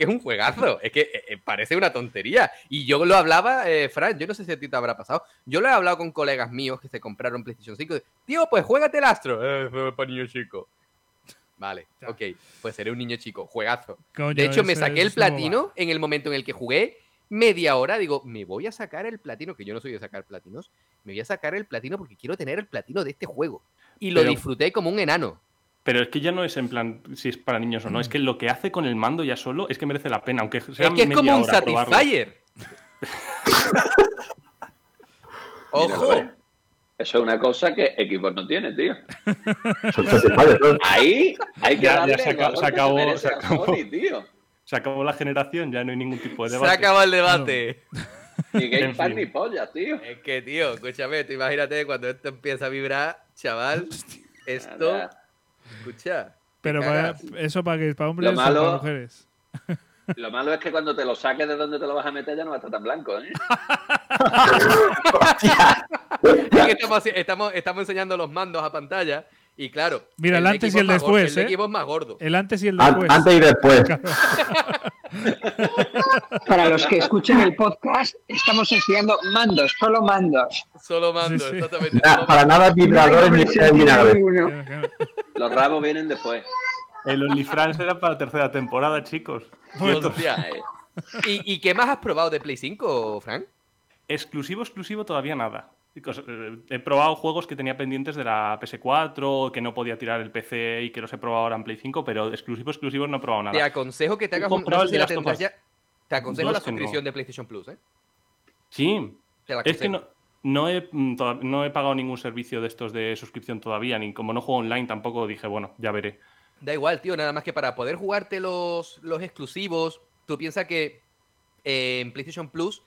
un, juegazo, es que eh, eh, parece una tontería. Y yo lo hablaba, eh, Fran, yo no sé si a ti te habrá pasado, yo lo he hablado con colegas míos que se compraron PlayStation 5. Tío, pues juégate el Astro. Eh, para niño chico. Vale, ok, pues seré un niño chico, juegazo. de hecho, me saqué el platino en el momento en el que jugué media hora. Digo, me voy a sacar el platino, que yo no soy de sacar platinos. Me voy a sacar el platino porque quiero tener el platino de este juego. Y lo disfruté como un enano. Pero es que ya no es en plan si es para niños o no, es que lo que hace con el mando ya solo es que merece la pena, aunque sea Es que es como un Satisfyer. [laughs] ¡Ojo! Eso es una cosa que Xbox no tiene, tío. Ahí hay que darle se, acabó, se, acabó, tío. se acabó la generación, ya no hay ningún tipo de debate. Se acabó el debate. Ni Game Pass ni polla, tío. Es que, tío, escúchame, tú imagínate cuando esto empieza a vibrar, chaval, esto... Escucha. Pero eso para que para hombres o para mujeres. [laughs] Lo malo es que cuando te lo saques de donde te lo vas a meter ya no va a estar tan blanco, ¿eh? [laughs] [laughs] estamos, estamos, enseñando los mandos a pantalla y claro. Mira, el, antes y el después, ¿eh? El equipo es más gordo. El antes y el después. Antes y después. [laughs] Para los que escuchen el podcast, estamos enseñando mandos, solo mandos. Solo mandos, exactamente. para nada vibradores ni Los ramos vienen después. El OnlyFans era para la tercera temporada, chicos. Eh. ¿Y, ¿Y qué más has probado de Play 5, Frank? Exclusivo, exclusivo, todavía nada. Eh, he probado juegos que tenía pendientes de la PS4, que no podía tirar el PC y que los he probado ahora en Play 5, pero exclusivo, exclusivo no he probado nada. Te aconsejo que te hagas un... Te aconsejo la suscripción de PlayStation Plus, ¿eh? Sí. Es que no, no, he, mm, no he pagado ningún servicio de estos de suscripción todavía, ni como no juego online tampoco dije, bueno, ya veré. Da igual, tío, nada más que para poder jugarte los, los exclusivos, tú piensas que eh, en PlayStation Plus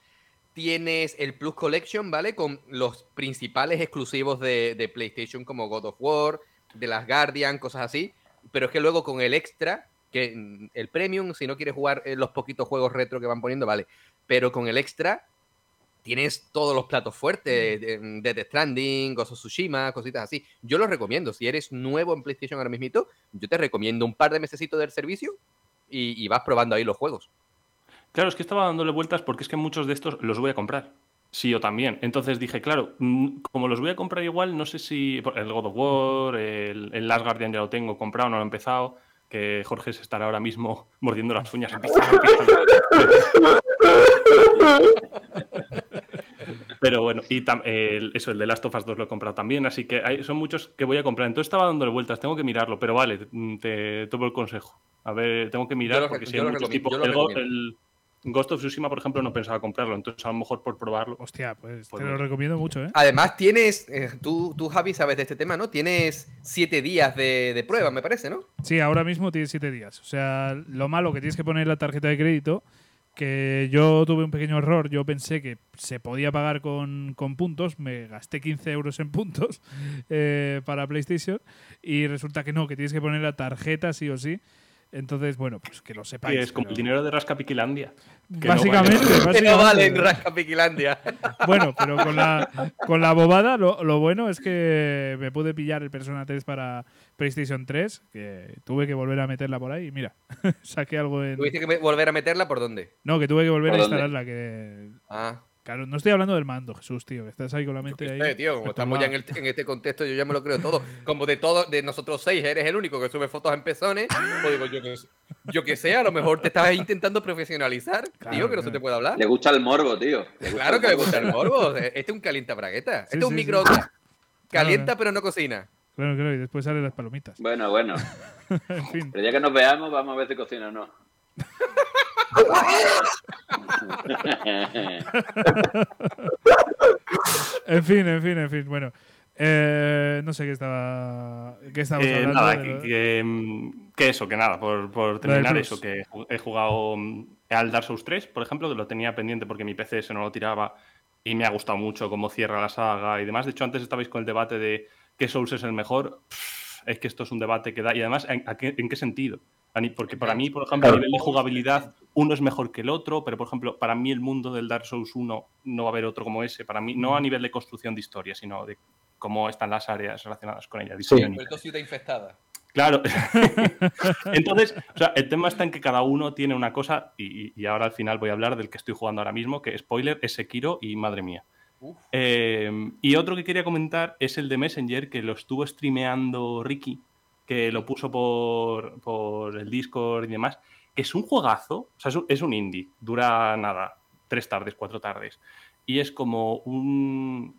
tienes el Plus Collection, ¿vale? Con los principales exclusivos de, PlayStation como God of War, de las Guardian, cosas así. Pero es que luego con el extra, que mm, el Premium, si no quieres jugar eh, los poquitos juegos retro que van poniendo, vale. Pero con el extra tienes todos los platos fuertes, de, The Stranding, Ghost of Tsushima, cositas así. Yo los recomiendo. Si eres nuevo en PlayStation ahora mismo, yo te recomiendo un par de mesecitos del servicio y, y vas probando ahí los juegos. Claro, es que estaba dándole vueltas porque es que muchos de estos los voy a comprar. Sí, yo también. Entonces dije, claro, mm, como los voy a comprar igual, no sé si el God of War, el, el Last Guardian ya lo tengo comprado, no lo he empezado, que Jorge se estará ahora mismo [laughs] mordiendo las uñas. Pero bueno, y eso, el de Last of Us 2 lo he comprado también, así que hay, son muchos que voy a comprar. Entonces estaba dándole vueltas, tengo que mirarlo, pero vale, te tomo el consejo. A ver, tengo que mirar porque si hay muchos tipos. El, Ghost of Tsushima, por ejemplo, no pensaba comprarlo, entonces a lo mejor por probarlo. Hostia, pues, te lo recomiendo mucho, ¿eh? Además, tienes, eh, tú, tú, Javi, sabes de este tema, ¿no? Tienes siete días de, de prueba, me parece, ¿no? Sí, ahora mismo tienes siete días. O sea, lo malo que tienes que poner la tarjeta de crédito, que yo tuve un pequeño error, yo pensé que se podía pagar con, puntos, me gasté 15 euros en puntos [laughs] eh, para PlayStation y resulta que no, que tienes que poner la tarjeta sí o sí. Entonces, bueno, pues que lo sepáis. es como el dinero de Rascapiquilandia. Básicamente, no básicamente. no vale en Rascapiquilandia. Bueno, pero con la, con la bobada, lo, bueno es que me pude pillar el Persona 3 para PlayStation 3, que tuve que volver a meterla por ahí. Y mira, [laughs] saqué algo en. ¿Tuviste que volver a meterla por dónde? No, que tuve que volver a instalarla. Que... Ah. Claro, no estoy hablando del mando, Jesús, tío, estás ahí con la mente ahí. tío, como estamos ya en, este contexto, yo ya me lo creo todo. Como de todos, de nosotros seis, eres el único que sube fotos en pezones, pues digo, yo que, yo que sé, a lo mejor te estás intentando profesionalizar, tío, que no se te puede hablar. Le gusta el morbo, tío. claro que le gusta el morbo. [laughs] Este es un calienta bragueta. este es un microondas. Calienta pero no cocina. Claro, claro, y después salen las palomitas. Bueno, bueno. [laughs] en fin. Pero ya que nos veamos, vamos a ver si cocina o no. [laughs] [laughs] en fin, en fin, en fin. Bueno, eh, no sé qué estaba. ¿Qué estábamos eh, hablando? Nada, que, que, eso, que nada, por, por terminar eso, que he jugado mm, al Dark Souls 3, por ejemplo, que lo tenía pendiente porque mi PC se no lo tiraba y me ha gustado mucho cómo cierra la saga y demás. De hecho, antes estabais con el debate de qué Souls es el mejor. es que esto es un debate que da. Y además, ¿en, en qué sentido? Porque para mí, por ejemplo, a nivel de jugabilidad, uno es mejor que el otro, pero por ejemplo, para mí el mundo del Dark Souls 1 no va a haber otro como ese. Para mí, no a nivel de construcción de historia, sino de cómo están las áreas relacionadas con ella. Diseño sí. ciudad infestada. Claro. [laughs] Entonces, o sea, el tema está en que cada uno tiene una cosa, y, ahora al final voy a hablar del que estoy jugando ahora mismo, que spoiler, es Sekiro y madre mía. Eh, y otro que quería comentar es el de Messenger, que lo estuvo streameando Ricky que lo puso por, por el Discord y demás, que es un juegazo, o sea, es un, indie, dura nada, tres tardes, cuatro tardes, y es como un...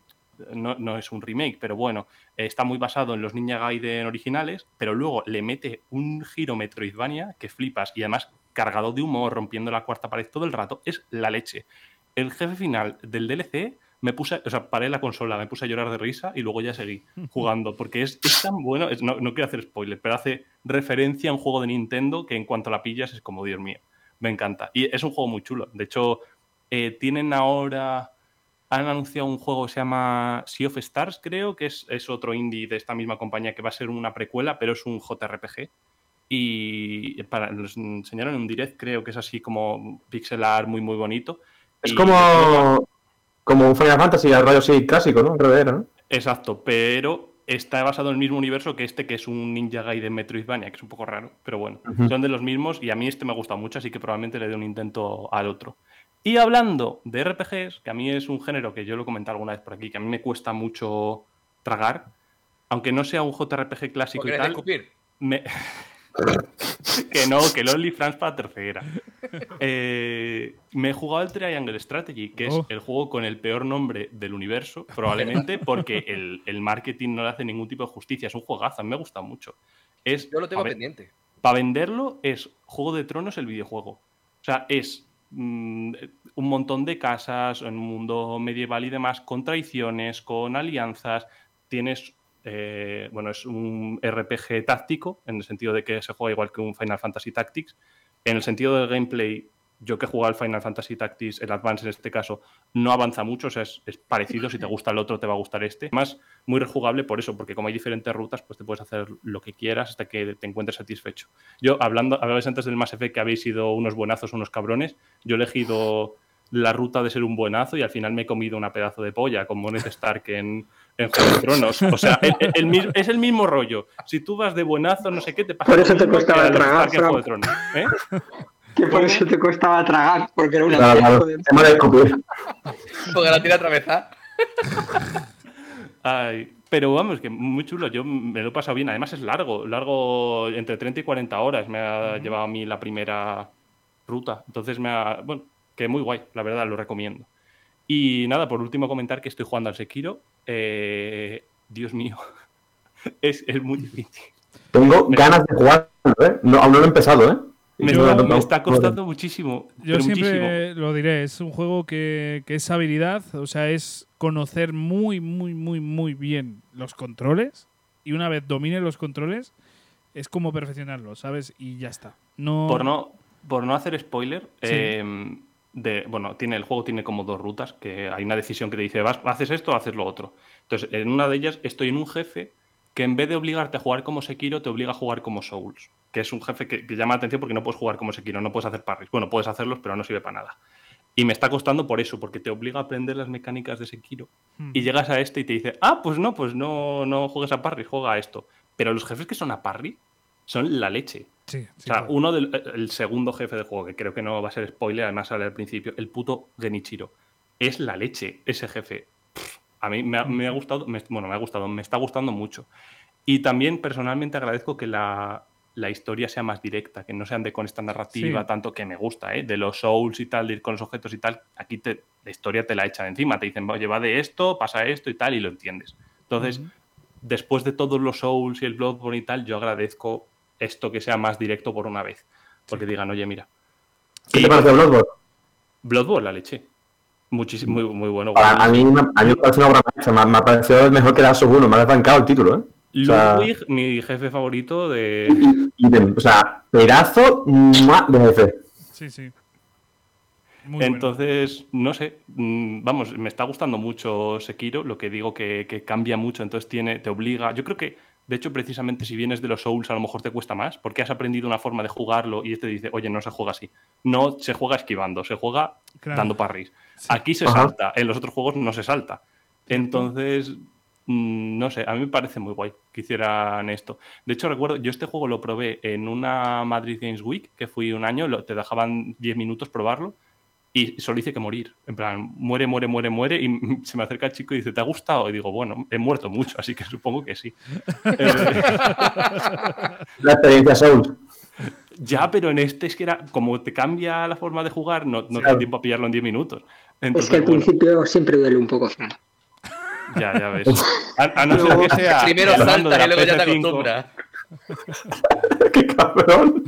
No, no, es un remake, pero bueno, está muy basado en los Ninja Gaiden originales, pero luego le mete un giro Metroidvania que flipas y además cargado de humor, rompiendo la cuarta pared todo el rato, es la leche. El jefe final del DLC me puse, o sea, paré la consola, me puse a llorar de risa y luego ya seguí jugando, porque es, tan bueno, no, no, quiero hacer spoiler, pero hace referencia a un juego de Nintendo que en cuanto la pillas es como, Dios mío, me encanta. Y es un juego muy chulo. De hecho, eh, tienen ahora, han anunciado un juego que se llama Sea of Stars, creo, que es, es otro indie de esta misma compañía que va a ser una precuela, pero es un JRPG. Y para, nos enseñaron en un direct, creo que es así como pixel art muy, muy bonito. Es como como un Final Fantasy al rollo sí clásico, ¿no? ¿no? Exacto, pero está basado en el mismo universo que este, que es un Ninja Gaiden Metroidvania, que es un poco raro, pero bueno, son de los mismos y a mí este me gusta mucho, así que probablemente le dé un intento al otro. Y hablando de RPGs, que a mí es un género que yo lo he comentado alguna vez por aquí, que a mí me cuesta mucho tragar, aunque no sea un JRPG clásico y tal, me... [laughs] que no, que el OnlyFans para tercera. Eh, me he jugado el Triangle Strategy, que es oh. el juego con el peor nombre del universo, probablemente [laughs] porque el, marketing no le hace ningún tipo de justicia. Es un juegazo, me gusta mucho. Es, Yo lo tengo pendiente. Para venderlo es Juego de Tronos el videojuego. O sea, es mm, un montón de casas en un mundo medieval y demás, con traiciones, con alianzas. Tienes eh, bueno, es un RPG táctico, en el sentido de que se juega igual que un Final Fantasy Tactics. En el sentido del gameplay, yo que he jugado al Final Fantasy Tactics, el Advance en este caso, no avanza mucho, o sea, es, parecido, si te gusta el otro te va a gustar este. Además, muy rejugable por eso, porque como hay diferentes rutas, pues te puedes hacer lo que quieras hasta que te encuentres satisfecho. Yo, hablando, hablabais antes del Mass Effect que habéis sido unos buenazos, unos cabrones, yo he elegido la ruta de ser un buenazo y al final me he comido una pedazo de polla como Ned Stark en, en Juego de Tronos. O sea, es el mismo rollo. Si tú vas de buenazo, no sé qué, te pasa. Por eso te costaba tragar. En Juego de Tronos, ¿eh? Que por eso te costaba tragar, porque era una. Claro, claro. De... porque la tira atravesada. Ay, pero vamos, que muy chulo. Yo me lo he pasado bien. Además es largo, largo entre 30 y 40 horas me ha llevado a mí la primera ruta. Entonces me ha, bueno, que muy guay, la verdad, lo recomiendo. Y nada, por último comentar que estoy jugando al Sekiro. Eh, Dios mío, [laughs] es, muy difícil. Tengo ganas de jugar, ¿eh? No, aún no lo he empezado, ¿eh? Me, está costando muchísimo. Yo siempre lo diré, es un juego que, que, es habilidad, o sea, es conocer muy, muy, muy, muy bien los controles y una vez domine los controles, es como perfeccionarlos, ¿sabes? Y ya está. No... Por, no, por no hacer spoiler, em, de, bueno, tiene, el juego tiene como dos rutas, que hay una decisión que te dice, vas, haces esto o haces lo otro. Entonces, en una de ellas estoy en un jefe que en vez de obligarte a jugar como Sekiro, te obliga a jugar como Souls, que es un jefe que, llama la atención porque no puedes jugar como Sekiro, no puedes hacer parries. Bueno, puedes hacerlos, pero no sirve para nada. Y me está costando por eso, porque te obliga a aprender las mecánicas de Sekiro. Hmm. Y llegas a este y te dice, ah, pues no, pues no, no juegues a parry, juega a esto. Pero los jefes que son a parry son la leche. Sí, o sea, uno del el segundo jefe del juego, que creo que no va a ser spoiler, además sale al principio, el puto Genichiro. Es la leche ese jefe. a mí me ha, gustado, bueno, me ha gustado, me está gustando mucho. Y también personalmente agradezco que la, historia sea más directa, que no sean de con esta narrativa tanto que me gusta, ¿eh? de los souls y tal, de ir con los objetos y tal. Aquí te, la historia te la echan encima, te dicen, oye, va de esto, pasa esto y tal, y lo entiendes. Entonces, después de todos los souls y el Bloodborne y tal, yo agradezco esto que sea más directo por una vez. Porque digan, oye, mira. ¿Qué te parece Bloodborne? Bloodborne, la leche. Muchísimo, muy, muy bueno. A, mí, a mí me parece una obra maestra. Me, ha parecido mejor que Last of 1. Me ha arrancado el título, ¿eh? Ludwig, mi jefe favorito de. o sea, pedazo de jefe. Sí, sí. entonces, no sé, mm, vamos, me está gustando mucho Sekiro, lo que digo que, que, cambia mucho, entonces tiene, te obliga. Yo creo que, de hecho, precisamente si vienes de los Souls, a lo mejor te cuesta más, porque has aprendido una forma de jugarlo y este dice, oye, no se juega así. No se juega esquivando, se juega dando parries. Aquí se salta, en los otros juegos no se salta. Entonces, Mm, no sé, a mí me parece muy guay que hicieran esto. De hecho, recuerdo, yo este juego lo probé en una Madrid Games Week, que fui un año, te dejaban 10 minutos probarlo y solo hice que morir. En plan, muere, muere, muere, muere y [laughs] se me acerca el chico y dice, ¿te ha gustado? Y digo, bueno, he muerto mucho, así que supongo que sí. [laughs] la experiencia Soul. Ya, pero en este es que era, como te cambia la forma de jugar, no, no te da tiempo a pillarlo en 10 minutos. es que al principio siempre duele un poco. Ya, ya ves. A, no ser que sea. Primero salta y luego ya te acostumbras. [laughs] ¡Qué cabrón!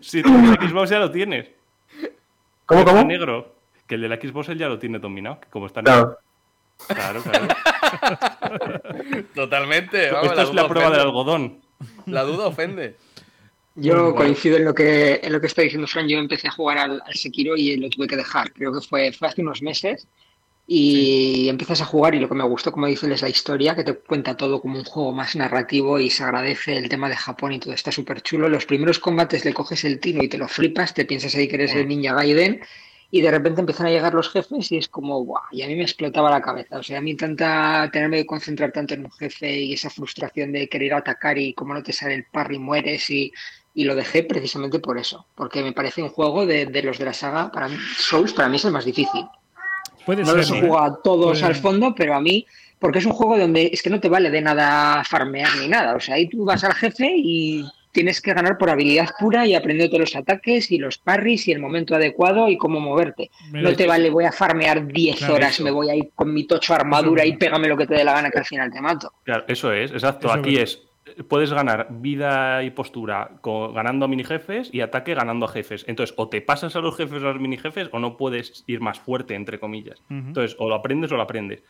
Si tú el Xbox ya lo tienes. ¿Cómo, cómo? negro. Que el de la Xbox él ya lo tiene dominado. como está negro. Claro, claro. [laughs] Totalmente. Vamos, Esta es la prueba del algodón. La duda ofende. Yo coincido en lo que en lo que está diciendo Fran. Yo empecé a jugar al, al, Sekiro y lo tuve que dejar. Creo que fue, fue hace unos meses. Y empiezas a jugar y lo que me gustó, como dices, es la historia, que te cuenta todo como un juego más narrativo y se agradece el tema de Japón y todo está súper chulo. Los primeros combates le coges el tiro y te lo flipas, te piensas ahí que eres el Ninja Gaiden y de repente empiezan a llegar los jefes y es como, guau, y a mí me explotaba la cabeza. O sea, a mí tanta, tenerme que concentrar tanto en un jefe y esa frustración de querer atacar y como no te sale el parry mueres y, y lo dejé precisamente por eso, porque me parece un juego de, de los de la saga, para mí, Souls para mí es el más difícil no los he jugado todos al fondo, pero a mí, porque es un juego donde es que no te vale de nada farmear ni nada. O sea, ahí tú vas al jefe y tienes que ganar por habilidad pura y aprender todos los ataques y los parries y el momento adecuado y cómo moverte. no te vale, voy a farmear 10 horas, me voy a ir con mi tocho armadura y pégame lo que te dé la gana que al final te mato. Claro, eso es, exacto. Aquí es puedes ganar vida y postura ganando a mini jefes y ataque ganando a jefes. Entonces, o te pasas a los jefes a los mini jefes o no puedes ir más fuerte, entre comillas. Entonces, o lo aprendes o lo aprendes.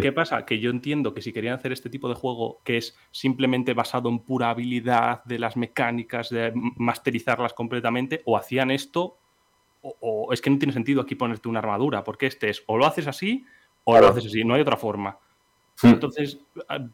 ¿Qué pasa? Que yo entiendo que si querían hacer este tipo de juego que es simplemente basado en pura habilidad de las mecánicas, de masterizarlas completamente, o hacían esto, o, es que no tiene sentido aquí ponerte una armadura, porque este es o lo haces así o lo haces así, no hay otra forma. Hmm. Entonces,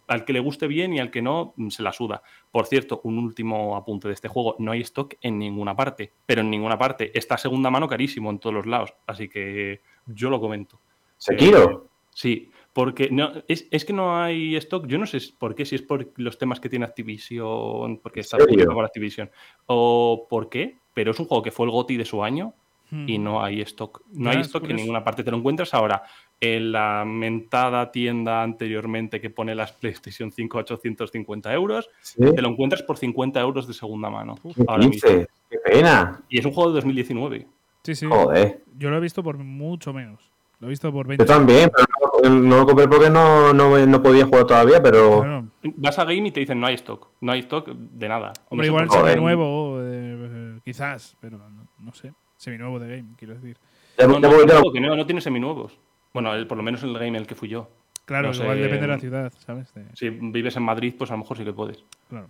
al que le guste bien y al que no, se la suda. Por cierto, un último apunte de este juego, no hay stock en ninguna parte, pero en ninguna parte. Está segunda mano carísimo en todos los lados, así que yo lo comento. ¿Sekiro? Eh, sí, porque no, es, es, que no hay stock, yo no sé por qué, si es por los temas que tiene Activision, porque está por Activision, o por qué, pero es un juego que fue el GOTI de su año y hmm. no hay stock. No hay stock en ninguna parte. Te lo encuentras ahora en la mentada tienda anteriormente que pone las PlayStation 5 a 850 euros. Te lo encuentras por 50 euros de segunda mano. ¿Qué, ¡Qué pena! Y es un juego de 2019. Sí, sí. Joder. Yo lo he visto por mucho menos. Lo he visto por 20. Yo también, pero no, lo compré porque no, no, podía jugar todavía, pero... Vas a Game y te dicen no hay stock. No hay stock de nada. Hombre, igual semi nuevo, eh, quizás, pero no sé seminuevo de game, quiero decir. no, no, que no, no tiene seminuevos. Bueno, por lo menos en el game en el que fui yo. Claro, igual depende de la ciudad, ¿sabes? Si vives en Madrid, pues a lo mejor sí que puedes. Claro.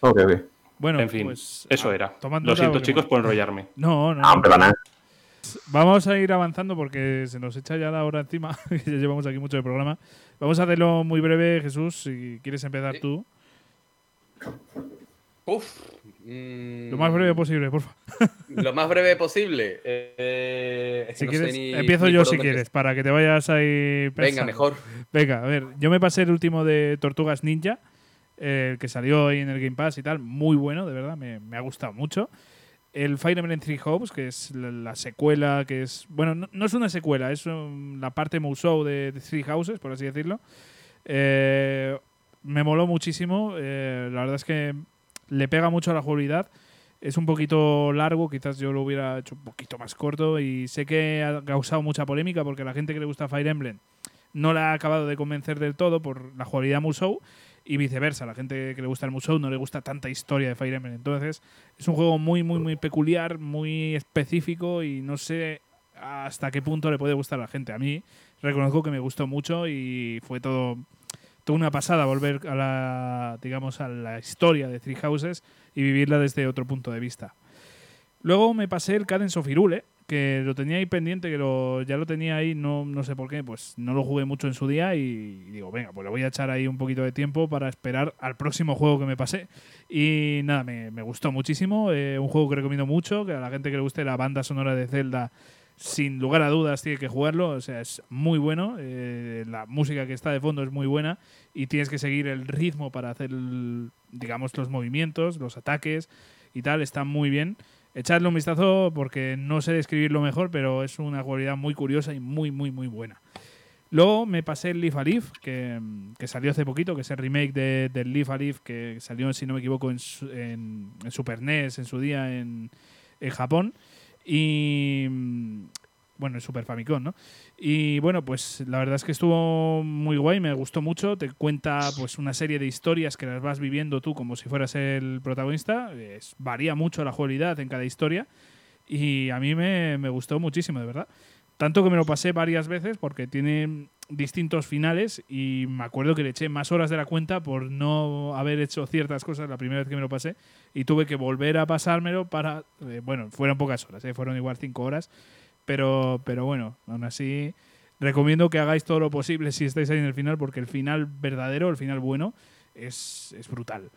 Ok, ok. Bueno, en fin, pues, eso era. Lo siento, chicos, por enrollarme. [laughs] No, no. No, pero nada. Vamos a ir avanzando porque se nos echa ya la hora encima. [laughs] ya llevamos aquí mucho de programa. Vamos a hacerlo muy breve, Jesús, si quieres empezar tú. Uf, lo más breve posible, por favor. [laughs] Lo más breve posible. Eh, si quieres, empiezo yo si quieres, para que te vayas ahí. Venga, mejor. Venga, a ver, yo me pasé el último de Tortugas Ninja, el que salió ahí en el Game Pass y tal, muy bueno, de verdad, me, ha gustado mucho. El Fire Emblem Three Hopes, que es la, secuela, que es. Bueno, no, es una secuela, es la parte Musou de, Three Houses, por así decirlo. Eh, me moló muchísimo. Eh, la verdad es que le pega mucho a la jugabilidad. Es un poquito largo, quizás yo lo hubiera hecho un poquito más corto y sé que ha causado mucha polémica porque la gente que le gusta Fire Emblem no la ha acabado de convencer del todo por la jugabilidad Musou y viceversa, la gente que le gusta el Musou no le gusta tanta historia de Fire Emblem. Entonces, es un juego muy muy muy peculiar, muy específico y no sé hasta qué punto le puede gustar a la gente. A mí reconozco que me gustó mucho y fue todo una pasada volver a la, digamos, a la historia de Three Houses y vivirla desde otro punto de vista. Luego me pasé el Cadence of Irule, que lo tenía ahí pendiente, que lo, ya lo tenía ahí, no, no sé por qué, pues no lo jugué mucho en su día y, digo, venga, pues le voy a echar ahí un poquito de tiempo para esperar al próximo juego que me pasé. Y nada, me, gustó muchísimo, eh, un juego que recomiendo mucho, que a la gente que le guste la banda sonora de Zelda sin lugar a dudas tiene que jugarlo, o sea, es muy bueno, eh, la música que está de fondo es muy buena y tienes que seguir el ritmo para hacer, digamos, los movimientos, los ataques y tal, está muy bien. Echadle un vistazo porque no sé describirlo mejor, pero es una jugabilidad muy curiosa y muy, muy, muy buena. Luego me pasé el Leaf a Leaf, que, salió hace poquito, que es el remake de, del Leaf a Leaf, que salió, si no me equivoco, en, en Super NES en su día en, en Japón. Y bueno, el Super Famicom, ¿no? Y bueno, pues la verdad es que estuvo muy guay, me gustó mucho. Te cuenta pues una serie de historias que las vas viviendo tú como si fueras el protagonista. Es, varía mucho la jugabilidad en cada historia. Y a mí me, me gustó muchísimo, de verdad. Tanto que me lo pasé varias veces porque tiene distintos finales y me acuerdo que le eché más horas de la cuenta por no haber hecho ciertas cosas la primera vez que me lo pasé y tuve que volver a pasármelo para, eh, bueno, fueron pocas horas, eh, fueron igual cinco horas, pero, pero bueno, aún así recomiendo que hagáis todo lo posible si estáis ahí en el final porque el final verdadero, el final bueno, es, es brutal.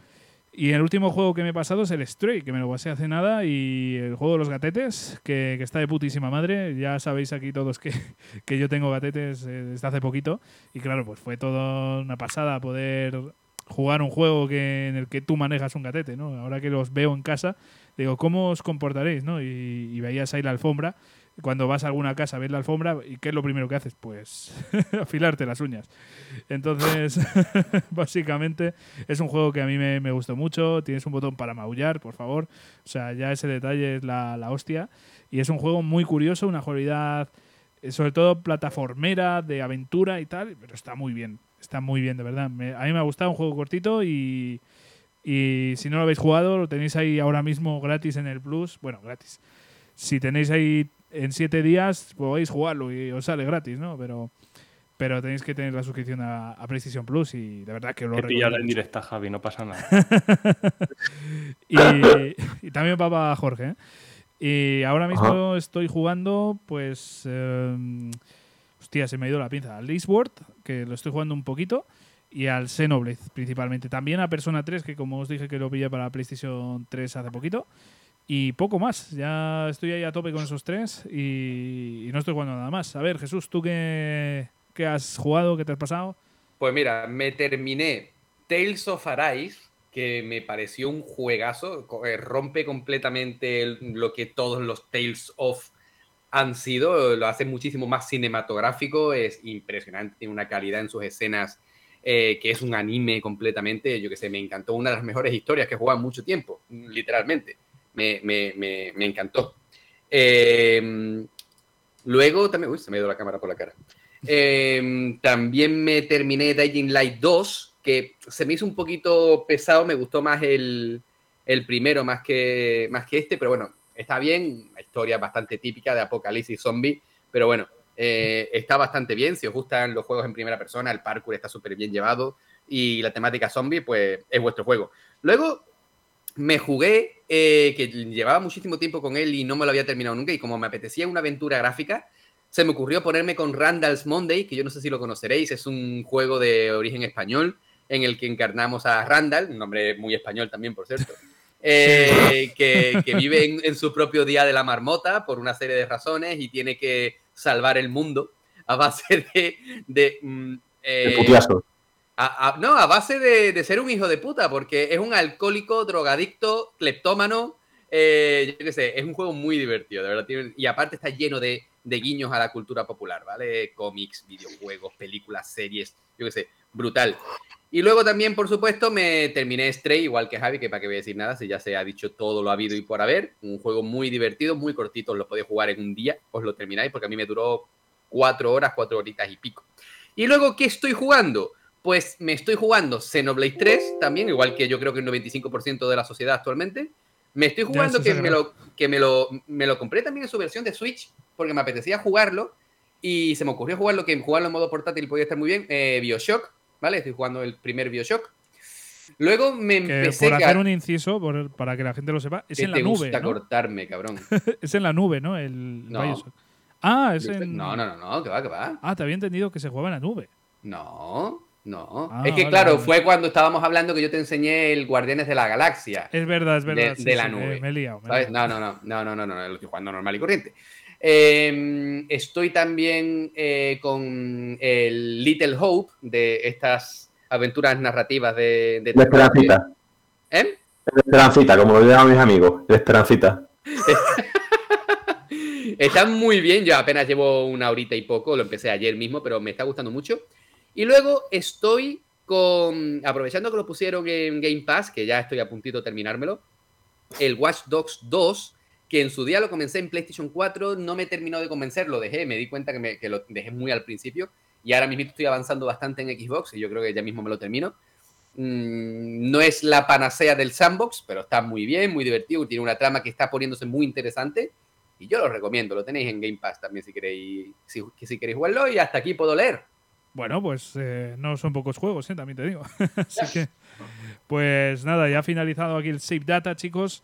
Y el último juego que me he pasado es el Stray, que me lo pasé hace nada, y el juego de los gatetes, que, está de putísima madre. Ya sabéis aquí todos que, [laughs] que yo tengo gatetes eh, desde hace poquito. Y claro, pues fue toda una pasada poder jugar un juego que, en el que tú manejas un gatete, ¿no? Ahora que los veo en casa, digo, ¿cómo os comportaréis, no? Y, y veías ahí la alfombra cuando vas a alguna casa, ves la alfombra y ¿qué es lo primero que haces? Pues [laughs] afilarte las uñas. Entonces, [laughs] básicamente es un juego que a mí me, gustó mucho. Tienes un botón para maullar, por favor. O sea, ya ese detalle es la, hostia. Y es un juego muy curioso, una jugabilidad eh, sobre todo plataformera, de aventura y tal, pero está muy bien. Está muy bien, de verdad. a mí me ha gustado un juego cortito y, y si no lo habéis jugado, lo tenéis ahí ahora mismo gratis en el Plus. Bueno, gratis. Si tenéis ahí en siete días podéis jugarlo y os sale gratis, ¿no? Pero, pero tenéis que tener la suscripción a, a PlayStation Plus y de verdad que lo recomiendo. en directa, Javi, no pasa nada. [laughs] y, también va para Jorge. ¿eh? Y ahora mismo estoy jugando, pues. Em, hostia, se me ha ido la pinza. Least que lo estoy jugando un poquito, y al Xenoblade principalmente. También a Persona 3, que como os dije que lo pillé para PlayStation 3 hace poquito. Y poco más, ya estoy ahí a tope con esos tres y, no estoy jugando nada más. A ver, Jesús, ¿tú qué, qué has jugado? ¿Qué te has pasado? Pues mira, me terminé Tales of Arise, que me pareció un juegazo, eh, rompe completamente lo que todos los Tales of han sido, lo hace muchísimo más cinematográfico, es impresionante, tiene una calidad en sus escenas eh, que es un anime completamente, yo que sé, me encantó, una de las mejores historias que he jugado mucho tiempo, literalmente me, me, me, encantó. Em, luego también, uy, se me dio la cámara por la cara. Em, también me terminé Dying Light 2, que se me hizo un poquito pesado, me gustó más el, el primero más que, más que este, pero bueno, está bien, una historia bastante típica de apocalipsis zombie, pero bueno, eh, está bastante bien, si os gustan los juegos en primera persona, el parkour está súper bien llevado y la temática zombie, pues es vuestro juego. Luego me jugué, eh, que llevaba muchísimo tiempo con él y no me lo había terminado nunca, y como me apetecía una aventura gráfica, se me ocurrió ponerme con Randall's Monday, que yo no sé si lo conoceréis, es un juego de origen español en el que encarnamos a Randall, un nombre muy español también, por cierto, [laughs] eh, que, vive en, su propio día de la marmota por una serie de razones y tiene que salvar el mundo a base de... de, mm, eh, no, a base de, ser un hijo de puta, porque es un alcohólico, drogadicto, cleptómano. Eh, yo qué sé, es un juego muy divertido, de verdad. y aparte está lleno de, guiños a la cultura popular, ¿vale? Cómics, videojuegos, películas, series, yo qué sé, brutal. Y luego también, por supuesto, me terminé Stray, igual que Javi, que para qué voy a decir nada, si ya se ha dicho todo lo habido y por haber. Un juego muy divertido, muy cortito, lo podéis jugar en un día, os lo termináis, porque a mí me duró cuatro horas, cuatro horitas y pico. Y luego, ¿qué estoy jugando? Pues me estoy jugando Xenoblade 3 también, igual que yo creo que el 95% de la sociedad actualmente. Me estoy jugando que, me lo, que me lo, me lo compré también en su versión de Switch, porque me apetecía jugarlo y se me ocurrió jugarlo, que jugarlo en modo portátil podía estar muy bien. Eh, Bioshock, ¿vale? Estoy jugando el primer Bioshock. Luego me empecé por hacer un inciso, para que la gente lo sepa, es en la te nube. Gusta cortarme, cabrón. [laughs] es en la nube, ¿no? El Bioshock. Ah, es en. No, no, no, no, que va, que va. Ah, te había entendido que se jugaba en la nube. No. No, ah, es que claro, fue cuando estábamos hablando que yo te enseñé el Guardianes de la Galaxia. Es verdad, es verdad. De, la nube. Me, he liado. No, no, no, no, no, no, no, lo estoy jugando normal y corriente. Em, estoy también eh, con el Little Hope de estas aventuras narrativas de... de, Esperancita. ¿Eh? Esperancita, como lo llaman mis amigos, de Esperancita. [laughs] Está muy bien, yo apenas llevo una horita y poco, lo empecé ayer mismo, pero me está gustando mucho. Y luego estoy con, aprovechando que lo pusieron en Game Pass, que ya estoy a puntito de terminármelo, el Watch Dogs 2, que en su día lo comencé en PlayStation 4, no me terminó de convencer, lo dejé, me di cuenta que, me, que lo dejé muy al principio, y ahora mismo estoy avanzando bastante en Xbox, y yo creo que ya mismo me lo termino. Mm, no es la panacea del sandbox, pero está muy bien, muy divertido, tiene una trama que está poniéndose muy interesante, y yo lo recomiendo, lo tenéis en Game Pass también si queréis, si, si queréis jugarlo, y hasta aquí puedo leer. Bueno, pues eh, no son pocos juegos, ¿eh? también te digo. [laughs] Así que, [laughs] pues nada, ya ha finalizado aquí el Save Data, chicos.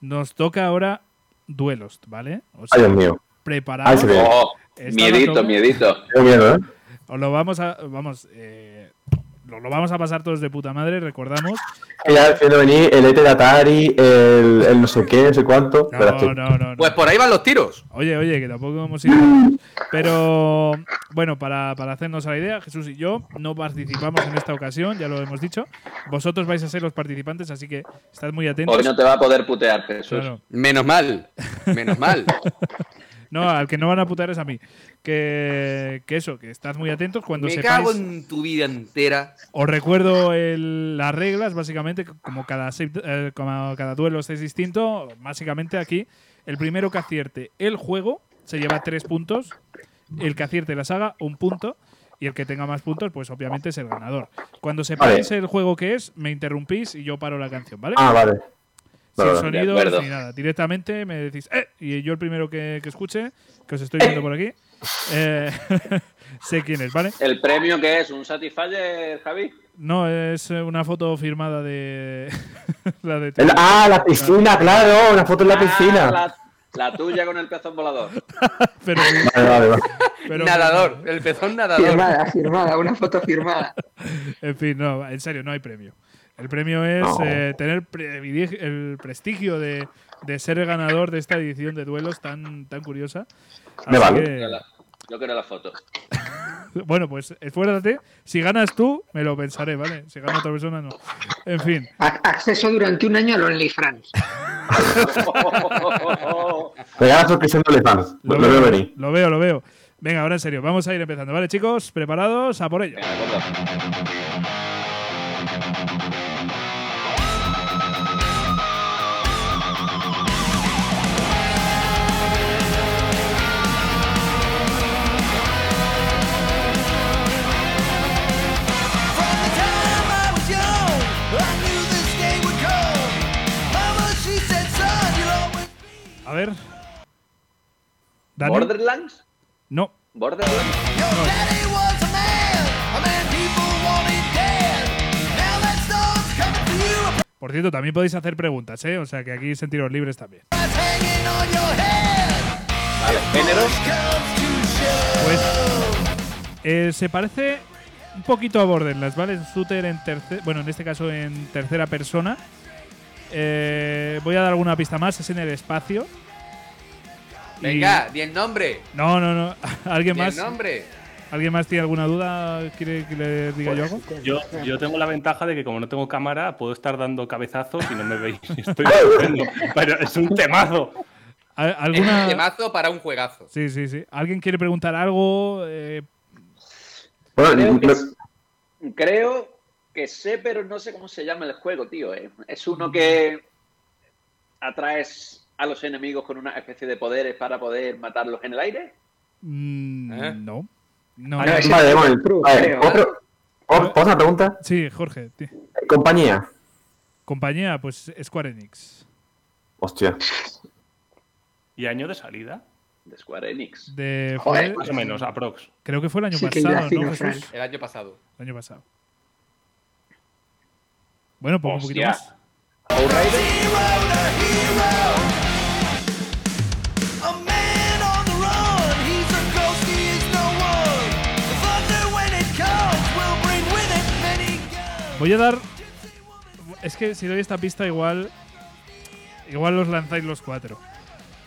Nos toca ahora duelos, ¿vale? O Ay, Dios mío. Preparados. Oh, miedito, miedito. miedo, ¿eh? Os lo vamos a. Vamos, eh, lo, vamos a pasar todos de puta madre, recordamos. Ya defiendo venir el ET de Atari, el, no sé qué, no sé cuánto. No, no, no, Pues por ahí van los tiros. Oye, oye, que tampoco hemos ido. [laughs] Pero bueno, para, para hacernos a la idea, Jesús y yo no participamos en esta ocasión, ya lo hemos dicho. Vosotros vais a ser los participantes, así que estad muy atentos. Hoy no te va a poder putear, Jesús. Menos mal, menos mal. [laughs] No, al que no van a putar es a mí. Que, eso, que estás muy atentos cuando Me sepáis... cago en tu vida entera. Os recuerdo las reglas, básicamente, como cada, eh, como cada duelo es distinto, básicamente aquí, el primero que acierte el juego se lleva tres puntos, el que acierte la saga, un punto, y el que tenga más puntos, pues obviamente es el ganador. Cuando sepáis el juego que es, me interrumpís y yo paro la canción, ¿vale? Ah, vale sin sonido, ni nada. Directamente me decís, ¡eh! Y yo el primero que, escuche, que os estoy viendo por aquí, eh, [laughs] sé quién es, ¿vale? ¿El premio que es? ¿Un Satisfyer, Javi? No, es una foto firmada de. [laughs] la de ah, la piscina, claro, una foto en la ah, piscina. La tuya con el pezón volador. [laughs] pero, Vale, vale, vale. pero- nadador, el pezón nadador. Firmada, firmada, una foto firmada. En fin, no, en serio, no hay premio. El premio es No. eh, tener previgi- el prestigio de, de ser el ganador de esta edición de duelos tan, tan curiosa. Me Así vale. que- Yo quiero la foto. [laughs] bueno, pues esfuérzate. Si ganas tú, me lo pensaré, ¿vale? Si gana otra persona, no. En fin. Acceso durante un año al OnlyFans. [laughs] Regala suscripción de OnlyFans. Lo, lo veo venir. Lo veo, lo veo. Venga, ahora en serio, vamos a ir empezando. ¿Vale, chicos? ¿Preparados? A por ello. Venga, A ver. Dani. ¿Borderlands? No. ¿Borderlands? Por cierto, también podéis hacer preguntas, ¿eh? O sea que aquí sentiros libres también. Vale, género. Pues eh, se parece un poquito a Borderlands, ¿vale? Es un shooter en tercera, bueno, en este caso en tercera persona. Eh, voy a dar alguna pista más, es en el espacio. Y- Venga, di el nombre. No, no, no. [laughs] ¿Alguien Di el más? nombre. ¿Alguien más tiene alguna duda? ¿Quiere que le diga yo algo? Yo, yo tengo la ventaja de que como no tengo cámara, puedo estar dando cabezazos y no me veis. [laughs] Estoy. Pero es un temazo. ¿Al- Es un temazo para un juegazo. Sí, sí, sí. ¿Alguien quiere preguntar algo? Eh, Bueno, que, creo que sé, pero no sé cómo se llama el juego, tío. eh. Es uno que atraes a los enemigos con una especie de poderes para poder matarlos en el aire. mm, ¿Eh? No. No. No. no, ese- Vale, vale, creo. otro- ¿Puedo puedo hacer una pregunta? Sí, Jorge. Compañía. Compañía, pues Square Enix. Hostia. ¿Y año de salida? De Square Enix. De, Joder. fue- Más o menos, aprox. creo que fue el año Sí, pasado. El año pasado. El año pasado. Bueno, pues un poquito más. Voy a dar. Es que si doy esta pista, igual. Igual los lanzáis los cuatro.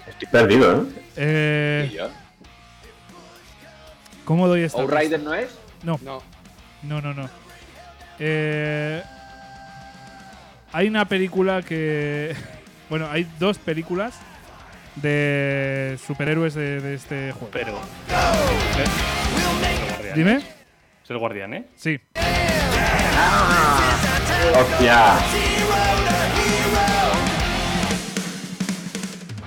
Estoy perdido, ¿eh? Eh. ¿Cómo doy esta pista? ¿Outrider no es? No, No. no, no, no. Eh, hay una película que. [laughs] Bueno, hay dos películas de superhéroes de, de este juego. Pero. Guardián. Dime. Es el guardián, ¿eh? Sí. Hostia.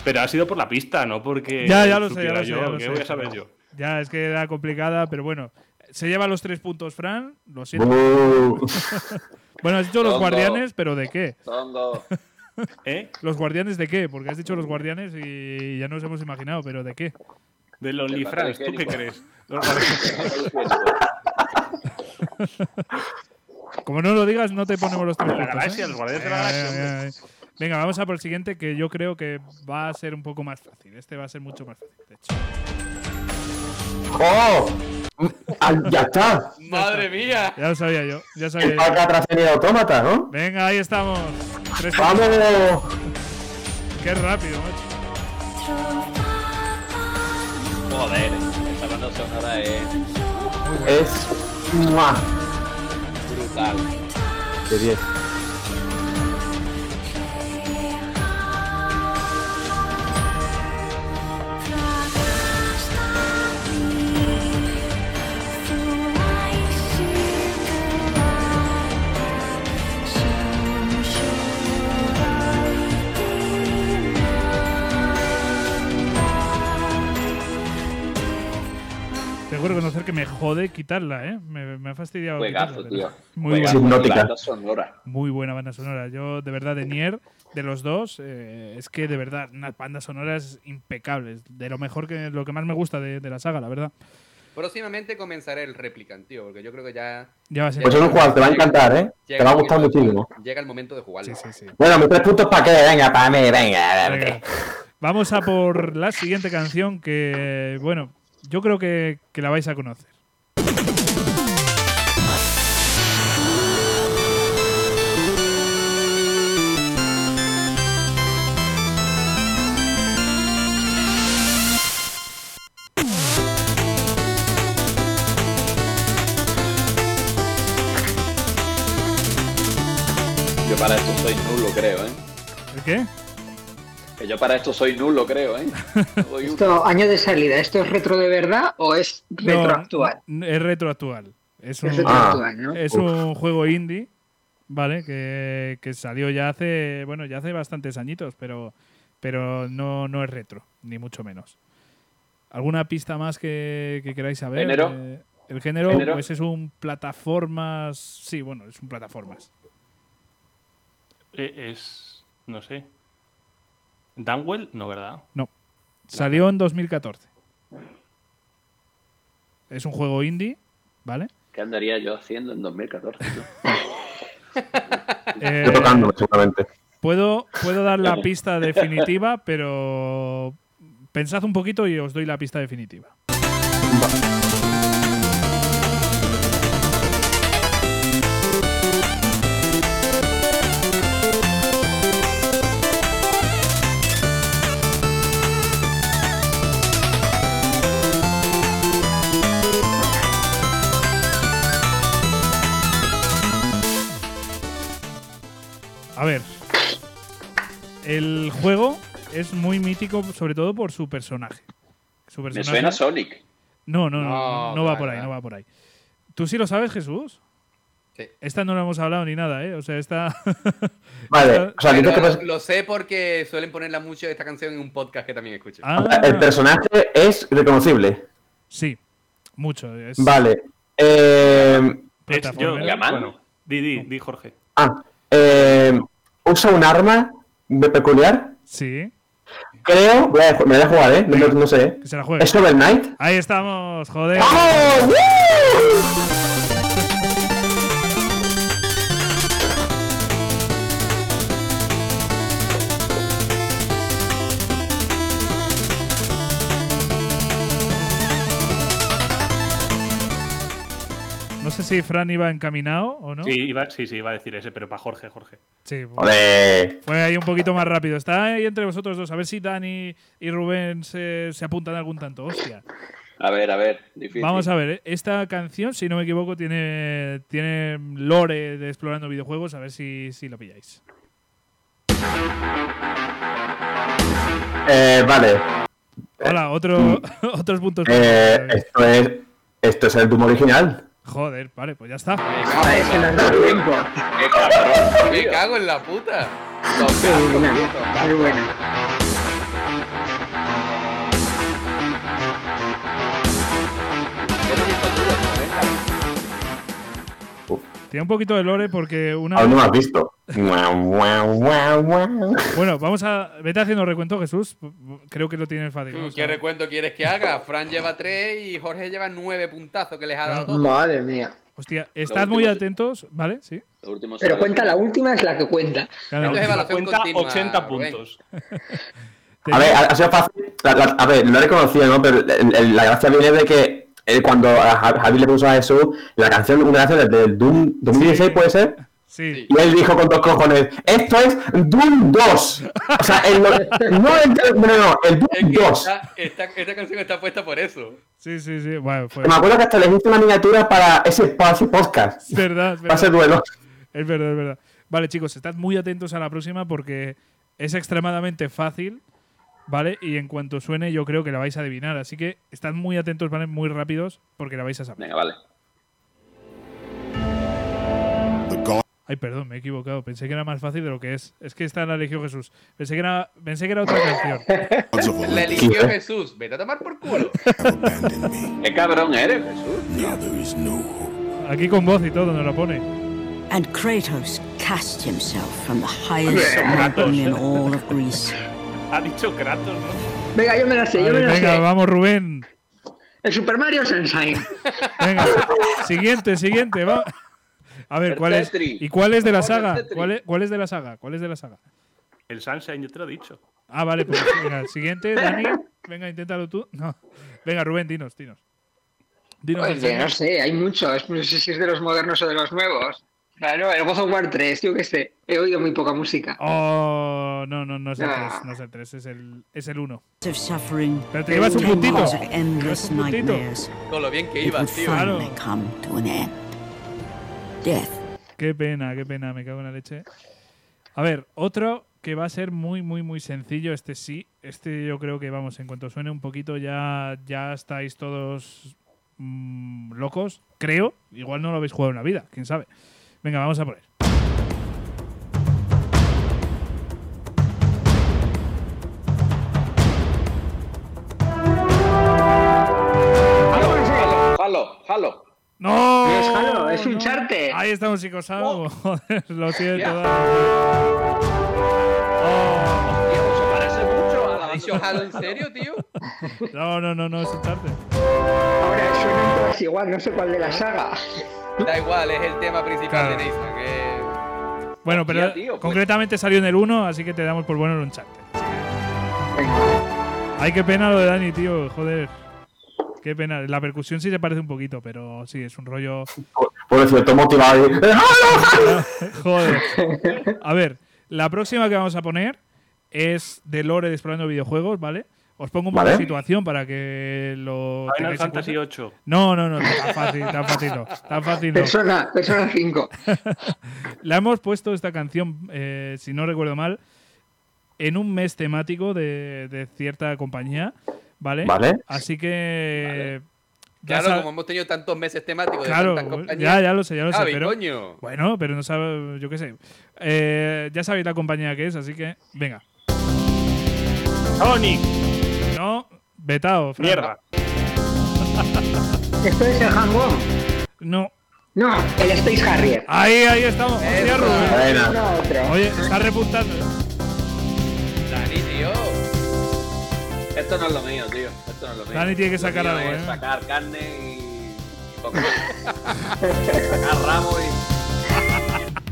Pero ha sido por la pista, no porque. Ya, ya lo sé, ya lo sé, ya lo ¿Qué sé. voy a saber yo? Ya, es que era complicada, pero bueno. Se lleva los tres puntos, Fran. Lo siento. [laughs] Bueno, has dicho los guardianes, pero ¿de qué? Tongo. [laughs] ¿Eh? ¿Los guardianes de qué? Porque has dicho los guardianes y ya nos hemos imaginado, pero ¿de qué? Del OnlyFans, ¿tú qué crees? [laughs] Los guardianes. [laughs] Como no lo digas, no te ponemos los tres La galaxia, ¿eh? los guardianes de la Venga, galaxia. Venga, vamos a por el siguiente que yo creo que va a ser un poco más fácil. Este va a ser mucho más fácil, de hecho. ¡Oh! Ah, ya está. ¡Madre mía! Ya lo sabía yo, ya sabía El yo. Tenía autómata, ¿no? Venga, ahí estamos. Tres. ¡Vamos! Qué rápido, macho. Joder, esa banda sonora es Es. ¡mua! brutal. De 10. Que reconocer que me jode quitarla, ¿eh? Me, me ha fastidiado. Juegazo, quitarla, tío. Muy Juegazo. buena. Banda sonora. muy buena banda sonora. Yo, de verdad, de Nier, de los dos, eh, es que de verdad, unas bandas sonoras impecables. De lo mejor que lo que más me gusta de, de la saga, la verdad. Próximamente comenzaré el Replicant, tío, porque yo creo que ya. Ya va a ser. Pues es un juego, te va a encantar, ¿eh? llega Te va a gustar momento muchísimo. Llega el momento de jugarlo. Sí, sí, sí. Bueno, mis tres puntos para qué, venga, para mí, venga. Venga. Vamos a por la siguiente canción que, bueno, yo creo que, que la vais a conocer. Yo para esto soy nulo, creo, ¿eh? ¿El qué? Que yo para esto soy nulo, creo, ¿eh? [laughs] Soy Esto, año de salida, ¿esto es retro de verdad o es No, retroactual? n- Es retroactual. Es un, Es retroactual, ¿no? es un juego indie, ¿vale? Que, que salió ya hace, bueno, ya hace bastantes añitos, pero, pero no, no es retro, ni mucho menos. ¿Alguna pista más que, que queráis saber? ¿Género? Eh, el género, ¿Género? pues es un plataformas. Sí, bueno, es un plataformas. Eh, es. No sé. Danwell, no, ¿verdad? No. Salió en 2014. Es un juego indie, ¿vale? ¿Qué andaría yo haciendo en 2014? tú? [laughs] Eh, Estoy tocándome, seguramente. Puedo, puedo dar la pista definitiva, pero pensad un poquito y os doy la pista definitiva. Juego es muy mítico, sobre todo por su personaje. Su Me suena Sonic. No, no, no, No, va por ahí, no va por ahí. ¿Tú sí lo sabes, Jesús? Sí. Esta no la hemos hablado ni nada, ¿eh? O sea, esta. [laughs] Vale, o sea, Pero dices que lo sé porque suelen ponerla mucho esta canción en un podcast que también escucho. Ah, el personaje es reconocible. sí, mucho. Es Vale. Eh, Es- yo. Gaman. bueno, di, di, di, Jorge. ah, eh, usa un arma de peculiar. Sí, Creo, voy a, me voy a jugar, ¿eh? No, no sé. que se la juegue. ¿Es Shovel Knight? Ahí estamos, joder. ¡Vamos! ¡Woo! Sé si Fran iba encaminado o no. Sí, iba, sí, sí, iba a decir ese, pero para Jorge, Jorge. Sí, Joder. fue ahí un poquito más rápido. Está ahí entre vosotros dos. A ver si Dani y Rubén se, se apuntan algún tanto. Hostia. A ver, a ver. Difícil. Vamos a ver, ¿eh? esta canción, si no me equivoco, tiene, tiene lore de explorando videojuegos. A ver si, si lo pilláis. Eh, vale. Hola, otro, [laughs] otros puntos. Eh, esto es. Esto es el Doom original. Joder, vale, pues ya está. Joder, es que no da tiempo. ¡Qué cabrón! Me cago en la puta. Qué buena, qué buena. Tiene un poquito de lore porque una. Aún no me has visto. Bueno, vamos a. Vete haciendo recuento, Jesús. Creo que lo tienes fácil. ¿no? O ¿Qué recuento quieres que haga? Fran lleva tres y Jorge lleva nueve puntazos que les ha dado. Madre mía. Hostia, estad último muy atentos, ¿vale? Sí. Pero cuenta, la última es la que cuenta. Claro. Evaluación Cuenta continua, 80 Rubén. puntos. [laughs] A ver, ha, sido fácil. La- la- a ver, lo he reconocido, ¿no? Pero la gracia viene de que eh, cuando a Ja- Javi le puso a Jesús la canción, una canción desde el Doom 2016, ¿puede ser? Sí. Y él dijo con dos cojones: Esto es Doom 2. O sea, el, no, el, no, no, el Es Doom que 2. esta, esta, esta canción está puesta por eso. Sí, sí, sí. Bueno, fue. Me acuerdo que hasta le hice una miniatura para ese, para ese podcast. Es [laughs] verdad, es Para ese verdad. duelo. Es verdad, es verdad. Vale, chicos, estad muy atentos a la próxima porque es extremadamente fácil, ¿vale? Y en cuanto suene, yo creo que la vais a adivinar. Así que estad muy atentos, ¿vale? Muy rápidos porque la vais a saber. Venga, vale. Ay, perdón, me he equivocado. Pensé que era más fácil de lo que es. Es que esta la eligió Jesús. Pensé que era, pensé que era otra canción. [laughs] La eligió Jesús. Vete a tomar por culo. ¡Qué cabrón eres, Jesús! Aquí con voz y todo nos la pone. And Kratos cast himself from the highest mountain in all of Greece. Ha dicho Kratos, ¿no? Venga, yo me la sé, yo me la venga, sé. vamos, Rubén. El Super Mario Sunshine. Venga, [laughs] siguiente, siguiente. Va. A ver, ¿cuál es? ¿Y cuál es de la saga? ¿Cuál es, ¿Cuál es de la saga? ¿Cuál es de la saga? El Sunshine, yo te lo he dicho. Ah, vale, pues venga, siguiente, Dani. Venga, inténtalo tú. No. Venga, Rubén, dinos, dinos. Dinos Oye, segundo. no sé, hay muchos. No sé si es de los modernos o de los nuevos. Claro, el God of War 3, yo qué sé. He oído muy poca música. Oh, no, no, no es el Ah. 3, no es el 3, es el, es el 1. of suffering, Pero te llevas un puntito. un Con lo bien que it ibas, tío. Claro. Qué pena, qué pena, me cago en la leche. A ver, otro que va a ser muy, muy, muy sencillo, este sí. Este yo creo que, vamos, en cuanto suene un poquito ya, ya estáis todos mm, locos, creo. Igual no lo habéis jugado en la vida, quién sabe. Venga, vamos a poner. Jalo, jalo, jalo. ¡No! No es Halo, es no. Uncharted. Ahí estamos, chicos. Joder, [laughs] lo siento. ¿Has dicho Halo en serio, tío? Oh, no, no, no, no, es Uncharted. Ahora suenan todas igual, no sé cuál de la saga. Da igual, es el tema principal Claro. de Nathan. que- Bueno, pero tío, pues. concretamente salió en el 1, así que te damos por bueno el Uncharted. Ay, qué pena lo de Dani, tío. Joder. Qué pena. La percusión sí se parece un poquito, pero sí, es un rollo. Por cierto, motivado ahí. [laughs] [laughs] Joder. A ver, la próxima que vamos a poner es de Lore de explorando videojuegos, ¿vale? Os pongo un poco Vale. de situación para que lo. Final Fantasy cuenta. 8. No, no, no, tan fácil, tan fácil no. Tan fácil no. Persona, persona 5. [laughs] La hemos puesto esta canción, eh, si no recuerdo mal, en un mes temático de, de cierta compañía, ¿vale? Vale. Así que. ya Claro, sab- como hemos tenido tantos meses temáticos Claro, de tantas compañías. ya, ya lo sé, ya lo sé. Pero, coño. bueno, pero no sabe, yo qué sé. Eh, ya sabéis la compañía que es, así que, venga. Sonic. No, vetao, Fran. Mierda. ¿Esto es el Hang-On? No. No, el Space Harrier. Ahí, ahí estamos. Hostia. Rubén. Buena. No, otro. Oye, está repuntando. Dani, tío. Esto no es lo mío, tío. Esto no es lo mío. Dani tiene que sacar algo, ¿eh? Sacar carne y. y poco [laughs] sacar ramo y. [laughs]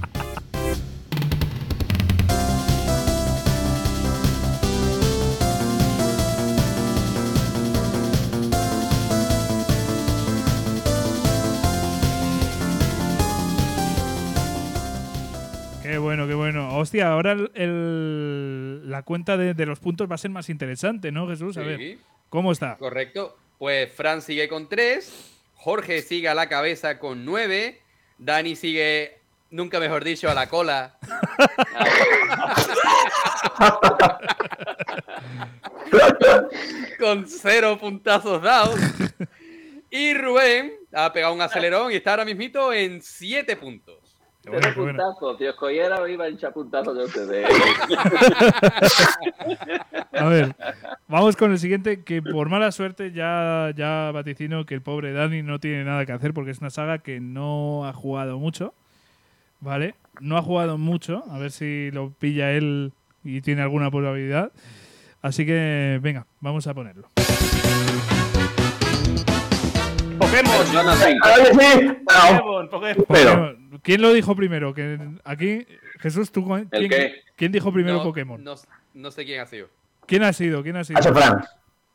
Qué bueno, qué bueno. Hostia, ahora el, el- la cuenta de, de los puntos va a ser más interesante, ¿no, Jesús? A ver, Sí, ¿cómo está? correcto. Pues Fran sigue con 3, Jorge sigue a la cabeza con 9, Dani sigue, nunca mejor dicho, a la cola. [laughs] con cero puntazos dados. Y Rubén ha pegado un acelerón y está ahora mismito en 7 puntos. Qué bueno, qué bueno. puntazos, tío. Escollera iba a hinchar puntazos de ustedes. [laughs] A ver, vamos con el siguiente, que por mala suerte ya, ya vaticino que el pobre Dani no tiene nada que hacer porque es una saga que no ha jugado mucho, ¿vale? No ha jugado mucho, a ver si lo pilla él y tiene alguna probabilidad. Así que, venga, vamos a ponerlo. Pokémon. Persona 5. Oye, sí. No. Pokémon, Pokémon. Pero. ¿Quién lo dijo primero? Que aquí, Jesús, ¿tú cu- ¿El quién, qué? quién dijo primero No- Pokémon? No, no sé quién ha sido. ¿Quién ha sido? ¿Quién ha sido? Hacho Fran.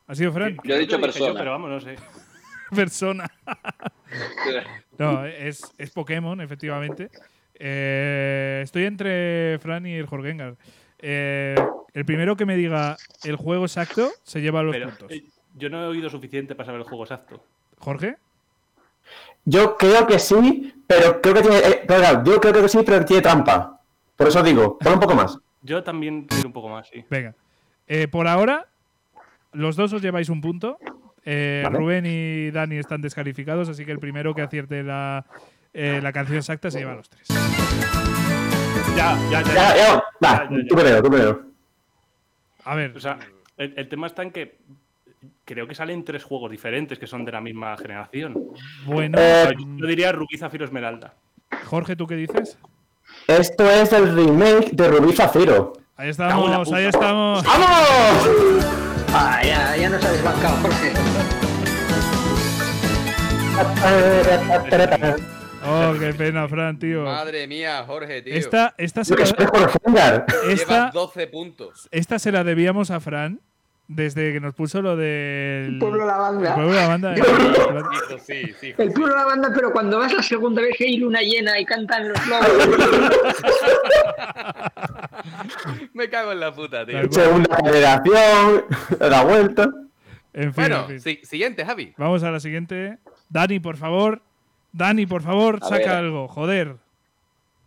¿Ha sido Fran? Yo he dicho yo, persona. pero vamos, no sé. [laughs] Persona. [laughs] No, es, es Pokémon, efectivamente. Eh, estoy entre Fran y el Jorgengar. Eh, el primero que me diga el juego exacto se lleva los Pero puntos. eh, yo no he oído suficiente para saber el juego exacto. ¿Jorge? Yo creo que sí, pero creo que tiene. eh, claro, yo creo que sí, pero tiene trampa. Por eso digo, pon un poco más. Yo también quiero un poco más, sí. Venga. Eh, por ahora, los dos os lleváis un punto. Eh, Vale. Rubén y Dani están descalificados, así que el primero que acierte la, eh, la canción exacta se lleva los tres. Ya, ya, ya. Ya, ya, va, Ya, ya, ya. tú primero, tú primero. A ver, O sea, el, el tema está en que creo que salen tres juegos diferentes que son de la misma generación. bueno. Eh, Yo diría Rubí Zafiro Esmeralda. Jorge, ¿tú qué dices? Esto es el remake de Rubí Zafiro. Ahí estamos, ahí estamos. ¡Vamos! Ah, ya, ya nos habéis bancado, Jorge. Oh, qué pena, Fran, tío. Madre mía, Jorge, tío. Esta, esta, se la, esta, Llevas 12 puntos. esta se la debíamos a Fran desde que nos puso lo del. El pueblo de la banda. El pueblo de la banda. Hijo, sí, sí. El pueblo de la banda, pero cuando vas la segunda vez que hay luna llena y cantan los lobos. Me cago en la puta, tío. Segunda generación, la vuelta. En fin, Bueno, en fin. si- siguiente, Javi. Vamos a la siguiente. Dani, por favor. Dani, por favor, A saca ver. algo. Joder.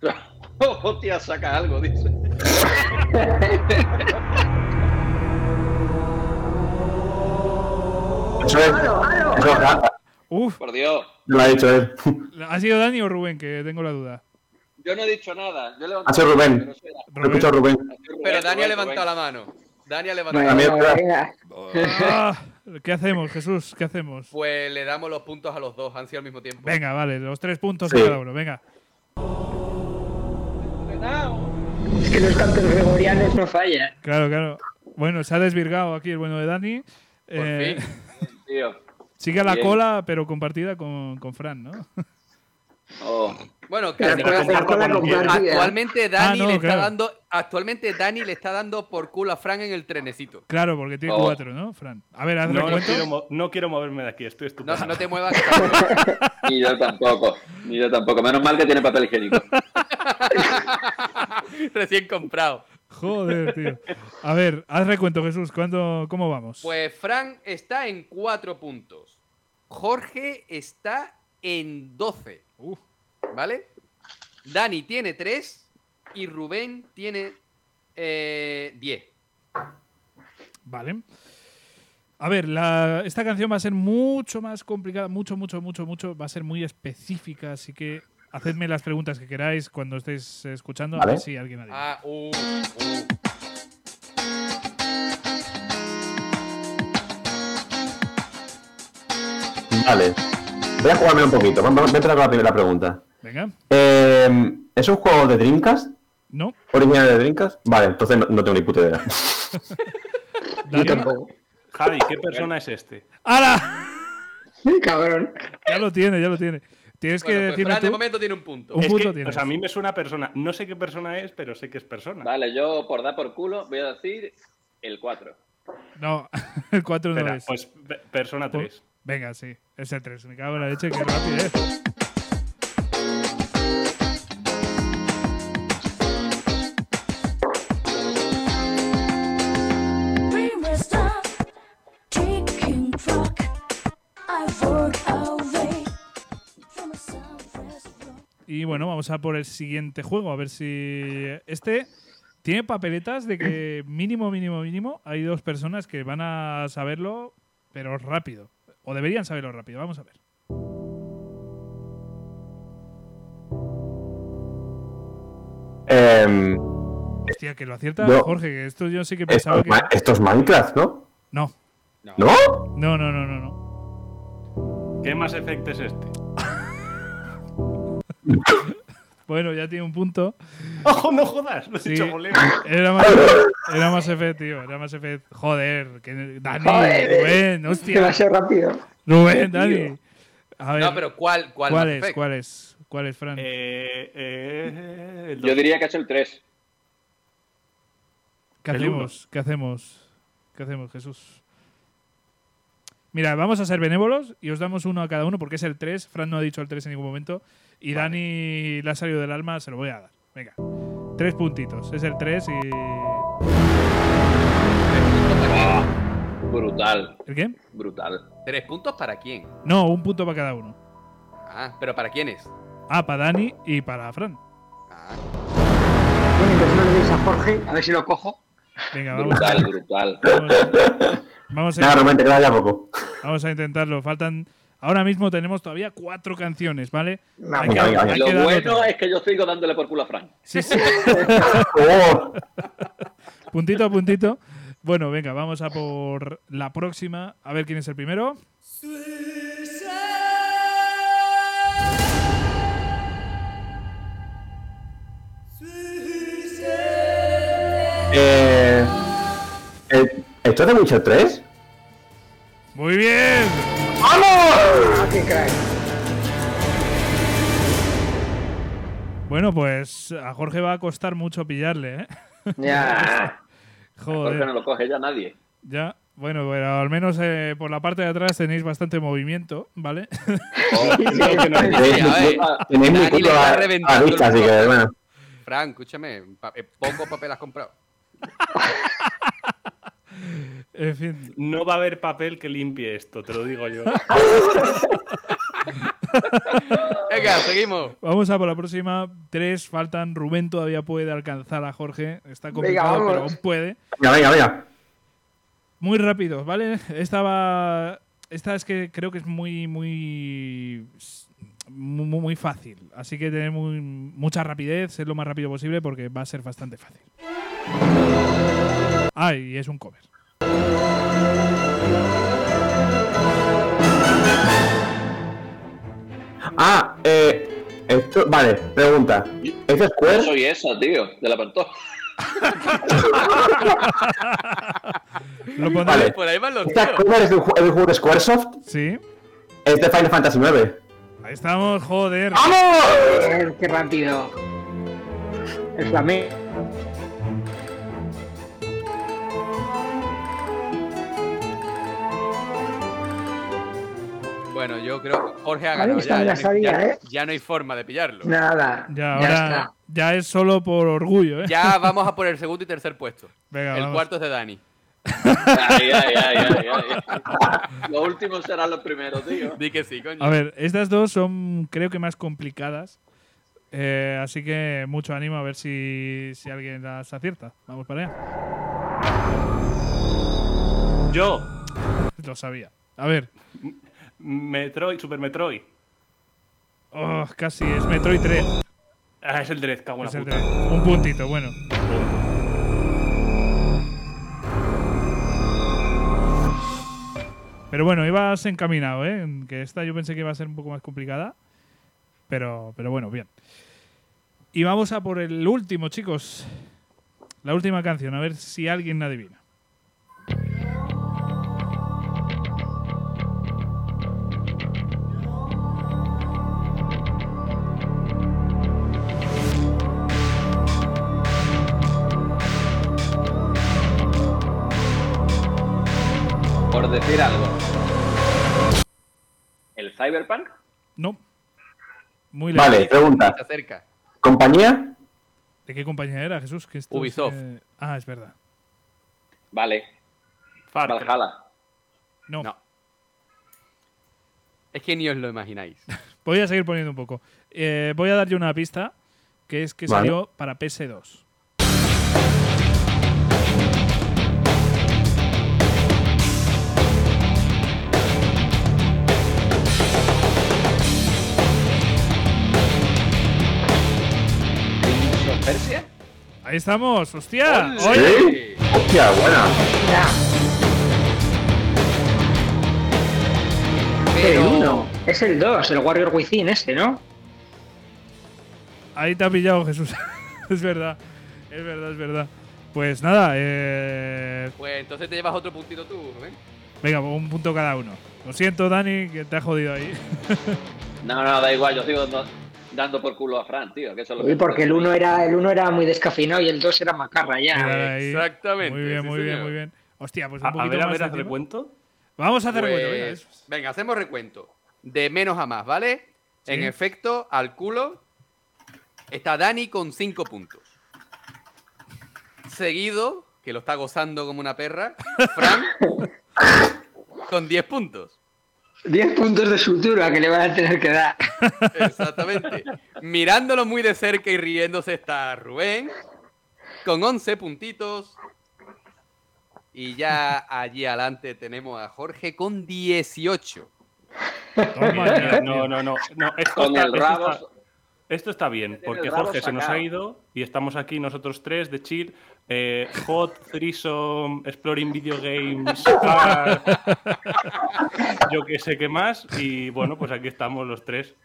[laughs] Hostia, saca algo, dice. [laughs] Eso es. Eso ah, Uf, Por Dios. lo ha dicho él. ¿ha sido Dani o Rubén? Que tengo la duda. Yo no he dicho nada. Yo he levantado Ha sido Rubén. Lo he escuchado Rubén. Pero Dani ha levantado la mano. Dani ha levantado la mano. Ah, ¿Qué hacemos, Jesús? ¿Qué hacemos? Pues le damos los puntos a los dos, han sido al mismo tiempo. Venga, vale, los tres puntos Sí. a cada uno. Venga. Es que los cantos gregorianos no fallan. Claro, claro. Bueno, se ha desvirgado aquí el bueno de Dani. Por Eh, fin. [laughs] Tío. sigue a la Bien. cola, pero compartida con, con Fran, ¿no? [laughs] Oh. Bueno, actualmente Dani Ah, no, le está claro. dando actualmente Dani le está dando por culo a Fran en el trenecito. Claro, porque tiene Oh. cuatro, ¿no, Fran? A ver, haz No, no, quiero, no quiero moverme de aquí, estoy No, estupendo. no te muevas. [laughs] [laughs] Ni yo tampoco. Ni yo tampoco. Menos mal que tiene papel higiénico. Recién comprado. Joder, tío. A ver, haz recuento, Jesús. ¿Cuándo, ¿Cómo vamos? Pues Fran está en 4 puntos. Jorge está en 12. Uf. ¿Vale? Dani tiene 3 y Rubén tiene eh, 10. Vale. A ver, la- esta canción va a ser mucho más complicada, mucho, mucho, mucho, mucho. Va a ser muy específica, así que hacedme las preguntas que queráis cuando estéis escuchando. A Vale. ver si alguien adivinado. Ah, uh, uh. Vale. Voy a jugarme un poquito. Vamos, voy a con la primera pregunta. Venga. Eh, ¿Es un juego de Dreamcast? No. ¿Original de Dreamcast? Vale, entonces no, no tengo ni puta idea. [laughs] Dani. Javi, ¿qué persona es este? ¡Hala! Cabrón. Ya lo tiene, ya lo tiene. Tienes que Bueno, pues decirme Fran de tú. momento tiene un punto. Un Es punto que, tienes. o sea, a mí me suena persona. No sé qué persona es, pero sé que es persona. Vale, yo por dar por culo voy a decir el 4. No, [laughs] el 4 no Espera, es. pues pe- persona 3. Venga, sí. Es el 3. Me cago en la leche, qué rapidez. We Y bueno, vamos a por el siguiente juego. A ver si. Este tiene papeletas de que mínimo, mínimo, mínimo. Hay dos personas que van a saberlo, pero rápido. O deberían saberlo rápido. Vamos a ver. Eh, Hostia, que lo acierta Jorge, que esto yo sí que esto, pensaba es que. Esto es Minecraft, ¿no? No, ¿No? no, no, no, no. no. ¿Qué más efecto es este? [laughs] Bueno, ya tiene un punto. ¡Oh, no jodas! Lo he Sí, hecho voleo. era más, era más F, tío. Era más F. Joder, que Dani, Joder. Rubén, hostia. Demasiado rápido. Rubén, Dani. A ver, No, pero ¿cuál, cuál, ¿cuál es? Effect? ¿Cuál es? ¿Cuál es, Fran? Eh, eh, el Yo diría que es el 3. ¿Qué el hacemos? ¿Qué hacemos? ¿Qué hacemos, Jesús? Mira, vamos a ser benévolos y os damos uno a cada uno porque es el 3. Fran no ha dicho el 3 en ningún momento. Y Dani le ha salido del alma, se lo voy a dar. Venga. Tres puntitos. Es el 3 y. Brutal, ¿El qué? brutal. ¿Tres puntos para quién? No, un punto para cada uno. Ah, pero ¿para quiénes? Ah, para Dani y para Fran. Ah, Bueno, entonces no le deis a Jorge, a ver si lo cojo. Venga, vamos. Brutal, brutal. Vamos, vamos a, Rubén, te queda ya poco. vamos a intentarlo. Faltan. Ahora mismo tenemos todavía cuatro canciones, ¿vale? No, Hay Lo bueno es que yo sigo dándole por culo a Frank. Sí, sí. Oh, [laughs] [laughs] puntito a puntito. Bueno, venga, vamos a por la próxima. A ver quién es el primero. eh, eh, ¿Esto es de Witcher 3? Muy bien. ¡Ah, qué crack! Bueno, pues a Jorge va a costar mucho pillarle, ¿eh? Ya. [laughs] Porque no Joder. lo coge ya nadie. Ya. Bueno, pero al menos eh, por la parte de atrás tenéis bastante movimiento, ¿vale? Tenéis muy culo a, a vista, así que bueno. Fran, escúchame, pa- eh, poco papel has comprado. [laughs] En fin. No va a haber papel que limpie esto, te lo digo yo. [laughs] Venga, seguimos. Vamos a por la próxima. Tres faltan. Rubén todavía puede alcanzar a Jorge. Está complicado, pero aún puede. Venga, venga, venga. Muy rápido, ¿vale? Esta va. Esta es que creo que es muy, muy. Muy, muy fácil. Así que tener muy- mucha rapidez, ser lo más rápido posible porque va a ser bastante fácil. Ah, y es un cover. Ah, eh, esto, vale, pregunta. ¿Es Yo Square? soy esa, tío, de la pantoja. Lo pondré. Vale. Por ahí van los ¿Esta tíos. Square es de un ju- es de un juego de Squaresoft? Sí. Es de Final Fantasy IX. Ahí estamos, joder. Joder, ¡Qué rápido! El flamenco. Bueno, yo creo que Jorge ha ganado ya. ya, sabía, ya- ¿eh? ya no hay forma de pillarlo. Nada. Ya, Ya, ahora está. ya es solo por orgullo, ¿eh? Ya vamos a por el segundo y tercer puesto. Venga, el vamos. cuarto es de Dani. Ay, ay, ay, ay, ay. Los últimos serán los primeros, tío. Di que sí, coño. A ver, estas dos son creo que más complicadas. Eh, así que mucho ánimo a ver si, si alguien las acierta. Vamos para allá. Yo, Lo sabía. A ver. Metroid, Super Metroid. Oh, casi es Metroid 3. Ah, es el Dread, cago en Es la el puta. 3. Un puntito, bueno. Pero bueno, ibas encaminado, ¿eh? Que esta yo pensé que iba a ser un poco más complicada. Pero, pero bueno, bien. Y vamos a por el último, chicos. La última canción, a ver si alguien la adivina. Decir algo. ¿El Cyberpunk? No. Muy lejos. Vale, pregunta. Se acerca. ¿Compañía? ¿De qué compañía era, Jesús? Que esto es, Ubisoft. eh, Ah, es verdad. Vale. Far. Valhalla. No. No. Es que ni os lo imagináis. [laughs] Voy a seguir poniendo un poco. Eh, voy a dar yo una pista, que es que Vale. salió para PS2. Persia? Ahí estamos, hostia. ¡Ole! Oye, ¿Sí? Hostia, buena. Ya. El Pero 1. Es el 2, el Warrior Within este, ¿no? ahí te ha pillado Jesús. [laughs] es verdad, es verdad, es verdad. Pues nada, eh, Pues entonces te llevas otro puntito tú, ¿eh? venga, un punto cada uno. Lo siento, Dani, que te ha jodido ahí. No, no, da igual, yo sigo dando, dando por culo a Fran, tío. Que eso es lo Sí, que porque el 1 era, el uno era muy descafeinado y el 2 era macarra ya. Ahí. Exactamente, Muy bien, sí, muy bien, señor. muy bien. Hostia, pues A, un a poquito ver, a más ver, de haz tiempo. recuento. Vamos a hacer Pues, recuento, venga, venga, hacemos recuento. De menos a más, ¿vale? Sí. En efecto, al culo está Dani con 5 puntos. Seguido, que lo está gozando como una perra, Fran [laughs] con 10 puntos. 10 puntos de sutura que le van a tener que dar. Exactamente. Mirándolo muy de cerca y riéndose está Rubén con 11 puntitos. Y ya allí adelante tenemos a Jorge con 18. Toma Mira, ya, [laughs] no, no, no, no. Esto, Con está, el esto está- esto está bien, porque Jorge se nos ha ido y estamos aquí nosotros tres de chill. Eh, hot, Threesome, Exploring Video Games, [laughs] Car, yo que sé qué más. Y bueno, pues aquí estamos los tres.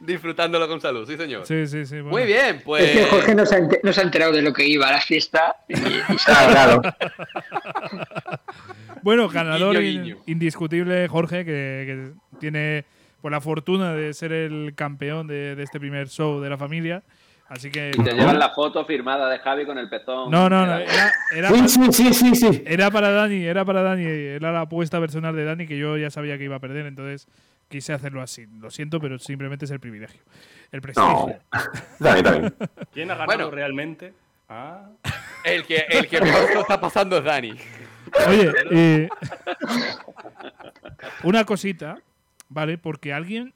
Disfrutándolo con salud, sí, señor. Sí, sí, sí. bueno. Muy bien, Es que pues. Jorge no se, ha ente- no se ha enterado de lo que iba a la fiesta. Y, y se- Claro, [laughs] claro. [laughs] Bueno, ganador Guiño, in- guiño. indiscutible, Jorge, que, que tiene por la fortuna de ser el campeón de, de este primer show de la familia. Así que. Y te llevan la foto firmada de Javi con el pezón. No, no, no. Era, era Sí, pa- sí, sí, sí, sí. era para Dani, era para Dani. Era la apuesta personal de Dani que yo ya sabía que iba a perder, entonces quise hacerlo así. Lo siento, pero simplemente es el privilegio. El prestigio. No. Está bien. ¿Quién ha ganado Bueno. realmente? Ah, El que, el que mejor lo está pasando es Dani. Oye, eh, una cosita, ¿vale? Porque alguien,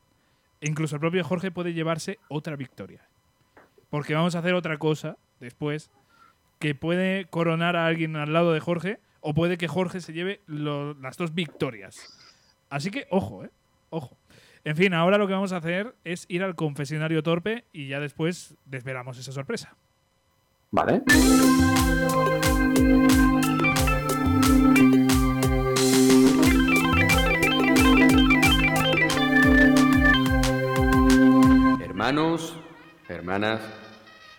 incluso el propio Jorge, puede llevarse otra victoria. Porque vamos a hacer otra cosa después que puede coronar a alguien al lado de Jorge o puede que Jorge se lleve lo- las dos victorias. Así que, ojo, ¿eh? Ojo. En fin, ahora lo que vamos a hacer es ir al confesionario torpe y ya después desvelamos esa sorpresa. Vale. Hermanos, hermanas,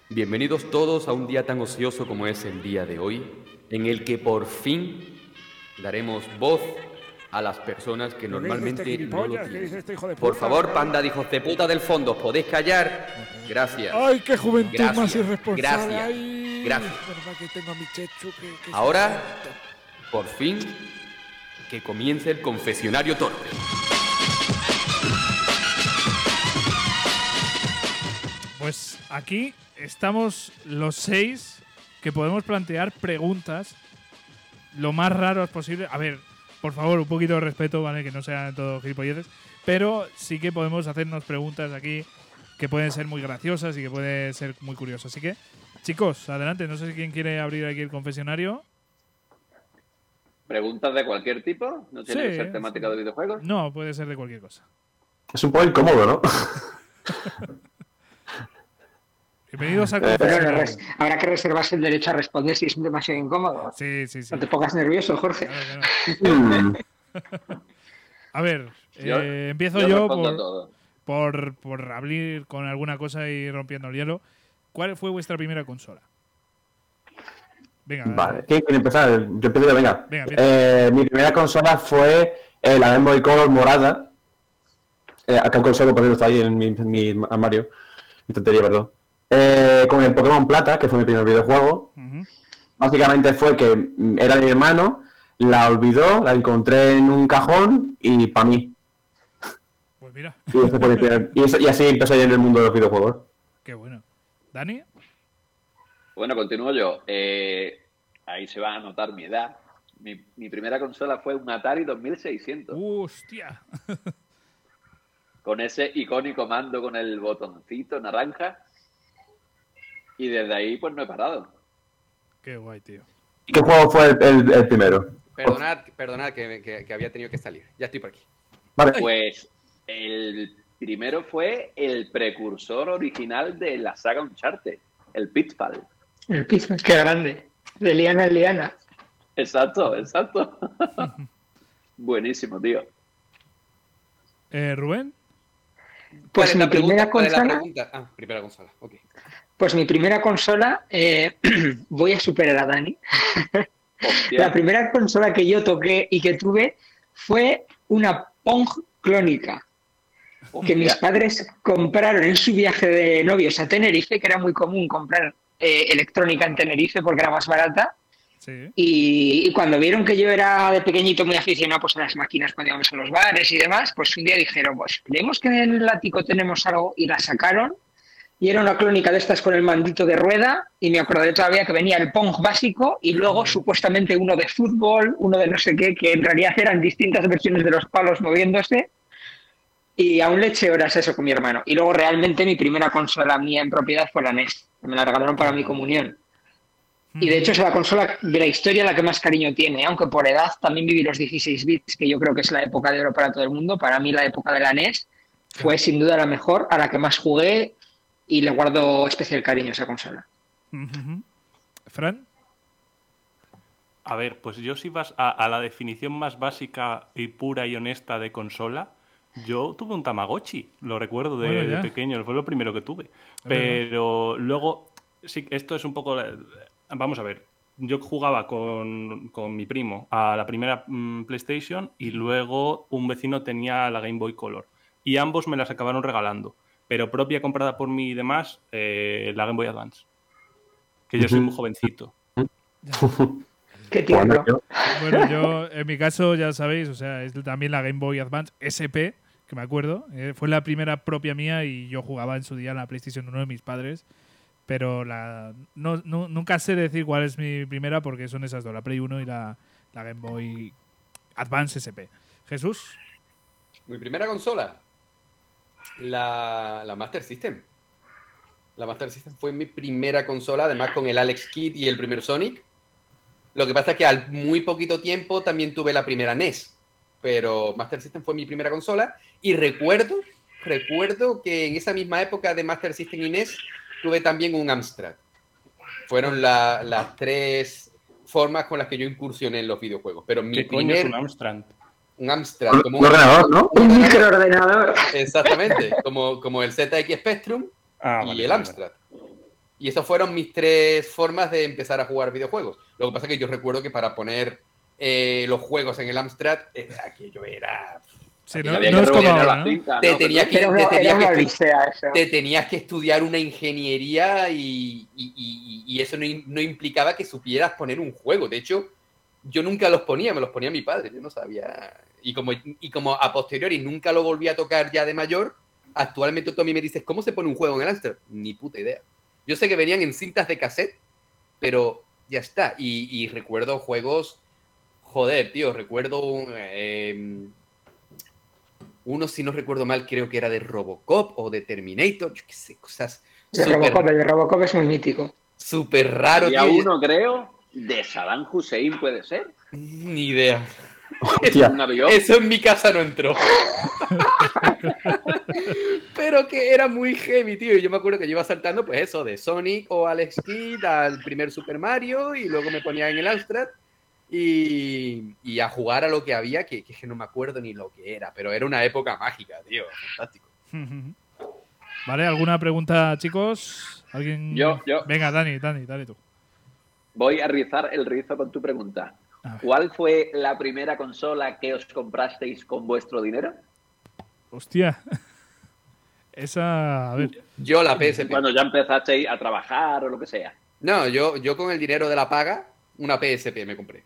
bienvenidos todos a un día tan ocioso como es el día de hoy, en el que por fin daremos voz a las personas que normalmente no lo tienen. Por favor, panda de hijos de puta del fondo, ¿os podéis callar? Gracias. ¡Ay, qué juventud Gracias, más irresponsable! gracias, Ay, gracias. verdad que tengo a mi chechu que- que se Ahora, por fin, que comience el confesionario torpe. Pues aquí estamos los seis que podemos plantear preguntas lo más raras posible. A ver, por favor, un poquito de respeto, ¿vale? Que no sean todos gilipolleces. Pero sí que podemos hacernos preguntas aquí que pueden ser muy graciosas y que pueden ser muy curiosas. Así que, chicos, adelante. No sé si quién quiere abrir aquí el confesionario. ¿Preguntas de cualquier tipo? ¿No tiene Sí, que ser temática de videojuegos? No, puede ser de cualquier cosa. Es un poco incómodo, ¿no? [laughs] Bienvenidos al Pero no, confesionario. res- habrá que reservarse el derecho a responder si es demasiado incómodo. Sí, sí, sí. No te pongas nervioso, Jorge. Claro. [laughs] A ver, Yo- eh, empiezo Yo por, por, por abrir con alguna cosa y rompiendo el hielo. ¿Cuál fue vuestra primera consola? Venga, Vale, ¿quién quiere empezar? Yo empiezo venga. Venga. Eh, mi primera consola fue eh, la Game Boy Color morada. Eh, acá un consola, por ejemplo, está ahí en mi, en mi armario. Mi tontería, perdón. Eh, con el Pokémon Plata, que fue mi primer videojuego. Básicamente fue que era mi hermano, la olvidó, la encontré en un cajón y para mí. Pues mira, Y, ese fue mi primer- [laughs] y eso- y así empecé en el mundo de los videojuegos. qué bueno. ¿Dani? Bueno, continúo yo. Eh, ahí se va a notar mi edad. Mi, mi primera consola fue un Atari 2600, ¡Hostia! [laughs] con ese icónico mando con el botoncito naranja. Y desde ahí, pues no he parado. Qué guay, tío. ¿Qué juego fue el, el- el primero? Perdonad, perdonad que, que- que había tenido que salir. Ya estoy por aquí. Vale. Pues el primero fue el precursor original de la saga Uncharted, el Pitfall. El piso, qué grande. De liana en liana. Exacto, exacto. [laughs] Buenísimo, tío. Eh, ¿Rubén? Pues ¿Cuál es mi la pregunta? primera ¿Cuál es la consola, pregunta? Ah, primera consola. Ok. Pues mi primera consola, eh, [clears throat] voy a superar a Dani. [laughs] Hostia. La primera consola que yo toqué y que tuve fue una Pong clónica que mis padres compraron en su viaje de novios a Tenerife, que era muy común comprar eh, electrónica en Tenerife porque era más barata. Sí. Y, y cuando vieron que yo era de pequeñito muy aficionado pues, a las máquinas cuando íbamos a los bares y demás, pues un día dijeron, pues creemos que en el ático tenemos algo y la sacaron. Y era una clónica de estas con el mandito de rueda y me acordé todavía que venía el Pong básico y luego supuestamente uno de fútbol, uno de no sé qué, que en realidad eran distintas versiones de los palos moviéndose. Y aún le eché horas eso con mi hermano. Y luego realmente mi primera consola mía en propiedad fue la NES. que Me la regalaron para mi comunión. Y de hecho es la consola de la historia la que más cariño tiene, aunque por edad también viví los 16 bits, que yo creo que es la época de oro para todo el mundo. Para mí la época de la NES fue sin duda la mejor, a la que más jugué y le guardo especial cariño a esa consola. ¿Fran? A ver, pues yo si vas a, a la definición más básica y pura y honesta de consola, yo tuve un Tamagotchi, lo recuerdo de, Bueno, de ya. pequeño, fue lo primero que tuve. Pero luego, sí, esto es un poco... Vamos a ver, yo jugaba con, con mi primo a la primera mm, PlayStation y luego un vecino tenía la Game Boy Color. Y ambos me las acabaron regalando. Pero propia comprada por mí y demás, eh, la Game Boy Advance. Que yo soy muy jovencito. [laughs] Qué Bueno, yo- Bueno, yo en mi caso ya sabéis, o sea, es también la Game Boy Advance SP, que me acuerdo. eh, fue la primera propia mía y yo jugaba en su día en la PlayStation 1 de mis padres. Pero la, no, no- nunca sé decir cuál es mi primera porque son esas dos, la Play 1 y la, la Game Boy Advance SP. Jesús, Mi primera consola, la, la Master System. La Master System fue mi primera consola, además con el Alex Kidd y el primer Sonic. Lo que pasa es que al muy poquito tiempo también tuve la primera NES, pero Master System fue mi primera consola y recuerdo, recuerdo que en esa misma época de Master System y NES tuve también un Amstrad. Fueron la- las tres formas con las que yo incursioné en los videojuegos, pero mi ¿Qué coño es primer un Amstrad? Un Amstrad Un, como un ordenador, ¿no? Un microordenador. Exactamente, como, como el ZX Spectrum Ah, y vale, el vale, Amstrad. Y esas fueron mis tres formas de empezar a jugar videojuegos. Lo que pasa es que yo recuerdo que para poner eh, los juegos en el Amstrad, eh, aquello era... sí, Aquí no, había no que es como rebobinar ahora, la ¿no? cinta, Te tenías que- odisea eso. te tenías que estudiar una ingeniería y, y- y- y eso no, no implicaba que supieras poner un juego. De hecho, yo nunca los ponía, me los ponía mi padre, yo no sabía. Y como, y como a posteriori nunca lo volví a tocar ya de mayor, actualmente tú a mí me dices, ¿cómo se pone un juego en el Amstrad? Ni puta idea. Yo sé que venían en cintas de cassette, pero ya está. Y, y recuerdo juegos, joder, tío, recuerdo eh, uno, si no recuerdo mal, creo que era de Robocop o de Terminator, yo qué sé, cosas De Robocop, el de Robocop es muy mítico. súper raro, Había tío. uno, creo, de Saddam Hussein, puede ser. Ni idea. Hostia. Un avión. Eso en mi casa no entró. [laughs] Pero que era muy heavy, tío. Y yo me acuerdo que yo iba saltando, pues eso, de Sonic o Alex Kidd al primer Super Mario y luego me ponía en el Amstrad y, y a jugar a lo que había, que, que no me acuerdo ni lo que era, pero era una época mágica, tío. Fantástico. [laughs] ¿Vale? ¿Alguna pregunta, chicos? ¿Alguien? Yo, yo. Venga, Dani, Dani, dale tú. Voy a rizar el rizo con tu pregunta. ¿Cuál fue la primera consola que os comprasteis con vuestro dinero? Hostia. [laughs] Esa. A ver. Yo la PSP. Cuando ya empezasteis a trabajar o lo que sea. No, yo, yo con el dinero de la paga, una PSP me compré.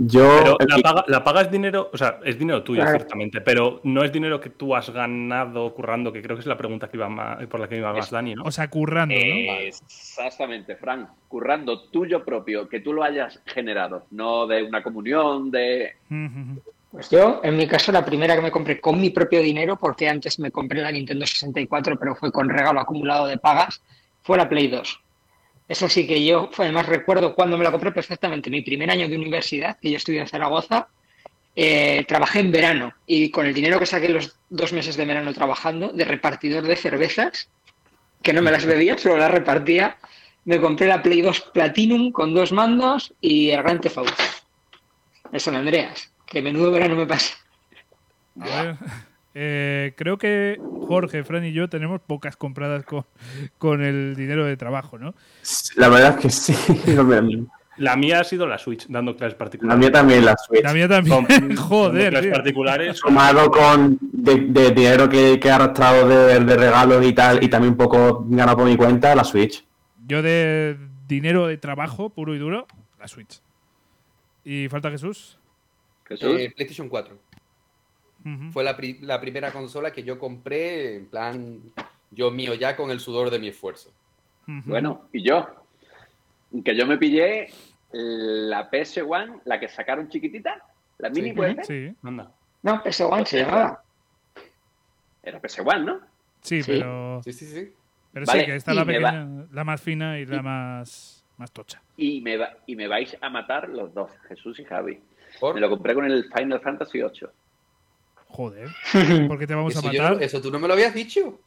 Yo. Pero la paga, la paga es dinero, o sea, es dinero tuyo, Claro. ciertamente, pero no es dinero que tú has ganado currando, que creo que es la pregunta que iba más, por la que iba más Es- Dani, ¿no? O sea, currando, ¿no? Eh, Exactamente, Frank. Currando tuyo propio, que tú lo hayas generado, no de una comunión, de... Pues yo, en mi caso, la primera que me compré con mi propio dinero, porque antes me compré la Nintendo 64, pero fue con regalo acumulado de pagas, fue la Play 2. Eso sí que yo, además recuerdo cuando me la compré perfectamente, mi primer año de universidad, que yo estudié en Zaragoza, eh, trabajé en verano y con el dinero que saqué los dos meses de verano trabajando, de repartidor de cervezas, que no me las bebía, solo las repartía, me compré la Play 2 Platinum con dos mandos y el Grand Theft Auto. De San Andreas, que menudo verano me pasa. [laughs] Eh, creo que Jorge, Fran y yo tenemos pocas compradas con, con el dinero de trabajo, ¿no? La verdad es que sí. [laughs] La La mía ha sido la Switch, dando clases particulares. mía también, la Switch. La mía también. Con- [laughs] Joder, clases tío. particulares. Sumado con de, de dinero que, que he arrastrado de, de regalos y tal, y también un poco ganado por mi cuenta, la Switch. Yo de dinero de trabajo puro y duro, la Switch. ¿Y falta Jesús? Jesús. Eh, PlayStation 4. Fue la, pri- la primera consola que yo compré, en plan, yo mío ya con el sudor de mi esfuerzo. Bueno, y yo, que yo me pillé la PS1, la que sacaron chiquitita, la mini, Sí. puede ser? Sí, Anda. No, PS1 se llamaba. Era PS1, ¿no? sí, Sí. pero, Sí, sí, sí. pero Vale, sí, que está la pequeña, la más fina y la más, más tocha. Y me, va- y me vais a matar los dos, Jesús y Javi. Por- Me lo compré con el Final Fantasy VIII. Joder, [laughs] ¿por qué te vamos a yo matar? eso tú no me lo habías dicho.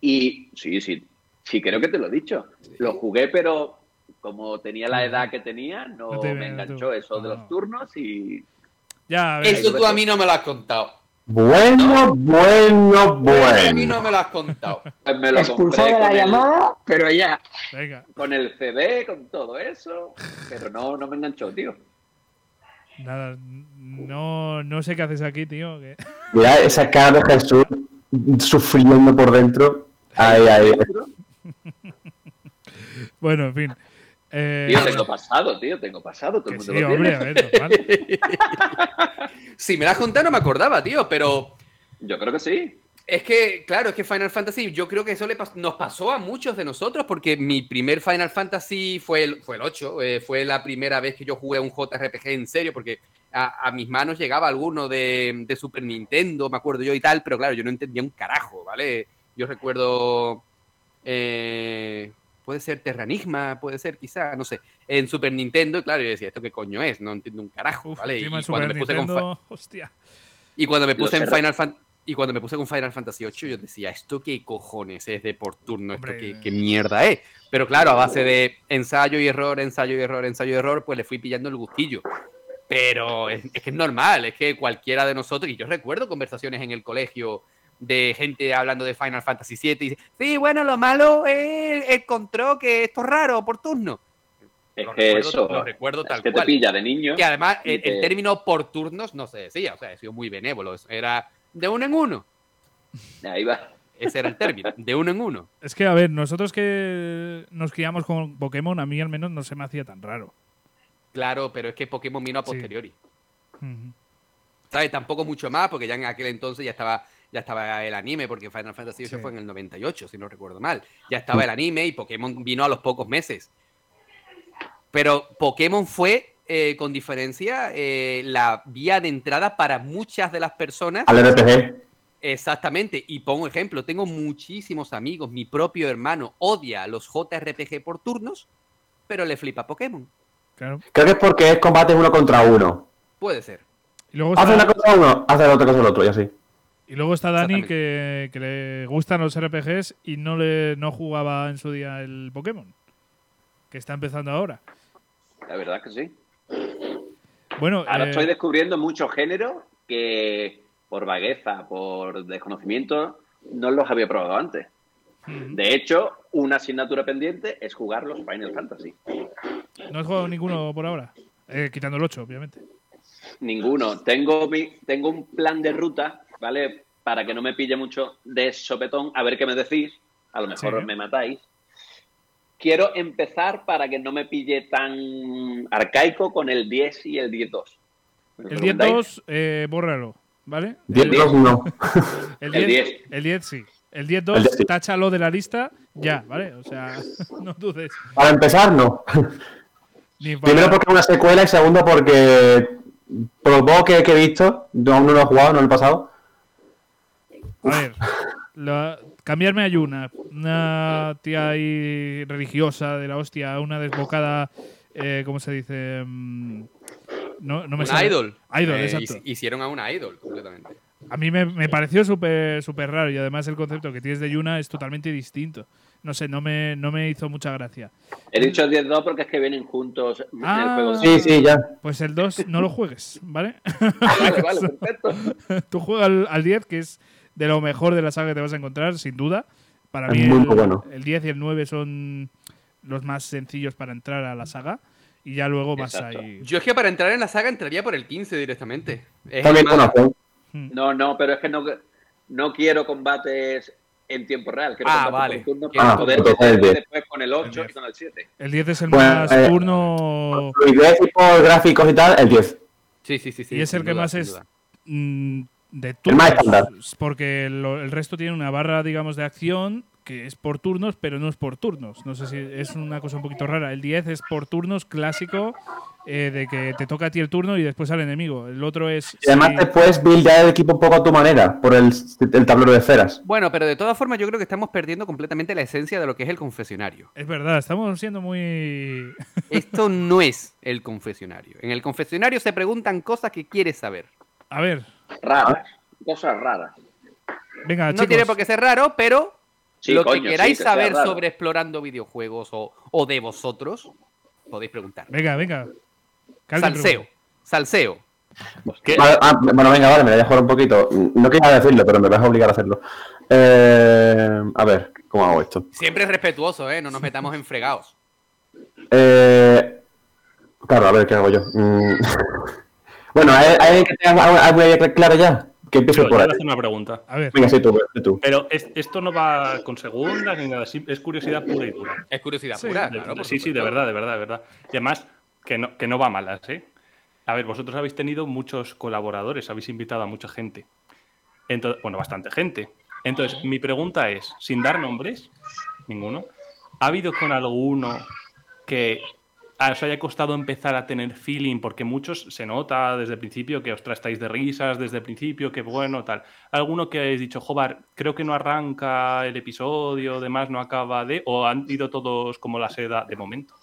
Y sí, sí, sí, creo que te lo he dicho. Lo jugué, pero como tenía la edad que tenía, no, No te- me enganchó eso de los turnos y Ya, a ver, Eso tú a mí no me lo has contado. Bueno, bueno, A mí bueno. no me lo has contado. pues [laughs] me lo Expulsó de la el, llamada, pero ya. venga. con el CD, con todo eso, pero no, no me enganchó, tío. Nada, no, no sé qué haces aquí, tío. que- Mira esa cara de Jesús. sufriendo por dentro. Ay, ay. [laughs] Bueno, en fin. Eh, Tío, tengo pasado, tío, tengo pasado. Todo el que mundo sí, lo hombre, tiene. a ver, normal. [laughs] Si me la has contado no me acordaba, tío, pero Yo creo que sí. Es que, claro, es que Final Fantasy, yo creo que eso le pas- nos pasó a muchos de nosotros, porque mi primer Final Fantasy fue el, fue el 8, eh, fue la primera vez que yo jugué un JRPG en serio, porque a, a mis manos llegaba alguno de, de Super Nintendo, me acuerdo yo y tal, pero claro, yo no entendía un carajo, ¿vale? Yo recuerdo... eh, puede ser Terranigma, puede ser quizá, no sé, en Super Nintendo, claro, yo decía, ¿esto qué coño es? No entiendo un carajo, Uf, ¿vale? Y cuando me puse con hostia. y cuando me Los puse en Final Fan- y cuando me puse con Final Fantasy VIII, yo decía, ¿esto qué cojones es de por turno? ¿Esto qué, qué mierda es? Pero claro, a base de ensayo y error, ensayo y error, ensayo y error, pues le fui pillando el gustillo. Pero es, es que es normal, es que cualquiera de nosotros, y yo recuerdo conversaciones en el colegio de gente hablando de Final Fantasy VII y dice, sí, bueno, lo malo es el control, que esto es raro por turno. Es Lo que recuerdo- eso. lo recuerdo es tal que te cual. pilla de niño. Y además, y el, el te- término por turnos no se decía, o sea, he sido muy benévolo, era de uno en uno. Ahí va. Ese era el término, de uno en uno. Es que, a ver, nosotros que nos criamos con Pokémon, a mí al menos no se me hacía tan raro. Claro, pero es que Pokémon vino a Sí. posteriori. ¿Sabes? Tampoco mucho más, porque ya en aquel entonces ya estaba, ya estaba el anime, porque Final Fantasy VIII Sí. fue en el 98, si no recuerdo mal. Ya estaba el anime y Pokémon vino a los pocos meses. Pero Pokémon fue, eh, con diferencia, eh, la vía de entrada para muchas de las personas. Al RPG. Exactamente, y pongo ejemplo, tengo muchísimos amigos, mi propio hermano odia los JRPG por turnos, pero le flipa Pokémon. Claro. Creo que es porque es combate uno contra uno. Puede ser. Y luego Hace está, una cosa uno, hace la otra cosa el otro, y así. y luego está Dani que, que le gustan los RPGs y no le no jugaba en su día el Pokémon. Que está empezando ahora. La verdad que sí. Bueno, Ahora eh, estoy descubriendo muchos géneros que por vagueza, por desconocimiento, no los había probado antes. De hecho, una asignatura pendiente es jugar los Final Fantasy. no has jugado ninguno por ahora. Eh, quitando el 8, obviamente. Ninguno. Tengo, mi, tengo un plan de ruta, ¿vale? Para que no me pille mucho de sopetón, a ver qué me decís. A lo mejor Sí. me matáis. Quiero empezar para que no me pille tan arcaico con el 10 y el 10-2. ¿Me lo El recomendáis? 10-2, eh, bórralo, ¿vale? 10 2 no. [laughs] El El 10, 10. el 10 sí. El El 10-2, 10 sí. táchalo de la lista ya, ¿vale? O sea, [laughs] no dudes. Para empezar, no. Para- Primero porque es una secuela y segundo porque por lo poco que, que he visto, yo aún no lo he jugado, no lo he pasado. A ver, la- cambiarme a Yuna, una tía ahí religiosa de la hostia, una desbocada, eh, ¿cómo se dice? Mm, No, no me Una sale. idol. Idol, Eh, exacto. hic- Hicieron a una idol completamente. A mí me, me pareció súper súper raro y además el concepto que tienes de Yuna es totalmente distinto. No sé, no me, no me hizo mucha gracia. He dicho el 10-2 porque es que vienen juntos en Ah. el juego. Sí, sí, ya. Pues el 2 no lo juegues, ¿vale? [laughs] Vale, vale, [laughs] perfecto. Tú juegas al, al 10, que es de lo mejor de la saga que te vas a encontrar, sin duda. Para Es mí muy el, bueno. el 10 y el 9 son los más sencillos para entrar a la saga. Y ya luego vas Exacto. ahí. Yo es que para entrar en la saga entraría por el 15 directamente. Es También más- con opción. No, no, pero es que no, no quiero combates en tiempo real. Quiero Ah, vale. turno Quiero- para poder meterme 10. después con el 8 El y con el 7. El 10 es el Bueno, más eh, turno Fluidez y por gráficos y tal, el 10. Sí, sí, sí. sí y es el que duda, más es mm, de El más turnos. estándar. Porque lo- el resto tiene una barra, digamos, de acción que es por turnos, pero no es por turnos. No sé si es una cosa un poquito rara. El 10 es por turnos clásico, eh, de que te toca a ti el turno y después al enemigo. El otro es. Y además si- te puedes buildar el equipo un poco a tu manera, por el, el tablero de esferas. Bueno, pero de todas formas yo creo que estamos perdiendo completamente la esencia de lo que es el confesionario. Es verdad, estamos siendo muy. Esto [laughs] no es el confesionario. En el confesionario se preguntan cosas que quieres saber. A ver, Raras. Cosas raras. venga, No chicos. tiene por qué ser raro, pero Sí, lo coño, que sí, queráis que saber sobre explorando videojuegos o, o de vosotros, podéis preguntar. Venga, venga. Salseo, salseo. Vale, ah, bueno, venga, vale, me voy a jugar un poquito. No quería decirlo, pero me vas a obligar a hacerlo. Eh, a ver, ¿cómo hago esto? Siempre respetuoso, ¿eh? No nos metamos en fregados. Eh, claro, a ver, ¿qué hago yo? Mm. [laughs] bueno, ¿hay, hay que tenga idea clara ya? Que empiece Yo, por yo ahí. voy a hacer una pregunta. A ver, Venga, sí, tú, sí, tú. Pero es- esto no va con segundas ni nada, es curiosidad pura y dura. Es curiosidad Sí, pura, De- claro. sí, sí, de verdad, de verdad, de verdad. Y además, que no, que no va malas, ¿eh? A ver, vosotros habéis tenido muchos colaboradores, habéis invitado a mucha gente. Entonces, bueno, bastante gente. Entonces, mi pregunta es, sin dar nombres, ninguno, ¿ha habido con alguno que os haya costado empezar a tener feeling? Porque muchos se nota desde el principio que os estáis de risas desde el principio, que bueno, tal. ¿Alguno que habéis dicho, joder, creo que no arranca el episodio, demás no acaba de... o han ido todos como la seda de momento?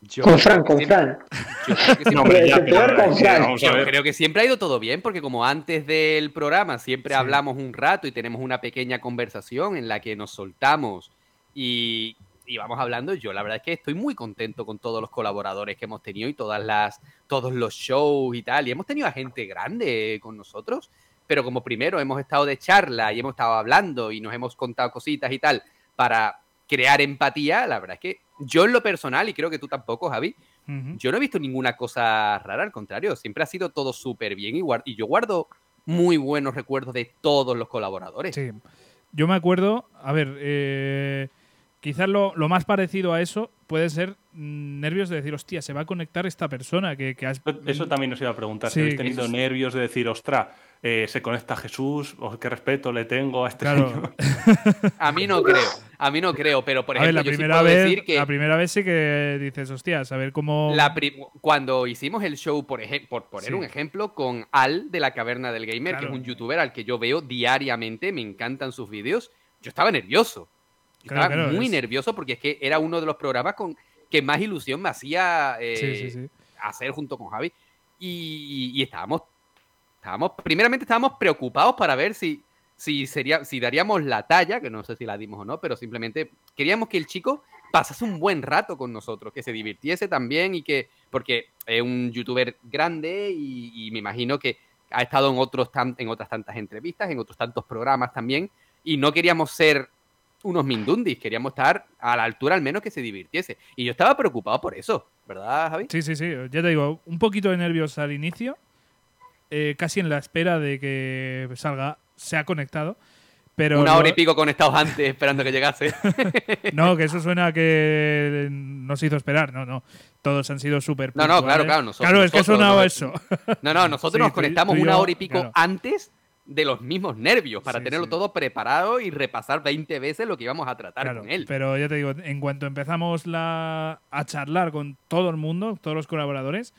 Yo Con Fran, con Fran. creo que No, siempre- [laughs] creo que ha ido todo bien, porque como antes del programa siempre Sí. hablamos un rato y tenemos una pequeña conversación en la que nos soltamos y, y vamos hablando, yo la verdad es que estoy muy contento con todos los colaboradores que hemos tenido y todas las, todos los shows y tal. Y hemos tenido a gente grande con nosotros, pero como primero hemos estado de charla y hemos estado hablando y nos hemos contado cositas y tal para crear empatía, la verdad es que yo en lo personal, y creo que tú tampoco, Javi, yo no he visto ninguna cosa rara, al contrario, siempre ha sido todo súper bien y, y yo guardo muy buenos recuerdos de todos los colaboradores. Sí. Yo me acuerdo, a ver, eh, quizás lo, lo más parecido a eso puede ser mm, nervios de decir, hostia, se va a conectar esta persona que, que has... Eso también os iba a preguntar, Sí, si habéis tenido nervios de decir, ostra, eh, se conecta Jesús, o qué respeto le tengo a este Claro. señor. [laughs] A mí no creo, a mí no creo, pero por a ver, ejemplo, la yo sí primera, puedo vez, decir que la primera vez sí que dices, hostias, a ver cómo... la cuando hicimos el show, por, por poner Sí. un ejemplo, con Al de la Caverna del Gamer, que es un youtuber al que yo veo diariamente, me encantan sus vídeos, yo estaba nervioso. Claro, estaba claro, muy es- nervioso porque es que era uno de los programas con que más ilusión me hacía eh, Sí, sí, sí. hacer junto con Javi. Y, y estábamos, estábamos, primeramente estábamos preocupados para ver si, si, sería, si daríamos la talla, que no sé si la dimos o no, pero simplemente queríamos que el chico pasase un buen rato con nosotros, que se divirtiese también y que, porque es un youtuber grande y, y me imagino que ha estado en, otros tan- en otras tantas entrevistas, en otros tantos programas también, y no queríamos ser unos mindundis, queríamos estar a la altura al menos que se divirtiese. Y yo estaba preocupado por eso, ¿verdad, Javi? Sí, sí, sí. Ya te digo, un poquito de nervios al inicio, eh, casi en la espera de que salga, se ha conectado. Pero Una hora y pico conectados antes esperando que llegase. [laughs] No, que eso suena a que nos hizo esperar. No, no. Todos han sido súper. No, no, claro, claro, nosotros- Claro, es que nosotros nos- eso. No, no, nosotros [laughs] Sí, nos conectamos tú una hora y pico claro. antes de los mismos nervios para Sí, tenerlo sí. todo preparado y repasar 20 veces lo que íbamos a tratar Claro, con él. Pero ya te digo, en cuanto empezamos la, a charlar con todo el mundo, todos los colaboradores,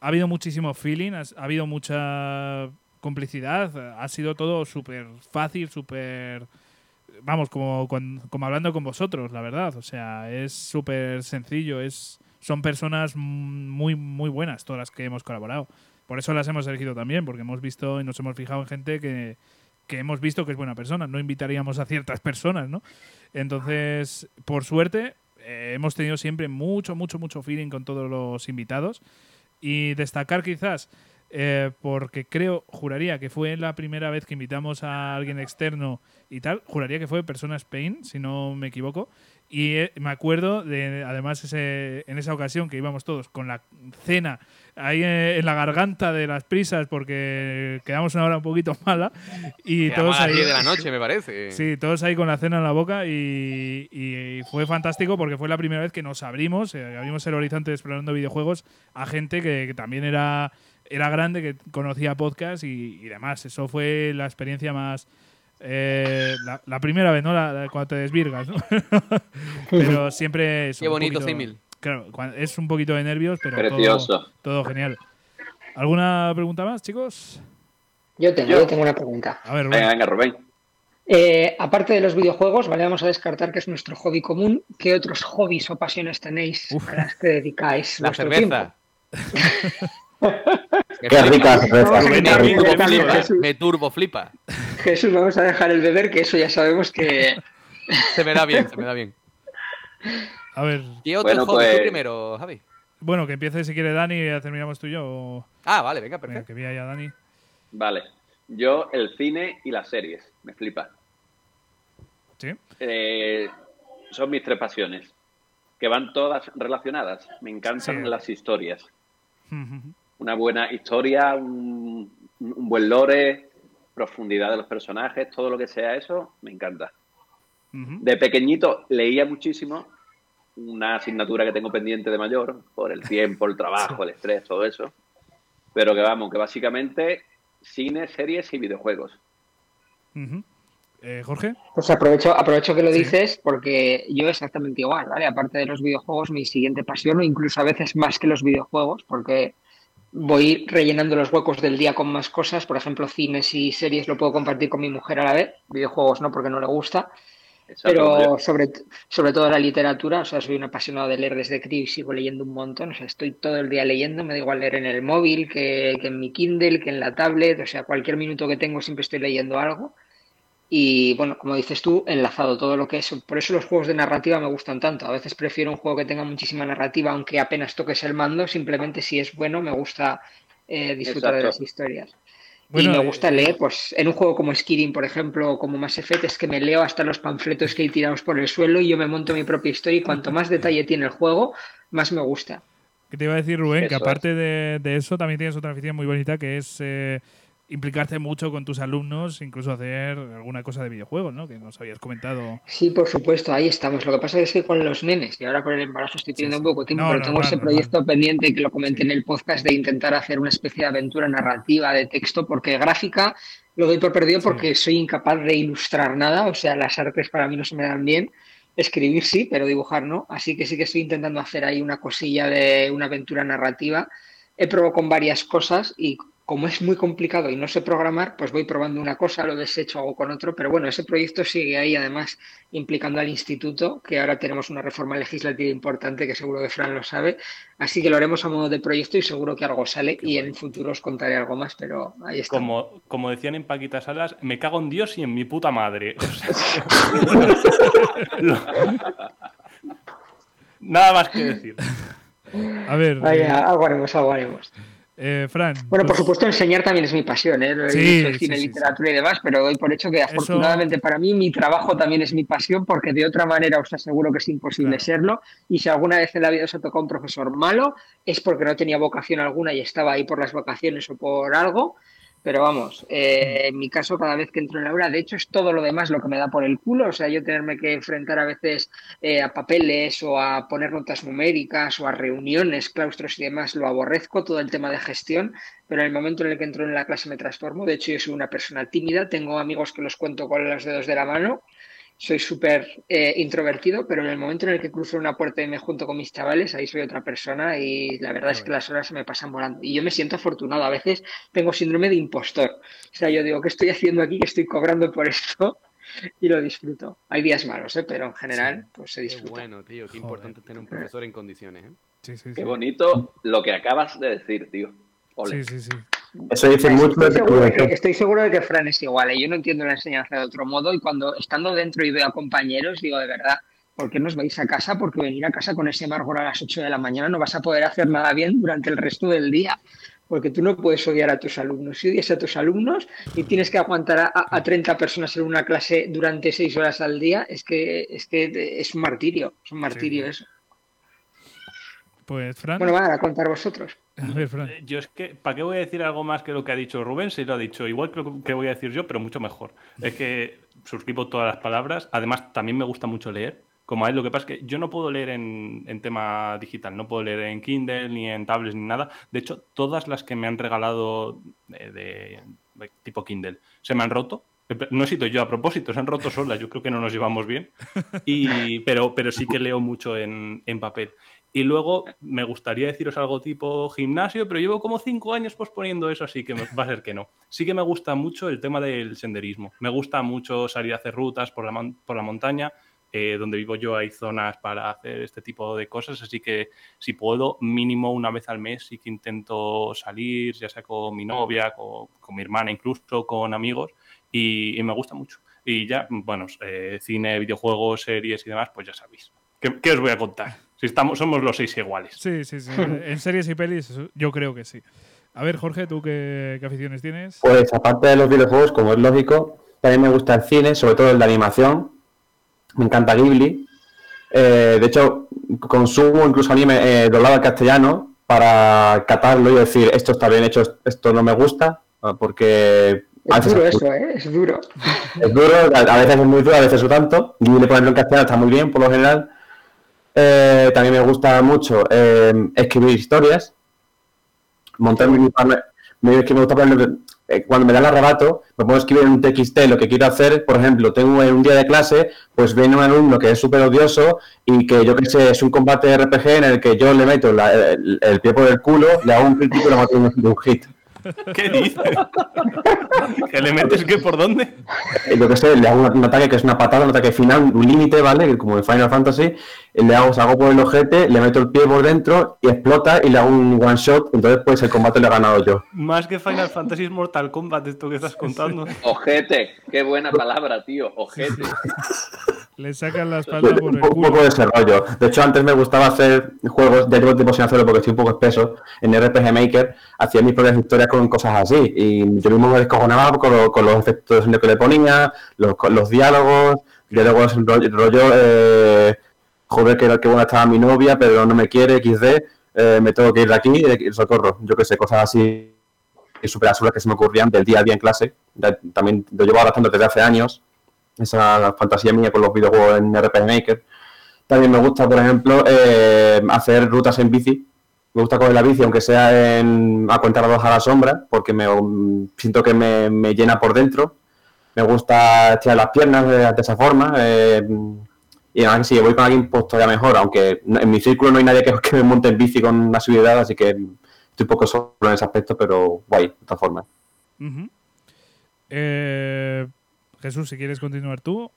ha habido muchísimo feeling, ha habido mucha complicidad, ha sido todo súper fácil, súper... Vamos, como, con- como hablando con vosotros, la verdad. O sea, es súper sencillo, es, son personas muy, muy buenas todas las que hemos colaborado. Por eso las hemos elegido también, porque hemos visto y nos hemos fijado en gente que, que hemos visto que es buena persona. No invitaríamos a ciertas personas, ¿no? Entonces, por suerte, eh, hemos tenido siempre mucho, mucho, mucho feeling con todos los invitados. Y destacar quizás, eh, porque creo, juraría que fue la primera vez que invitamos a alguien externo y tal, juraría que fue Persona Spain, si no me equivoco. Y eh, me acuerdo de, además, ese, en esa ocasión que íbamos todos con la cena ahí eh, en la garganta de las prisas porque quedamos una hora un poquito [laughs] mala y Quedamos todos ahí 10 de la noche, me parece. Sí, todos ahí con la cena en la boca y, y fue fantástico porque fue la primera vez que nos abrimos, eh, abrimos el horizonte explorando videojuegos a gente que, que también era, era grande, que conocía podcast y, y demás. Eso fue la experiencia más... eh, la, la primera vez, ¿no? La, la- cuando te desvirgas, ¿no? [laughs] pero siempre... es Qué un bonito poquito- símil. Claro, es un poquito de nervios, pero todo, Precioso. todo genial. ¿Alguna pregunta más, chicos? Yo tengo, Yo. yo tengo una pregunta. A ver, Venga, Rubén. venga, Rubén. Eh, aparte de los videojuegos, ¿vale? Vamos a descartar que es nuestro hobby común. ¿Qué otros hobbies o pasiones tenéis Uf. a las que dedicáis La vuestro cerveza. Qué [laughs] qué quitar Me turbo flipa. Jesús. Me turbo flipa. tiempo? Jesús, vamos a dejar el beber, que eso ya sabemos que... Se me da bien, se me da bien. A ver, ¿Qué otro Bueno, hobby tú pues- primero, Javi? bueno, que empiece si quiere Dani y ya terminamos tú y yo. o- Ah, vale, venga, Venga, perfecto. que vea ya Dani. Vale. Yo, el cine y las series. Me flipa. ¿Sí? Eh, son mis tres pasiones. Que van todas relacionadas. Me encantan Sí. las historias. [laughs] Una buena historia, un, un buen lore. profundidad de los personajes, todo lo que sea eso, me encanta. De pequeñito leía muchísimo, una asignatura que tengo pendiente de mayor, por el tiempo, el trabajo, el estrés, todo eso. Pero que vamos, que básicamente cine, series y videojuegos. Eh, Jorge. Pues aprovecho, aprovecho que lo Sí. dices porque yo exactamente igual, ¿vale? Aparte de los videojuegos, mi siguiente pasión, o incluso a veces más que los videojuegos, porque voy rellenando los huecos del día con más cosas. Por ejemplo, cines y series lo puedo compartir con mi mujer a la vez, videojuegos no, porque no le gusta. Pero sobre, sobre todo la literatura, o sea, soy un apasionado de leer desde crío y sigo leyendo un montón, o sea, estoy todo el día leyendo, me da igual leer en el móvil, que, que en mi Kindle, que en la tablet, o sea, cualquier minuto que tengo siempre estoy leyendo algo. Y bueno, como dices tú, enlazado todo lo que es. Por eso los juegos de narrativa me gustan tanto. A veces prefiero un juego que tenga muchísima narrativa, aunque apenas toques el mando, simplemente si es bueno me gusta eh, disfrutar de las historias. Bueno, y me eh, gusta leer, pues en un juego como Skyrim, por ejemplo, o como Mass Effect, es que me leo hasta los panfletos que hay tirados por el suelo y yo me monto mi propia historia y cuanto más detalle tiene el juego, más me gusta. Que te iba a decir, Rubén, que aparte de, de eso, también tienes otra afición muy bonita que es eh, implicarte mucho con tus alumnos, incluso hacer alguna cosa de videojuegos, ¿no? Que nos habías comentado. Sí, por supuesto, ahí estamos. Lo que pasa es que con los nenes, y ahora con el embarazo estoy teniendo sí. un poco de tiempo, No, pero tengo ese proyecto pendiente que lo comenté en el podcast de intentar hacer una especie de aventura narrativa de texto, porque gráfica lo doy por perdido porque soy incapaz de ilustrar nada, o sea, las artes para mí no se me dan bien. Escribir sí, pero dibujar no. Así que sí que estoy intentando hacer ahí una cosilla de una aventura narrativa. He probado con varias cosas y como es muy complicado y no sé programar, pues voy probando una cosa, lo desecho, hago con otro. Pero bueno, ese proyecto sigue ahí, además, implicando al instituto, que ahora tenemos una reforma legislativa importante que seguro que Fran lo sabe. Así que lo haremos a modo de proyecto y seguro que algo sale y en el futuro os contaré algo más, pero ahí está. Como, como decían en Paquitas Salas, me cago en Dios y en mi puta madre. [laughs] O sea, lo- [laughs] Nada más que decir. A ver, Ahí, eh, algo haremos, algo haremos. Eh, Fran. Bueno, por pues- supuesto, enseñar también es mi pasión, ¿eh? Lo he Sí, dicho, el cine, sí, literatura y demás, pero doy por hecho que afortunadamente para mí mi trabajo también es mi pasión, porque de otra manera os aseguro que es imposible Claro. serlo. Y si alguna vez en la vida os ha tocado un profesor malo, es porque no tenía vocación alguna y estaba ahí por las vacaciones o por algo. Pero vamos, eh, en mi caso, cada vez que entro en la aula, de hecho, es todo lo demás lo que me da por el culo. O sea, yo tenerme que enfrentar a veces eh, a papeles o a poner notas numéricas o a reuniones, claustros y demás, lo aborrezco, todo el tema de gestión, pero en el momento en el que entro en la clase me transformo. De hecho, yo soy una persona tímida, tengo amigos que los cuento con los dedos de la mano, soy súper eh, introvertido, pero en el momento en el que cruzo una puerta y me junto con mis chavales, ahí soy otra persona y la verdad es que las horas se me pasan volando. Y yo me siento afortunado, a veces tengo síndrome de impostor. O sea, yo digo, ¿qué estoy haciendo aquí? que estoy cobrando por esto? [laughs] Y lo disfruto. Hay días malos, ¿eh? pero en general, pues se Qué disfruta. bueno, tío. Qué importante tener un profesor en condiciones, ¿eh? Sí, sí, sí. Qué bonito lo que acabas de decir, tío. Ole. Sí, sí, sí. Eso dice mucho Estoy tu seguro, de que, estoy seguro de que Fran es igual. ¿eh? Yo no entiendo la enseñanza de otro modo y cuando estando dentro y veo a compañeros, digo de verdad, ¿por qué nos vais a casa? Porque venir a casa con ese amargor a las 8 de la mañana no vas a poder hacer nada bien durante el resto del día. Porque tú no puedes odiar a tus alumnos. Si odias a tus alumnos y tienes que aguantar a, a- a 30 personas en una clase durante 6 horas al día, es que es, que es un martirio. Es un martirio Sí. eso. Pues, Fran. Bueno, va a contar vosotros. a ver, Fran. Eh, Yo es que, ¿para qué voy a decir algo más que lo que ha dicho Rubén? Si lo ha dicho igual que lo que voy a decir yo, pero mucho mejor. Es que suscribo todas las palabras. Además, también me gusta mucho leer. Como a él, lo que pasa es que yo no puedo leer en, en tema digital, no puedo leer en Kindle, ni en tablets, ni nada. De hecho, todas las que me han regalado de, de- de tipo Kindle se me han roto. No he sido yo a propósito, se han roto solas. Yo creo que no nos llevamos bien. Y, pero, pero sí que leo mucho en, en papel. Y luego me gustaría deciros algo tipo gimnasio, pero llevo como cinco años posponiendo eso, así que va a ser que no. Sí que me gusta mucho el tema del senderismo. Me gusta mucho salir a hacer rutas por la, por la montaña. Eh, donde vivo yo hay zonas para hacer este tipo de cosas, así que si puedo, mínimo una vez al mes sí que intento salir, ya sea con mi novia, con, con mi hermana, incluso con amigos, y, me gusta mucho. Y ya, bueno, eh, cine, videojuegos, series y demás, pues ya sabéis. ¿Qué, qué os voy a contar? Si estamos, somos los seis iguales. Sí, sí, sí. [laughs] en series y pelis, yo creo que sí. A ver, Jorge, ¿tú qué, qué aficiones tienes? Pues aparte de los videojuegos, como es lógico, también me gusta el cine, sobre todo el de animación. Me encanta Ghibli. Eh, de hecho, consumo incluso anime eh, doblado al castellano para catarlo y decir esto está bien hecho, esto no me gusta, ah, porque Es duro es eso, ¿eh? Es duro. [laughs] Es duro, a veces es muy duro, a veces no tanto. Y le ponerlo en castellano está muy bien, por lo general. Eh, también me gusta mucho eh, escribir historias. Montar mi me, es que me gusta eh, cuando me da el arrebato, me puedo escribir en un TXT lo que quiero hacer. Por ejemplo, tengo en un día de clase, pues viene un alumno que es súper odioso y que yo que sé, es un combate RPG en el que yo le meto la- el, el pie por el culo, le hago un crítico y lo mato de un hit. ¿Qué dices? ¿Que le metes qué por dónde? Eh, yo que sé, le hago un, ataque que es una patada, un ataque final, un límite, ¿vale? Como en Final Fantasy, le hago, salgo por el ojete, le meto el pie por dentro y explota y le hago un one shot, entonces pues el combate lo he ganado yo. Más que Final Fantasy es Mortal Kombat esto que estás contando. Ojete, qué buena palabra, tío. Ojete. Le sacan la espalda por Un el poco, un poco culo. de ese rollo. De hecho, antes me gustaba hacer juegos, ya llevo tiempo sin hacerlo porque estoy un poco espeso, en RPG Maker, hacía mis propias historias con cosas así, y yo mismo me descojonaba con, lo- con los efectos de sonido que le ponía, los, los diálogos, diálogos rollo, rollo eh, joder, que, que buena estaba mi novia, pero no me quiere, XD, eh, me tengo que ir de aquí, eh, socorro, yo que sé, cosas así súper absurdas que se me ocurrían del día a día en clase. También lo llevo adaptando desde hace años, esa fantasía mía con los videojuegos en RPG Maker. También me gusta, por ejemplo, eh, hacer rutas en bici. Me gusta coger la bici, aunque sea en, a dos a la sombra, porque me mm, siento que me, llena por dentro. Me gusta estirar las piernas de, de esa forma. eh, y además, si voy con alguien, pues todavía mejor. Aunque en mi círculo no hay nadie que, [laughs] que me monte en bici con una subida, así que estoy un poco solo en ese aspecto, pero guay, de todas formas. Eh, Jesús, si quieres continuar tú.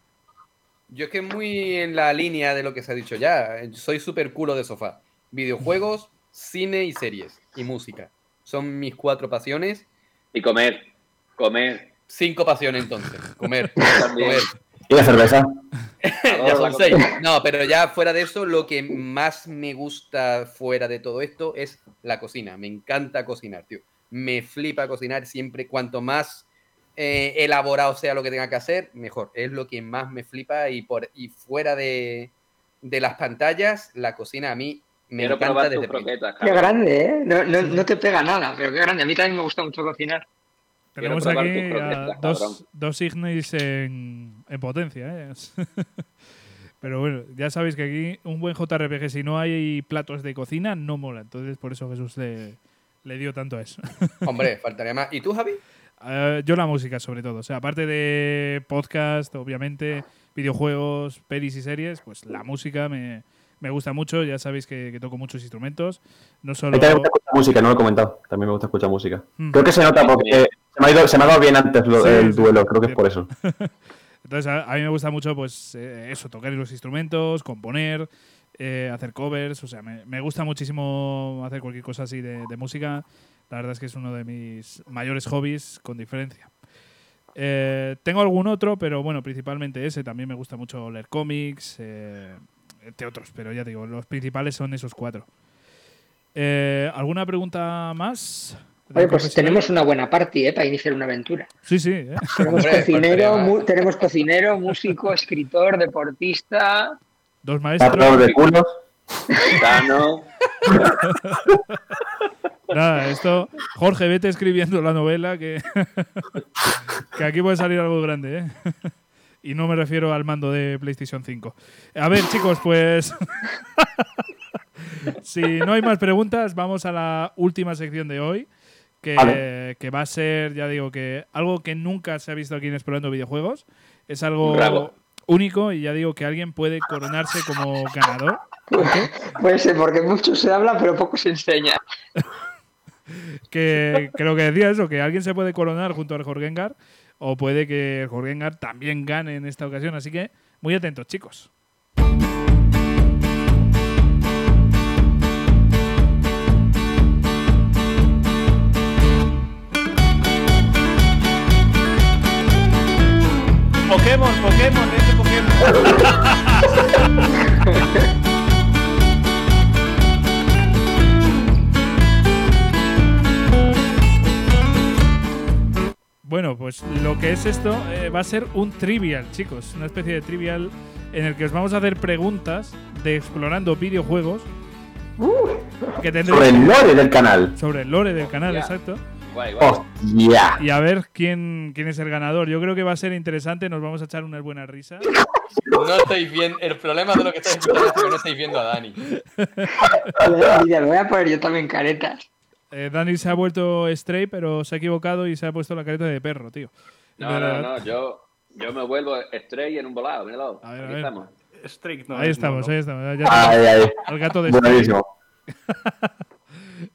Yo es que muy en la línea de lo que se ha dicho ya. Soy súper culo de sofá. Videojuegos, cine y series. Y música. Son mis cuatro pasiones. Y comer. Comer. Cinco pasiones entonces. Comer. [laughs] Comer. Y la cerveza. [laughs] ya son seis. No, pero ya fuera de eso, lo que más me gusta fuera de todo esto es la cocina. Me encanta cocinar, tío. Me flipa cocinar siempre. Cuanto más eh, elaborado sea lo que tenga que hacer, mejor. Es lo que más me flipa y, por, y fuera de, de las pantallas, la cocina a mí me Quiero encanta desde croquetas. Qué grande, ¿eh? No, no, no te pega nada, pero qué grande. A mí también me gusta mucho cocinar. Tenemos aquí a dos, dos Ignis en, en potencia. ¿eh? [laughs] Pero bueno, ya sabéis que aquí un buen JRPG, si no hay platos de cocina, no mola. Entonces, por eso Jesús le, le dio tanto a eso. [laughs] Hombre, faltaría más. ¿Y tú, Javi? Eh, yo la música, sobre todo. O sea, aparte de podcast, obviamente, videojuegos, pelis y series, pues la música me, me gusta mucho. Ya sabéis que, que toco muchos instrumentos. No A solo. mí también me gusta escuchar música, no lo he comentado. También me gusta escuchar música. Mm. Creo que se nota porque se me ha, ido- se me ha dado bien antes lo- Sí, el duelo, creo que es por eso. [laughs] Entonces, a, a mí me gusta mucho, pues, eh, eso, tocar los instrumentos, componer, eh, hacer covers. O sea, me, gusta muchísimo hacer cualquier cosa así de, de música. La verdad es que es uno de mis mayores hobbies, con diferencia. Eh, tengo algún otro, pero bueno, principalmente ese. También me gusta mucho leer cómics, eh, entre otros, pero ya digo, los principales son esos cuatro. Eh, ¿Alguna pregunta más? Oye, pues tenemos una buena party, ¿eh? Para iniciar una aventura. Sí, sí. ¿eh? [laughs] Tenemos Hombre, cocinero, tenemos cocinero, músico, escritor, deportista. Dos maestros. de culos. Tano. [laughs] Nada, esto. Jorge, vete escribiendo la novela que, [laughs] que aquí puede salir algo grande, ¿eh? Y no me refiero al mando de PlayStation 5. A ver, chicos, pues. si no hay más preguntas, vamos a la última sección de hoy. Que, Vale. que va a ser, ya digo, que algo que nunca se ha visto aquí en Explorando Videojuegos. Es algo Bravo. único y ya digo que alguien puede coronarse como ganador. [laughs] Puede ser, porque mucho se habla, pero poco se enseña. [laughs] que creo que decía eso, que alguien se puede coronar junto al Jorgengar o puede que el Jorgengar también gane en esta ocasión. Así que muy atentos, chicos. Pokémon, Pokémon, ese Pokémon. Bueno, pues lo que es esto eh, va a ser un trivial, chicos. Una especie de trivial en el que os vamos a hacer preguntas de explorando videojuegos. Que Sobre el lore del canal. sobre el lore del canal, exacto. Guay, guay. ¡Hostia! Y a ver quién, quién es el ganador. Yo creo que va a ser interesante, nos vamos a echar unas buenas risas. No estáis viendo. El problema de lo que estáis escuchando es que no estáis viendo a Dani. Mira, me voy a poner yo también caretas. Eh, Dani se ha vuelto stray, pero se ha equivocado y se ha puesto la careta de perro, tío. No, no, no, yo, yo me vuelvo estrella en un volado, míralo. A ver, a ver. estamos. Strike no ahí estamos, no. ahí estamos. Ya Ay, tenemos ay. al gato de Stray. Buenísimo. [laughs]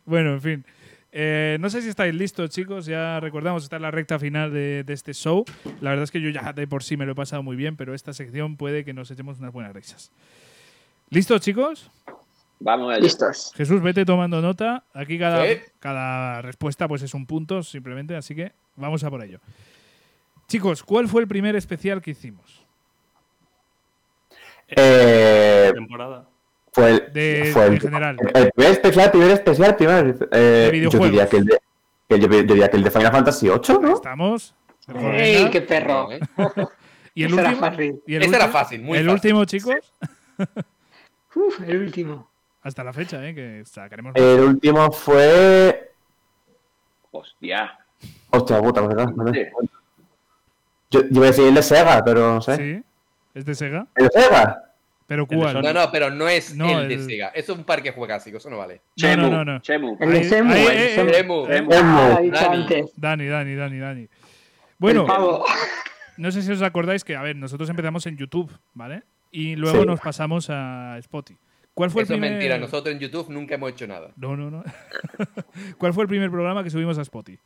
Bueno, en fin. Eh, no sé si estáis listos, chicos. Ya recordamos, está en la recta final de, de este show. La verdad es que yo ya de por sí me lo he pasado muy bien, pero esta sección puede que nos echemos unas buenas risas. ¿Listos, chicos? Vamos. Listos. Jesús, vete tomando nota. Aquí cada, Sí. cada respuesta pues es un punto simplemente, así que vamos a por ello. Chicos, ¿cuál fue el primer especial que hicimos? Eh, Temporada. Fue el, De- fue el, en general. el primer especial, primer especial, primer. Eh, yo videojuegos. diría que el de, que yo diría que el de Final Fantasy VIII, ¿no? ¿Estamos? ¡Ey, qué perro! ¿eh? [laughs] ¿Y el Ese era último? fácil. ¿Y el Ese era último? fácil, muy El fácil. último, chicos, [laughs] Uf, el último. hasta la fecha, ¿eh? Que sacaremos. El último fue. Hostia. Hostia puta, ¿verdad? ¿verdad? Sí. Yo, yo iba a decir el de Sega, pero no sé. Sí, es de Sega. ¿El de Sega? ¿Pero cuál? No, no, pero no es No, el de el- Sega. Eso es un parque juegásico, eso no vale. Chemu, no, no, no. Chemu. El de de eh, Semu. eh, Semu. Semu. Ah, Dani. Dani, Dani, Dani, Dani. Bueno, no sé si os acordáis que, a ver, nosotros empezamos en YouTube, ¿vale? Y luego Sí. nos pasamos a Spotify. ¿Cuál fue Eso el es primer... mentira. Nosotros en YouTube nunca hemos hecho nada. No, no, no. [laughs] ¿Cuál fue el primer programa que subimos a Spotify?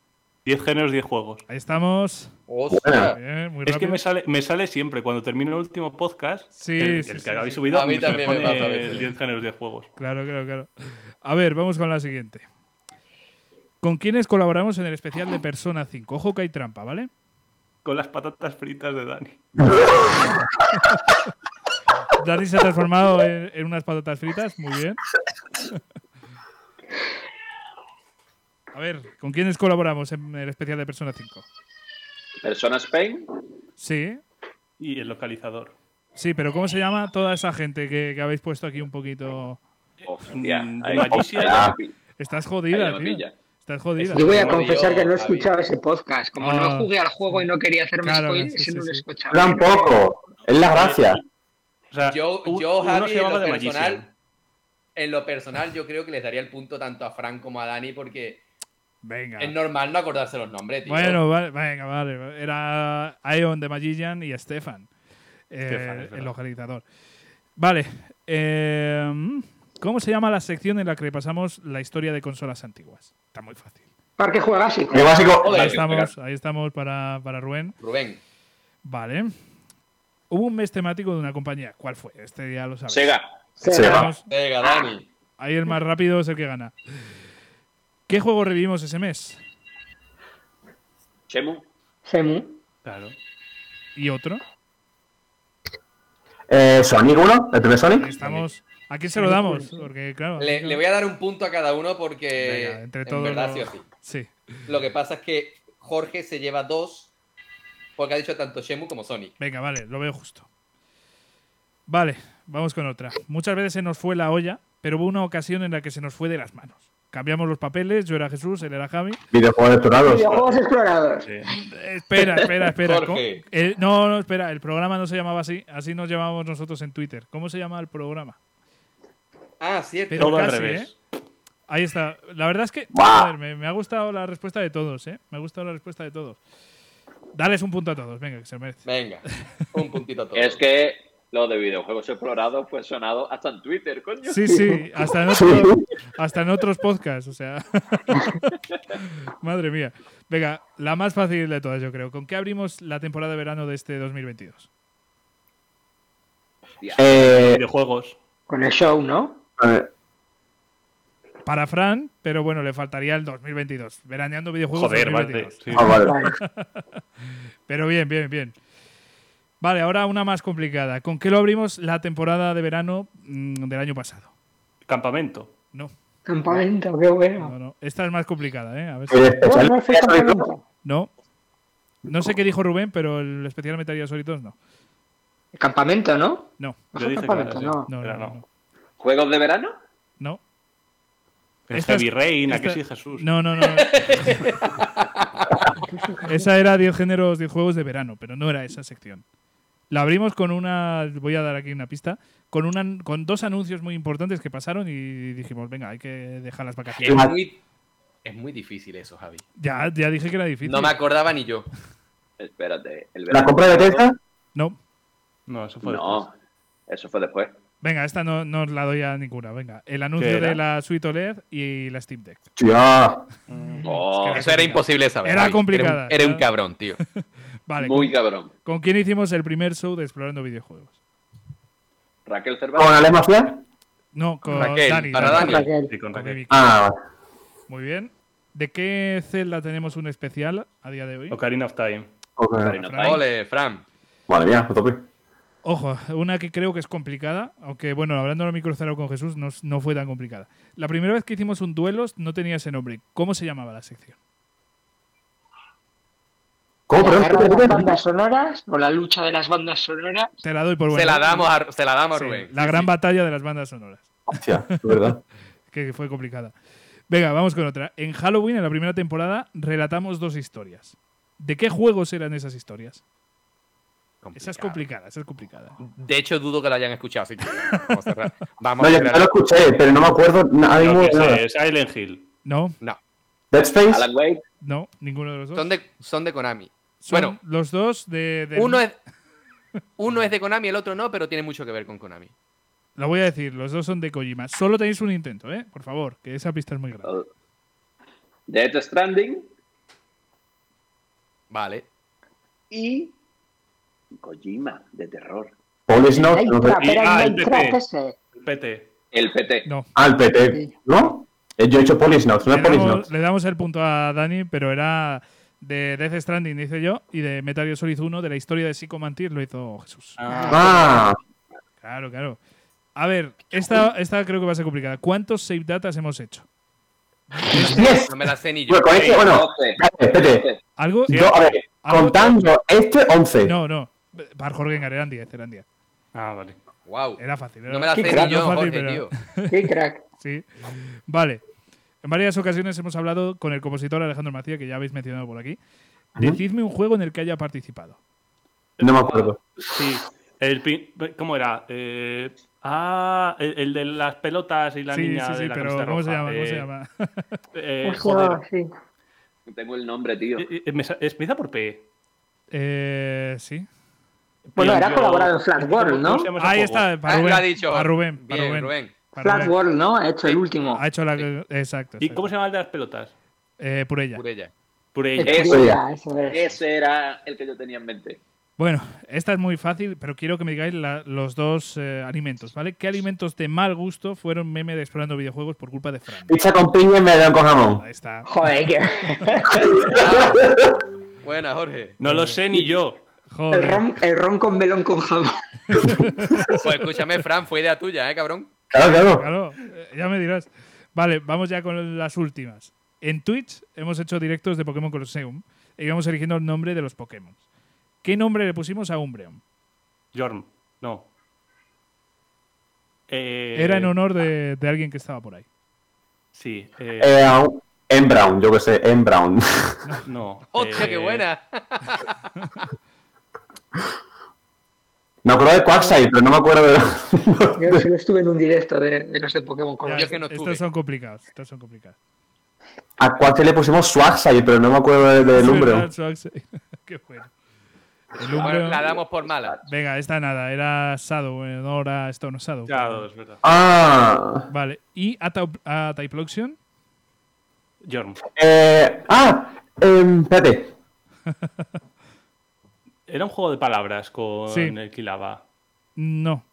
10 géneros, 10 juegos. Ahí estamos. ¡Ostras! Bien, muy Es que me sale, me sale siempre, cuando termino el último podcast, Sí, el, sí, el sí, que habéis sí. subido, A mí me también me pone pasa el 10 géneros, 10 juegos. Claro, claro, claro. A ver, vamos con la siguiente. ¿Con quiénes colaboramos en el especial de Persona 5? Ojo que hay trampa, ¿vale? Con las patatas fritas de Dani. [laughs] Dani se ha transformado en, en unas patatas fritas. Muy bien. [laughs] A ver, ¿con quiénes colaboramos en el especial de Persona 5? Persona Spain. Sí, Y el localizador. sí, pero ¿cómo se llama toda esa gente que, que habéis puesto aquí un poquito? Hostia. Mm, ahí- Estás jodida, tío. Estás jodida. Yo voy a confesar que no he escuchado ese podcast. Como Ah. no jugué al juego y no quería hacerme Claro, spoiler, sí, sí, no lo he escuchado. Tampoco. Es la gracia. O sea, Yo, yo Javi, en lo personal, en lo personal, yo creo que les daría el punto tanto a Frank como a Dani porque Venga. es normal no acordarse los nombres, tío. Bueno, vale, venga, vale. Era Ion de Magician y Stefan, eh, el localizador. Vale. eh, ¿Cómo se llama la sección en la que repasamos la historia de consolas antiguas? Está muy fácil. Parque Juegásico. Ahí estamos, ahí estamos para, para Rubén. Rubén. Vale. Hubo un mes temático de una compañía. ¿Cuál fue? Este ya lo sabes. Sega. Sega. Venga, Dani. ahí el más rápido es el que gana. ¿Qué juego revivimos ese mes? Chemu. Semu. Claro. ¿Y otro? Eh, Sonic 1, el primer Ahí Sonic. estamos. ¿A quién se lo damos? Porque, claro. Le, le voy a dar un punto a cada uno porque Venga, entre en todos. verdad lo- sí o sí. Sí. Lo que pasa es que Jorge se lleva dos porque ha dicho tanto Shemu como Sonic. Venga, vale, lo veo justo. Vale, vamos con otra. Muchas veces se nos fue la olla, pero hubo una ocasión en la que se nos fue de las manos. Cambiamos los papeles, yo era Jesús, él era Javi. Videojuegos explorados. Videojuegos explorados. Sí. Espera, espera, espera. Eh, no, no, espera, el programa no se llamaba así, así nos llamábamos nosotros en Twitter. ¿Cómo se llama el programa? Ah, cierto. Pero Todo al revés. ¿eh? Ahí está. La verdad es que ¡Buah! joder, me, me ha gustado la respuesta de todos, ¿eh? Me ha gustado la respuesta de todos. Dales un punto a todos, venga, que se merece. Venga, un puntito a todos. Es que lo de videojuegos explorados fue sonado hasta en Twitter, coño. Sí, sí, hasta en, [laughs] otro- hasta en otros podcasts, o sea. [laughs] Madre mía. Venga, la más fácil de todas, yo creo. ¿Con qué abrimos la temporada de verano de este 2022? Hostia. Eh, Videojuegos. Con el show, ¿no? eh, Para Fran, pero bueno, le faltaría el 2022. Veraneando videojuegos Joder, vale. 2022. sí. ah. Vale. [laughs] Pero bien, bien, bien. Vale, ahora una más complicada. ¿Con qué lo abrimos la temporada de verano mm, del año pasado? Campamento. No, Campamento, qué no, bueno. no. Esta es más complicada, ¿eh? A ver si- El especial No, no sé qué dijo Rubén, pero el especial Metal Gear Solid 2 no. Campamento, ¿no? No, Yo dije que campamento, era, sí. no. no. ¿Juegos de verano? no. El Esta es- Heavy Rain, ¿a que sí, Jesús? No, no, no. [laughs] esa era 10 géneros, 10 juegos de verano, pero no era esa sección. La abrimos con una. Voy a dar aquí una pista. Con, una, con dos anuncios muy importantes que pasaron y dijimos, venga, hay que dejar las Es vacaciones. muy, es muy difícil eso, Javi. Ya, ya dije que era difícil. No me acordaba ni yo. [laughs] Espérate. El ¿La compra de Tesla? No. No, eso fue No, eso fue después. Venga, esta no, no os la doy a ninguna. Venga, el anuncio de la Suite OLED y la Steam Deck. Ya. Oh, que Eso era imposible saber. Era complicada. Era un, era un Era- cabrón, tío. [laughs] Vale, muy ¿con, cabrón. con quién hicimos el primer show de Explorando Videojuegos? Raquel ¿Con Cervantes. Ale Mafia? No, con Raquel, Dani. para Dani. Raquel. Sí, con Con Raquel. Mimi. Ah. Muy bien. ¿De qué celda tenemos un especial a día de hoy? Ocarina of Time. Ok. Karina Fran. Time. Ole, Fran. Madre mía, a tope. Ojo, una que creo que es complicada, aunque bueno, hablando a micro cero con Jesús no, no fue tan complicada. La primera vez que hicimos un duelos no tenía ese nombre. ¿Cómo se llamaba la sección? ¿Cómo, ¿La las bandas sonoras o la lucha de las bandas sonoras? Te la doy por buena. Se la damos a, se la damos a Sí, Rubén. la Sí, gran sí. batalla de las bandas sonoras, Hostia, es verdad. [laughs] que fue complicada. Venga, vamos con otra. En Halloween, en la primera temporada, relatamos dos historias. ¿De qué juegos eran esas historias? Esa es complicada, esa es complicada. De hecho, dudo que lo hayan escuchado. Así que vamos a cerrar. [laughs] Vamos No, a yo lo escuché, pero no me acuerdo de nada. sé, Silent Hill. No, No, Dead Space. Alan Wake. no, ninguno de los dos. son de, son de Konami. Son bueno. los dos de. de- Uno es, uno es de Konami, el otro no, pero tiene mucho que ver con Konami. Lo voy a decir, los dos son de Kojima. Solo tenéis un intento, ¿eh? Por favor, que esa pista es muy grande. Oh. Death Stranding Vale. y Kojima de terror. El. Trap, era Ah, el PT. PT. El PT. No. Ah, el PT. ¿No? Eh, Yo he hecho Police Note, no es Note. le damos el punto a Dani, pero era de Death Stranding, dice yo, y de Metal Gear Solid 1, de la historia de Psycho Mantis, lo hizo Jesús. Ah, Claro, claro. A ver, esta, esta creo que va a ser complicada. ¿Cuántos save datas hemos hecho? 10. No me la sé ni yo. Bueno, con este, bueno, 12. espérate, espérate. ¿Algo? Yo, a ver, ¿Algo? contando este, 11. No, no. Para Jorge eran 10, eran 10. Ah, vale. Wow. Era fácil. era- No me la sé ni yo, fácil, Jorge, pero- tío. Qué crack. Sí. Vale. En varias ocasiones hemos hablado con el compositor Alejandro Macía, que ya habéis mencionado por aquí. Decidme un juego en el que haya participado. No me acuerdo. Sí. El pin- ¿Cómo era? Eh, ah, el, el de las pelotas y la sí, niña sí, de sí, la pero ¿cómo se roja. llama? ¿Cómo se Eh, llama? eh, ¿Cómo se llama? joder. Sí. Tengo el nombre, tío. Eh, Empieza por P. Eh, sí. Bueno, era colaborado en Flat World, ¿no? ¿Cómo se llama ese Ahí está, para Ah, Rubén. lo ha dicho. Para Rubén. Para Bien, Rubén. Rubén. Rubén. World, ¿no? Ha hecho el último. Ha hecho la. Exacto. ¿Y cómo se llama el de las pelotas? Eh, por ella. Por ella. Purella. Eso Purella, eso es. Ese era el que yo tenía en mente. Bueno, esta es muy fácil, pero quiero que me digáis la- los dos eh, alimentos, ¿vale? ¿Qué alimentos de mal gusto fueron meme de explorando videojuegos por culpa de Fran? Pizza con piña y medallón con jamón. Ahí está. Joder, que [laughs] Buena, Jorge. No lo sé ni yo. el ron, el ron con melón con jamón. Pues escúchame, Fran, fue idea tuya, ¿eh, cabrón? Claro, claro. Claro, eh, ya me dirás. Vale, vamos ya con las últimas. En Twitch hemos hecho directos de Pokémon Colosseum y íbamos eligiendo el nombre de los Pokémon. ¿Qué nombre le pusimos a Umbreon? Jorm. No. Eh, Era en honor de, de alguien que estaba por ahí. Sí. eh, Eh, en Brown, yo que sé, en Brown. no. [laughs] ¡Hostia, eh, qué buena! [laughs] [laughs] Me acuerdo de Quagsire, pero no me acuerdo de. Yo estuve en un directo de, de los de Pokémon Color. Yo que no estuve. estos son complicados. Estos son complicados. A Quagsire le pusimos Swagsire, pero no me acuerdo de- del verdad, Swagside. [laughs] Qué bueno. El Bueno, Umbreon- la damos por mala. Venga, esta nada, era Shadow, en honor a Stone Shadow. Ya, es verdad. Ah. Vale, ¿y a, a Typhlosion? Jorm. Eh, ah, em, espérate. [laughs] Era un juego de palabras con Sí. el Kilaba. No.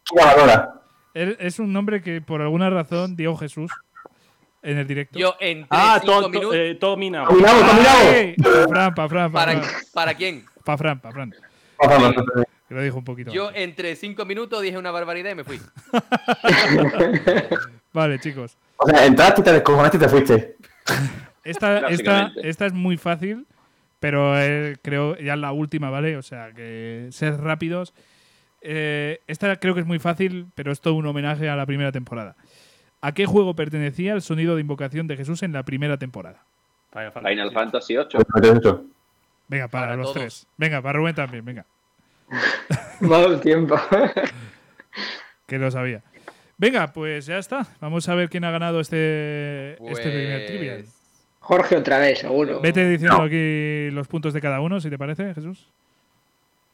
Es un nombre que por alguna razón dio Jesús en el directo. Yo en Ah, cinco to, to, minutos. eh. ¡Ay! Pa' Fran, pa' Fran, pa' ¿Para, Fran. ¿Para quién? Pa' Fran, pa' Fran. Que lo dijo un poquito. Yo antes. entre cinco minutos dije una barbaridad y me fui. [laughs] Vale, chicos. O sea, entraste, te descojonaste y te fuiste. Esta, [laughs] esta, esta es muy fácil, pero eh, creo ya es la última, ¿vale? O sea, que sed rápidos. Eh, esta creo que es muy fácil, pero es todo un homenaje a la primera temporada. ¿A qué juego pertenecía el sonido de invocación de Jesús en la primera temporada? Final Fantasy. Final Fantasy 8. Venga, para, Para los todos. tres. Venga, para Rubén también, venga. [laughs] Modo tiempo. [laughs] Que lo sabía. Venga, pues ya está. Vamos a ver quién ha ganado este, este primer Pues, trivial. Jorge otra vez, seguro. Vete diciendo aquí los puntos de cada uno, si te parece, Jesús.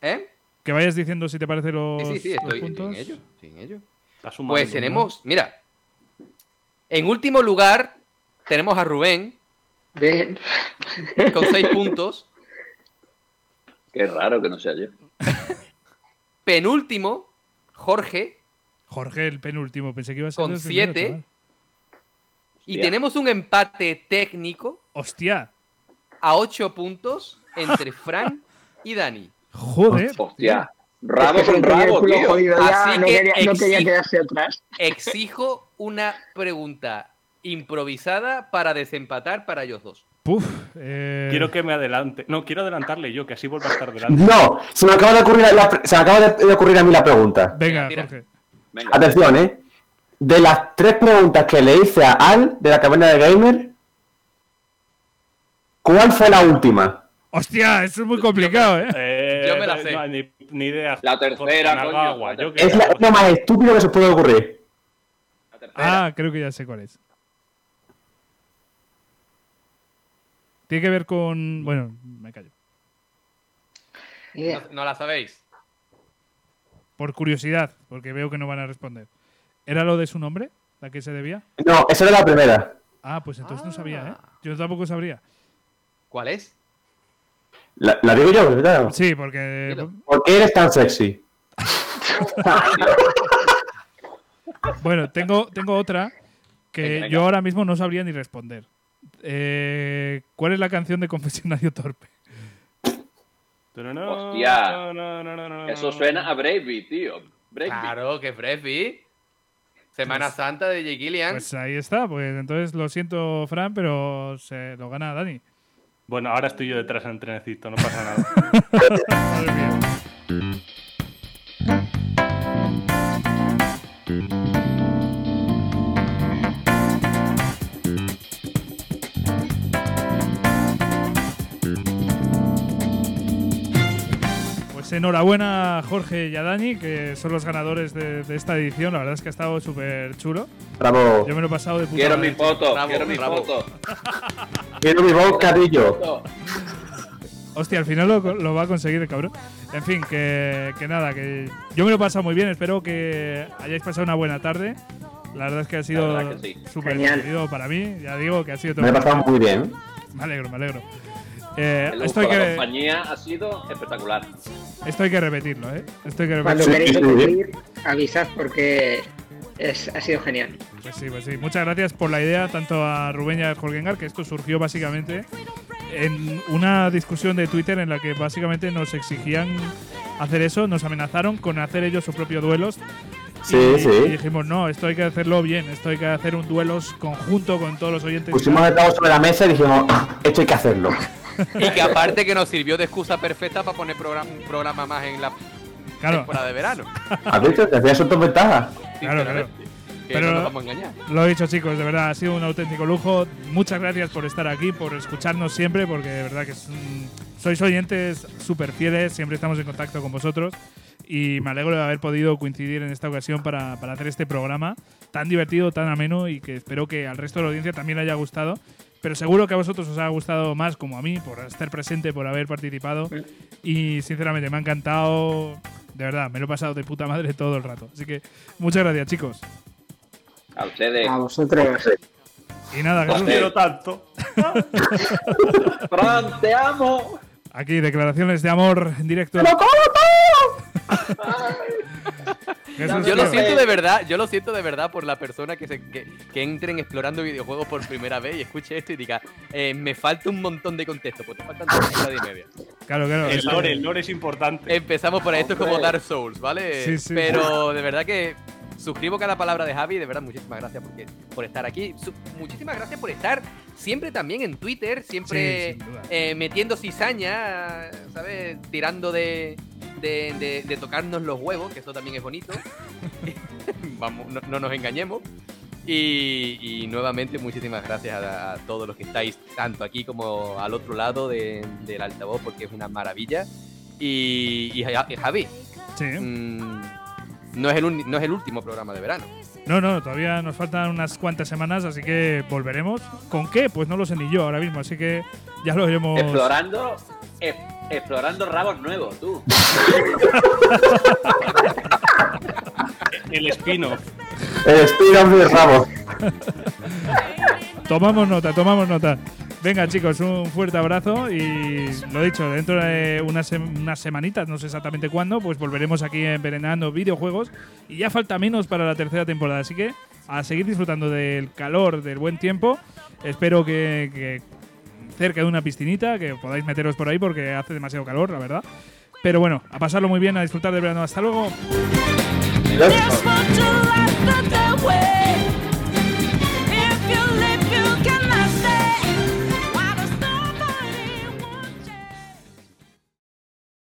¿Eh? Que vayas diciendo si te parece los, Sí, sí, sí, los estoy, estoy puntos. en ello. estoy en ello. Está sumando, Pues ¿no? tenemos, mira, en último lugar tenemos a Rubén Bien. con seis [laughs] puntos. Qué raro que no sea yo. Penúltimo, Jorge, Jorge, el penúltimo. Pensé que iba a ser Con siete. Y Hostia. tenemos un empate técnico Hostia. a ocho puntos entre Fran y Dani. Joder. Hostia. Rabo con rabo, tío. jodido ya, Así no, que quería, no quería exi- quedarse atrás. Exijo una pregunta improvisada para desempatar para ellos dos. Puf. eh, Quiero que me adelante. No, quiero adelantarle yo, que así vuelva a estar delante. No, se me acaba de ocurrir, la- se me acaba de, de ocurrir a mí la pregunta. Venga. Jorge. Venga. Atención, ¿eh? De las tres preguntas que le hice a Al de la caverna de Gamer, ¿cuál fue la última? Hostia, eso es muy complicado, ¿eh? Eh, Yo me la sé. no, ni, ni idea. La tercera, coño, la qué Es la- lo más estúpido que se puede ocurrir. La tercera. Ah, creo que ya sé cuál es. Tiene que ver con. Bueno, me callo. Ni idea. ¿No, no la sabéis? Por curiosidad, porque veo que no van a responder. ¿Era lo de su nombre? ¿La que se debía? No, esa era la primera. Ah, pues entonces no sabía, ¿eh? Ah. Yo tampoco sabría. ¿Cuál es? La, la digo yo, ¿verdad? Sí, porque. ¿Por qué eres tan sexy? [laughs] Bueno, tengo, tengo otra que Venga, venga. yo ahora mismo no sabría ni responder. Eh, ¿Cuál es la canción de Confesionario Torpe? Hostia. No, no, no, no, no, Eso suena a Bravey, tío. Bravey. Claro, que Frefi. Semana Santa de J. Gillian. Pues ahí está, pues entonces lo siento, Fran, pero se lo gana Dani. Bueno, ahora estoy yo detrás en el trenecito, no pasa nada. [laughs] [laughs] Enhorabuena Jorge y a Dani, que son los ganadores de, de esta edición. La verdad es que ha estado súper chulo. Bravo. Yo me lo he pasado de puta Quiero madre. mi foto, Bravo, quiero mi bravo. foto. [laughs] Quiero mi bocadillo. Hostia, al final lo, lo va a conseguir el cabrón. En fin, que, que nada, que yo me lo he pasado muy bien. Espero que hayáis pasado una buena tarde. La verdad es que ha sido sí. súper Genial. divertido para mí. Ya digo que ha sido todo. Me he pasado muy bien. Me alegro, me alegro. Eh, El esto, hay de la que, compañía ha sido espectacular. esto hay que repetirlo, ¿eh? Esto hay que Cuando repetirlo. queréis sí, sí. repetir, avisad porque es, ha sido genial. Pues sí, pues sí. Muchas gracias por la idea, tanto a Rubén y a Jorgengar, que esto surgió básicamente en una discusión de Twitter en la que básicamente nos exigían hacer eso, nos amenazaron con hacer ellos sus propios duelos. Sí, y, sí. y dijimos, no, esto hay que hacerlo bien, esto hay que hacer un duelos conjunto con todos los oyentes. Pusimos el cabo sobre la mesa y dijimos, "Ah, esto hay que hacerlo. Y que aparte que nos sirvió de excusa perfecta para poner programa, un programa más en la Claro, temporada de verano. [laughs] ¿Has visto? Te hacía eso dos ventajas. Claro, claro. Pero- no nos vamos a engañar. Lo he dicho, chicos, de verdad, ha sido un auténtico lujo. Muchas gracias por estar aquí, por escucharnos siempre, porque de verdad que es sois oyentes súper fieles, siempre estamos en contacto con vosotros. Y me alegro de haber podido coincidir en esta ocasión para, para hacer este programa tan divertido, tan ameno y que espero que al resto de la audiencia también le haya gustado. Pero seguro que a vosotros os ha gustado más, como a mí, por estar presente, por haber participado. Y sinceramente me ha encantado. De verdad, me lo he pasado de puta madre todo el rato. Así que muchas gracias, chicos. A ustedes. A vosotros. Y nada, Os Jesús. quiero tanto. [laughs] Fran, te amo. Aquí, declaraciones de amor en directo. Jesús, Yo lo siento de verdad, yo lo siento de verdad por la persona que, se, que, que entren explorando videojuegos por primera vez y escuche esto y diga, eh, me falta un montón de contexto, pues te faltan dos horas y media. Claro, claro. El lore, el lore es importante. Empezamos por ahí, esto es como. Dark Souls, ¿vale? Sí, sí. Pero de verdad que suscribo cada palabra de Javi, de verdad, muchísimas gracias porque, por estar aquí. Su- muchísimas gracias por estar siempre también en Twitter, siempre Sí, eh, metiendo cizaña, ¿sabes? Tirando de, de, de- de tocarnos los huevos, que eso también es bonito. [laughs] Vamos, no, no nos engañemos. Y, y nuevamente muchísimas gracias a, a todos los que estáis tanto aquí como al otro lado de- del altavoz porque es una maravilla. Y, y y Javi, Sí. mm, no, es el no es el último programa de verano. No, no, todavía nos faltan unas cuantas semanas, así que volveremos. ¿Con qué? Pues no lo sé ni yo ahora mismo, así que ya lo iremos. Explorando, e- explorando rabos nuevos, tú. El spin-off. El spin-off de Ramos. [laughs] Tomamos nota, tomamos nota. Venga, chicos, un fuerte abrazo y lo dicho, dentro de unas, unas semanitas, no sé exactamente cuándo, pues volveremos aquí envenenando videojuegos y ya falta menos para la tercera temporada, así que a seguir disfrutando del calor, del buen tiempo. Espero que, que cerca de una piscinita, que podáis meteros por ahí porque hace demasiado calor, la verdad. Pero bueno, a pasarlo muy bien, a disfrutar del verano. Hasta luego.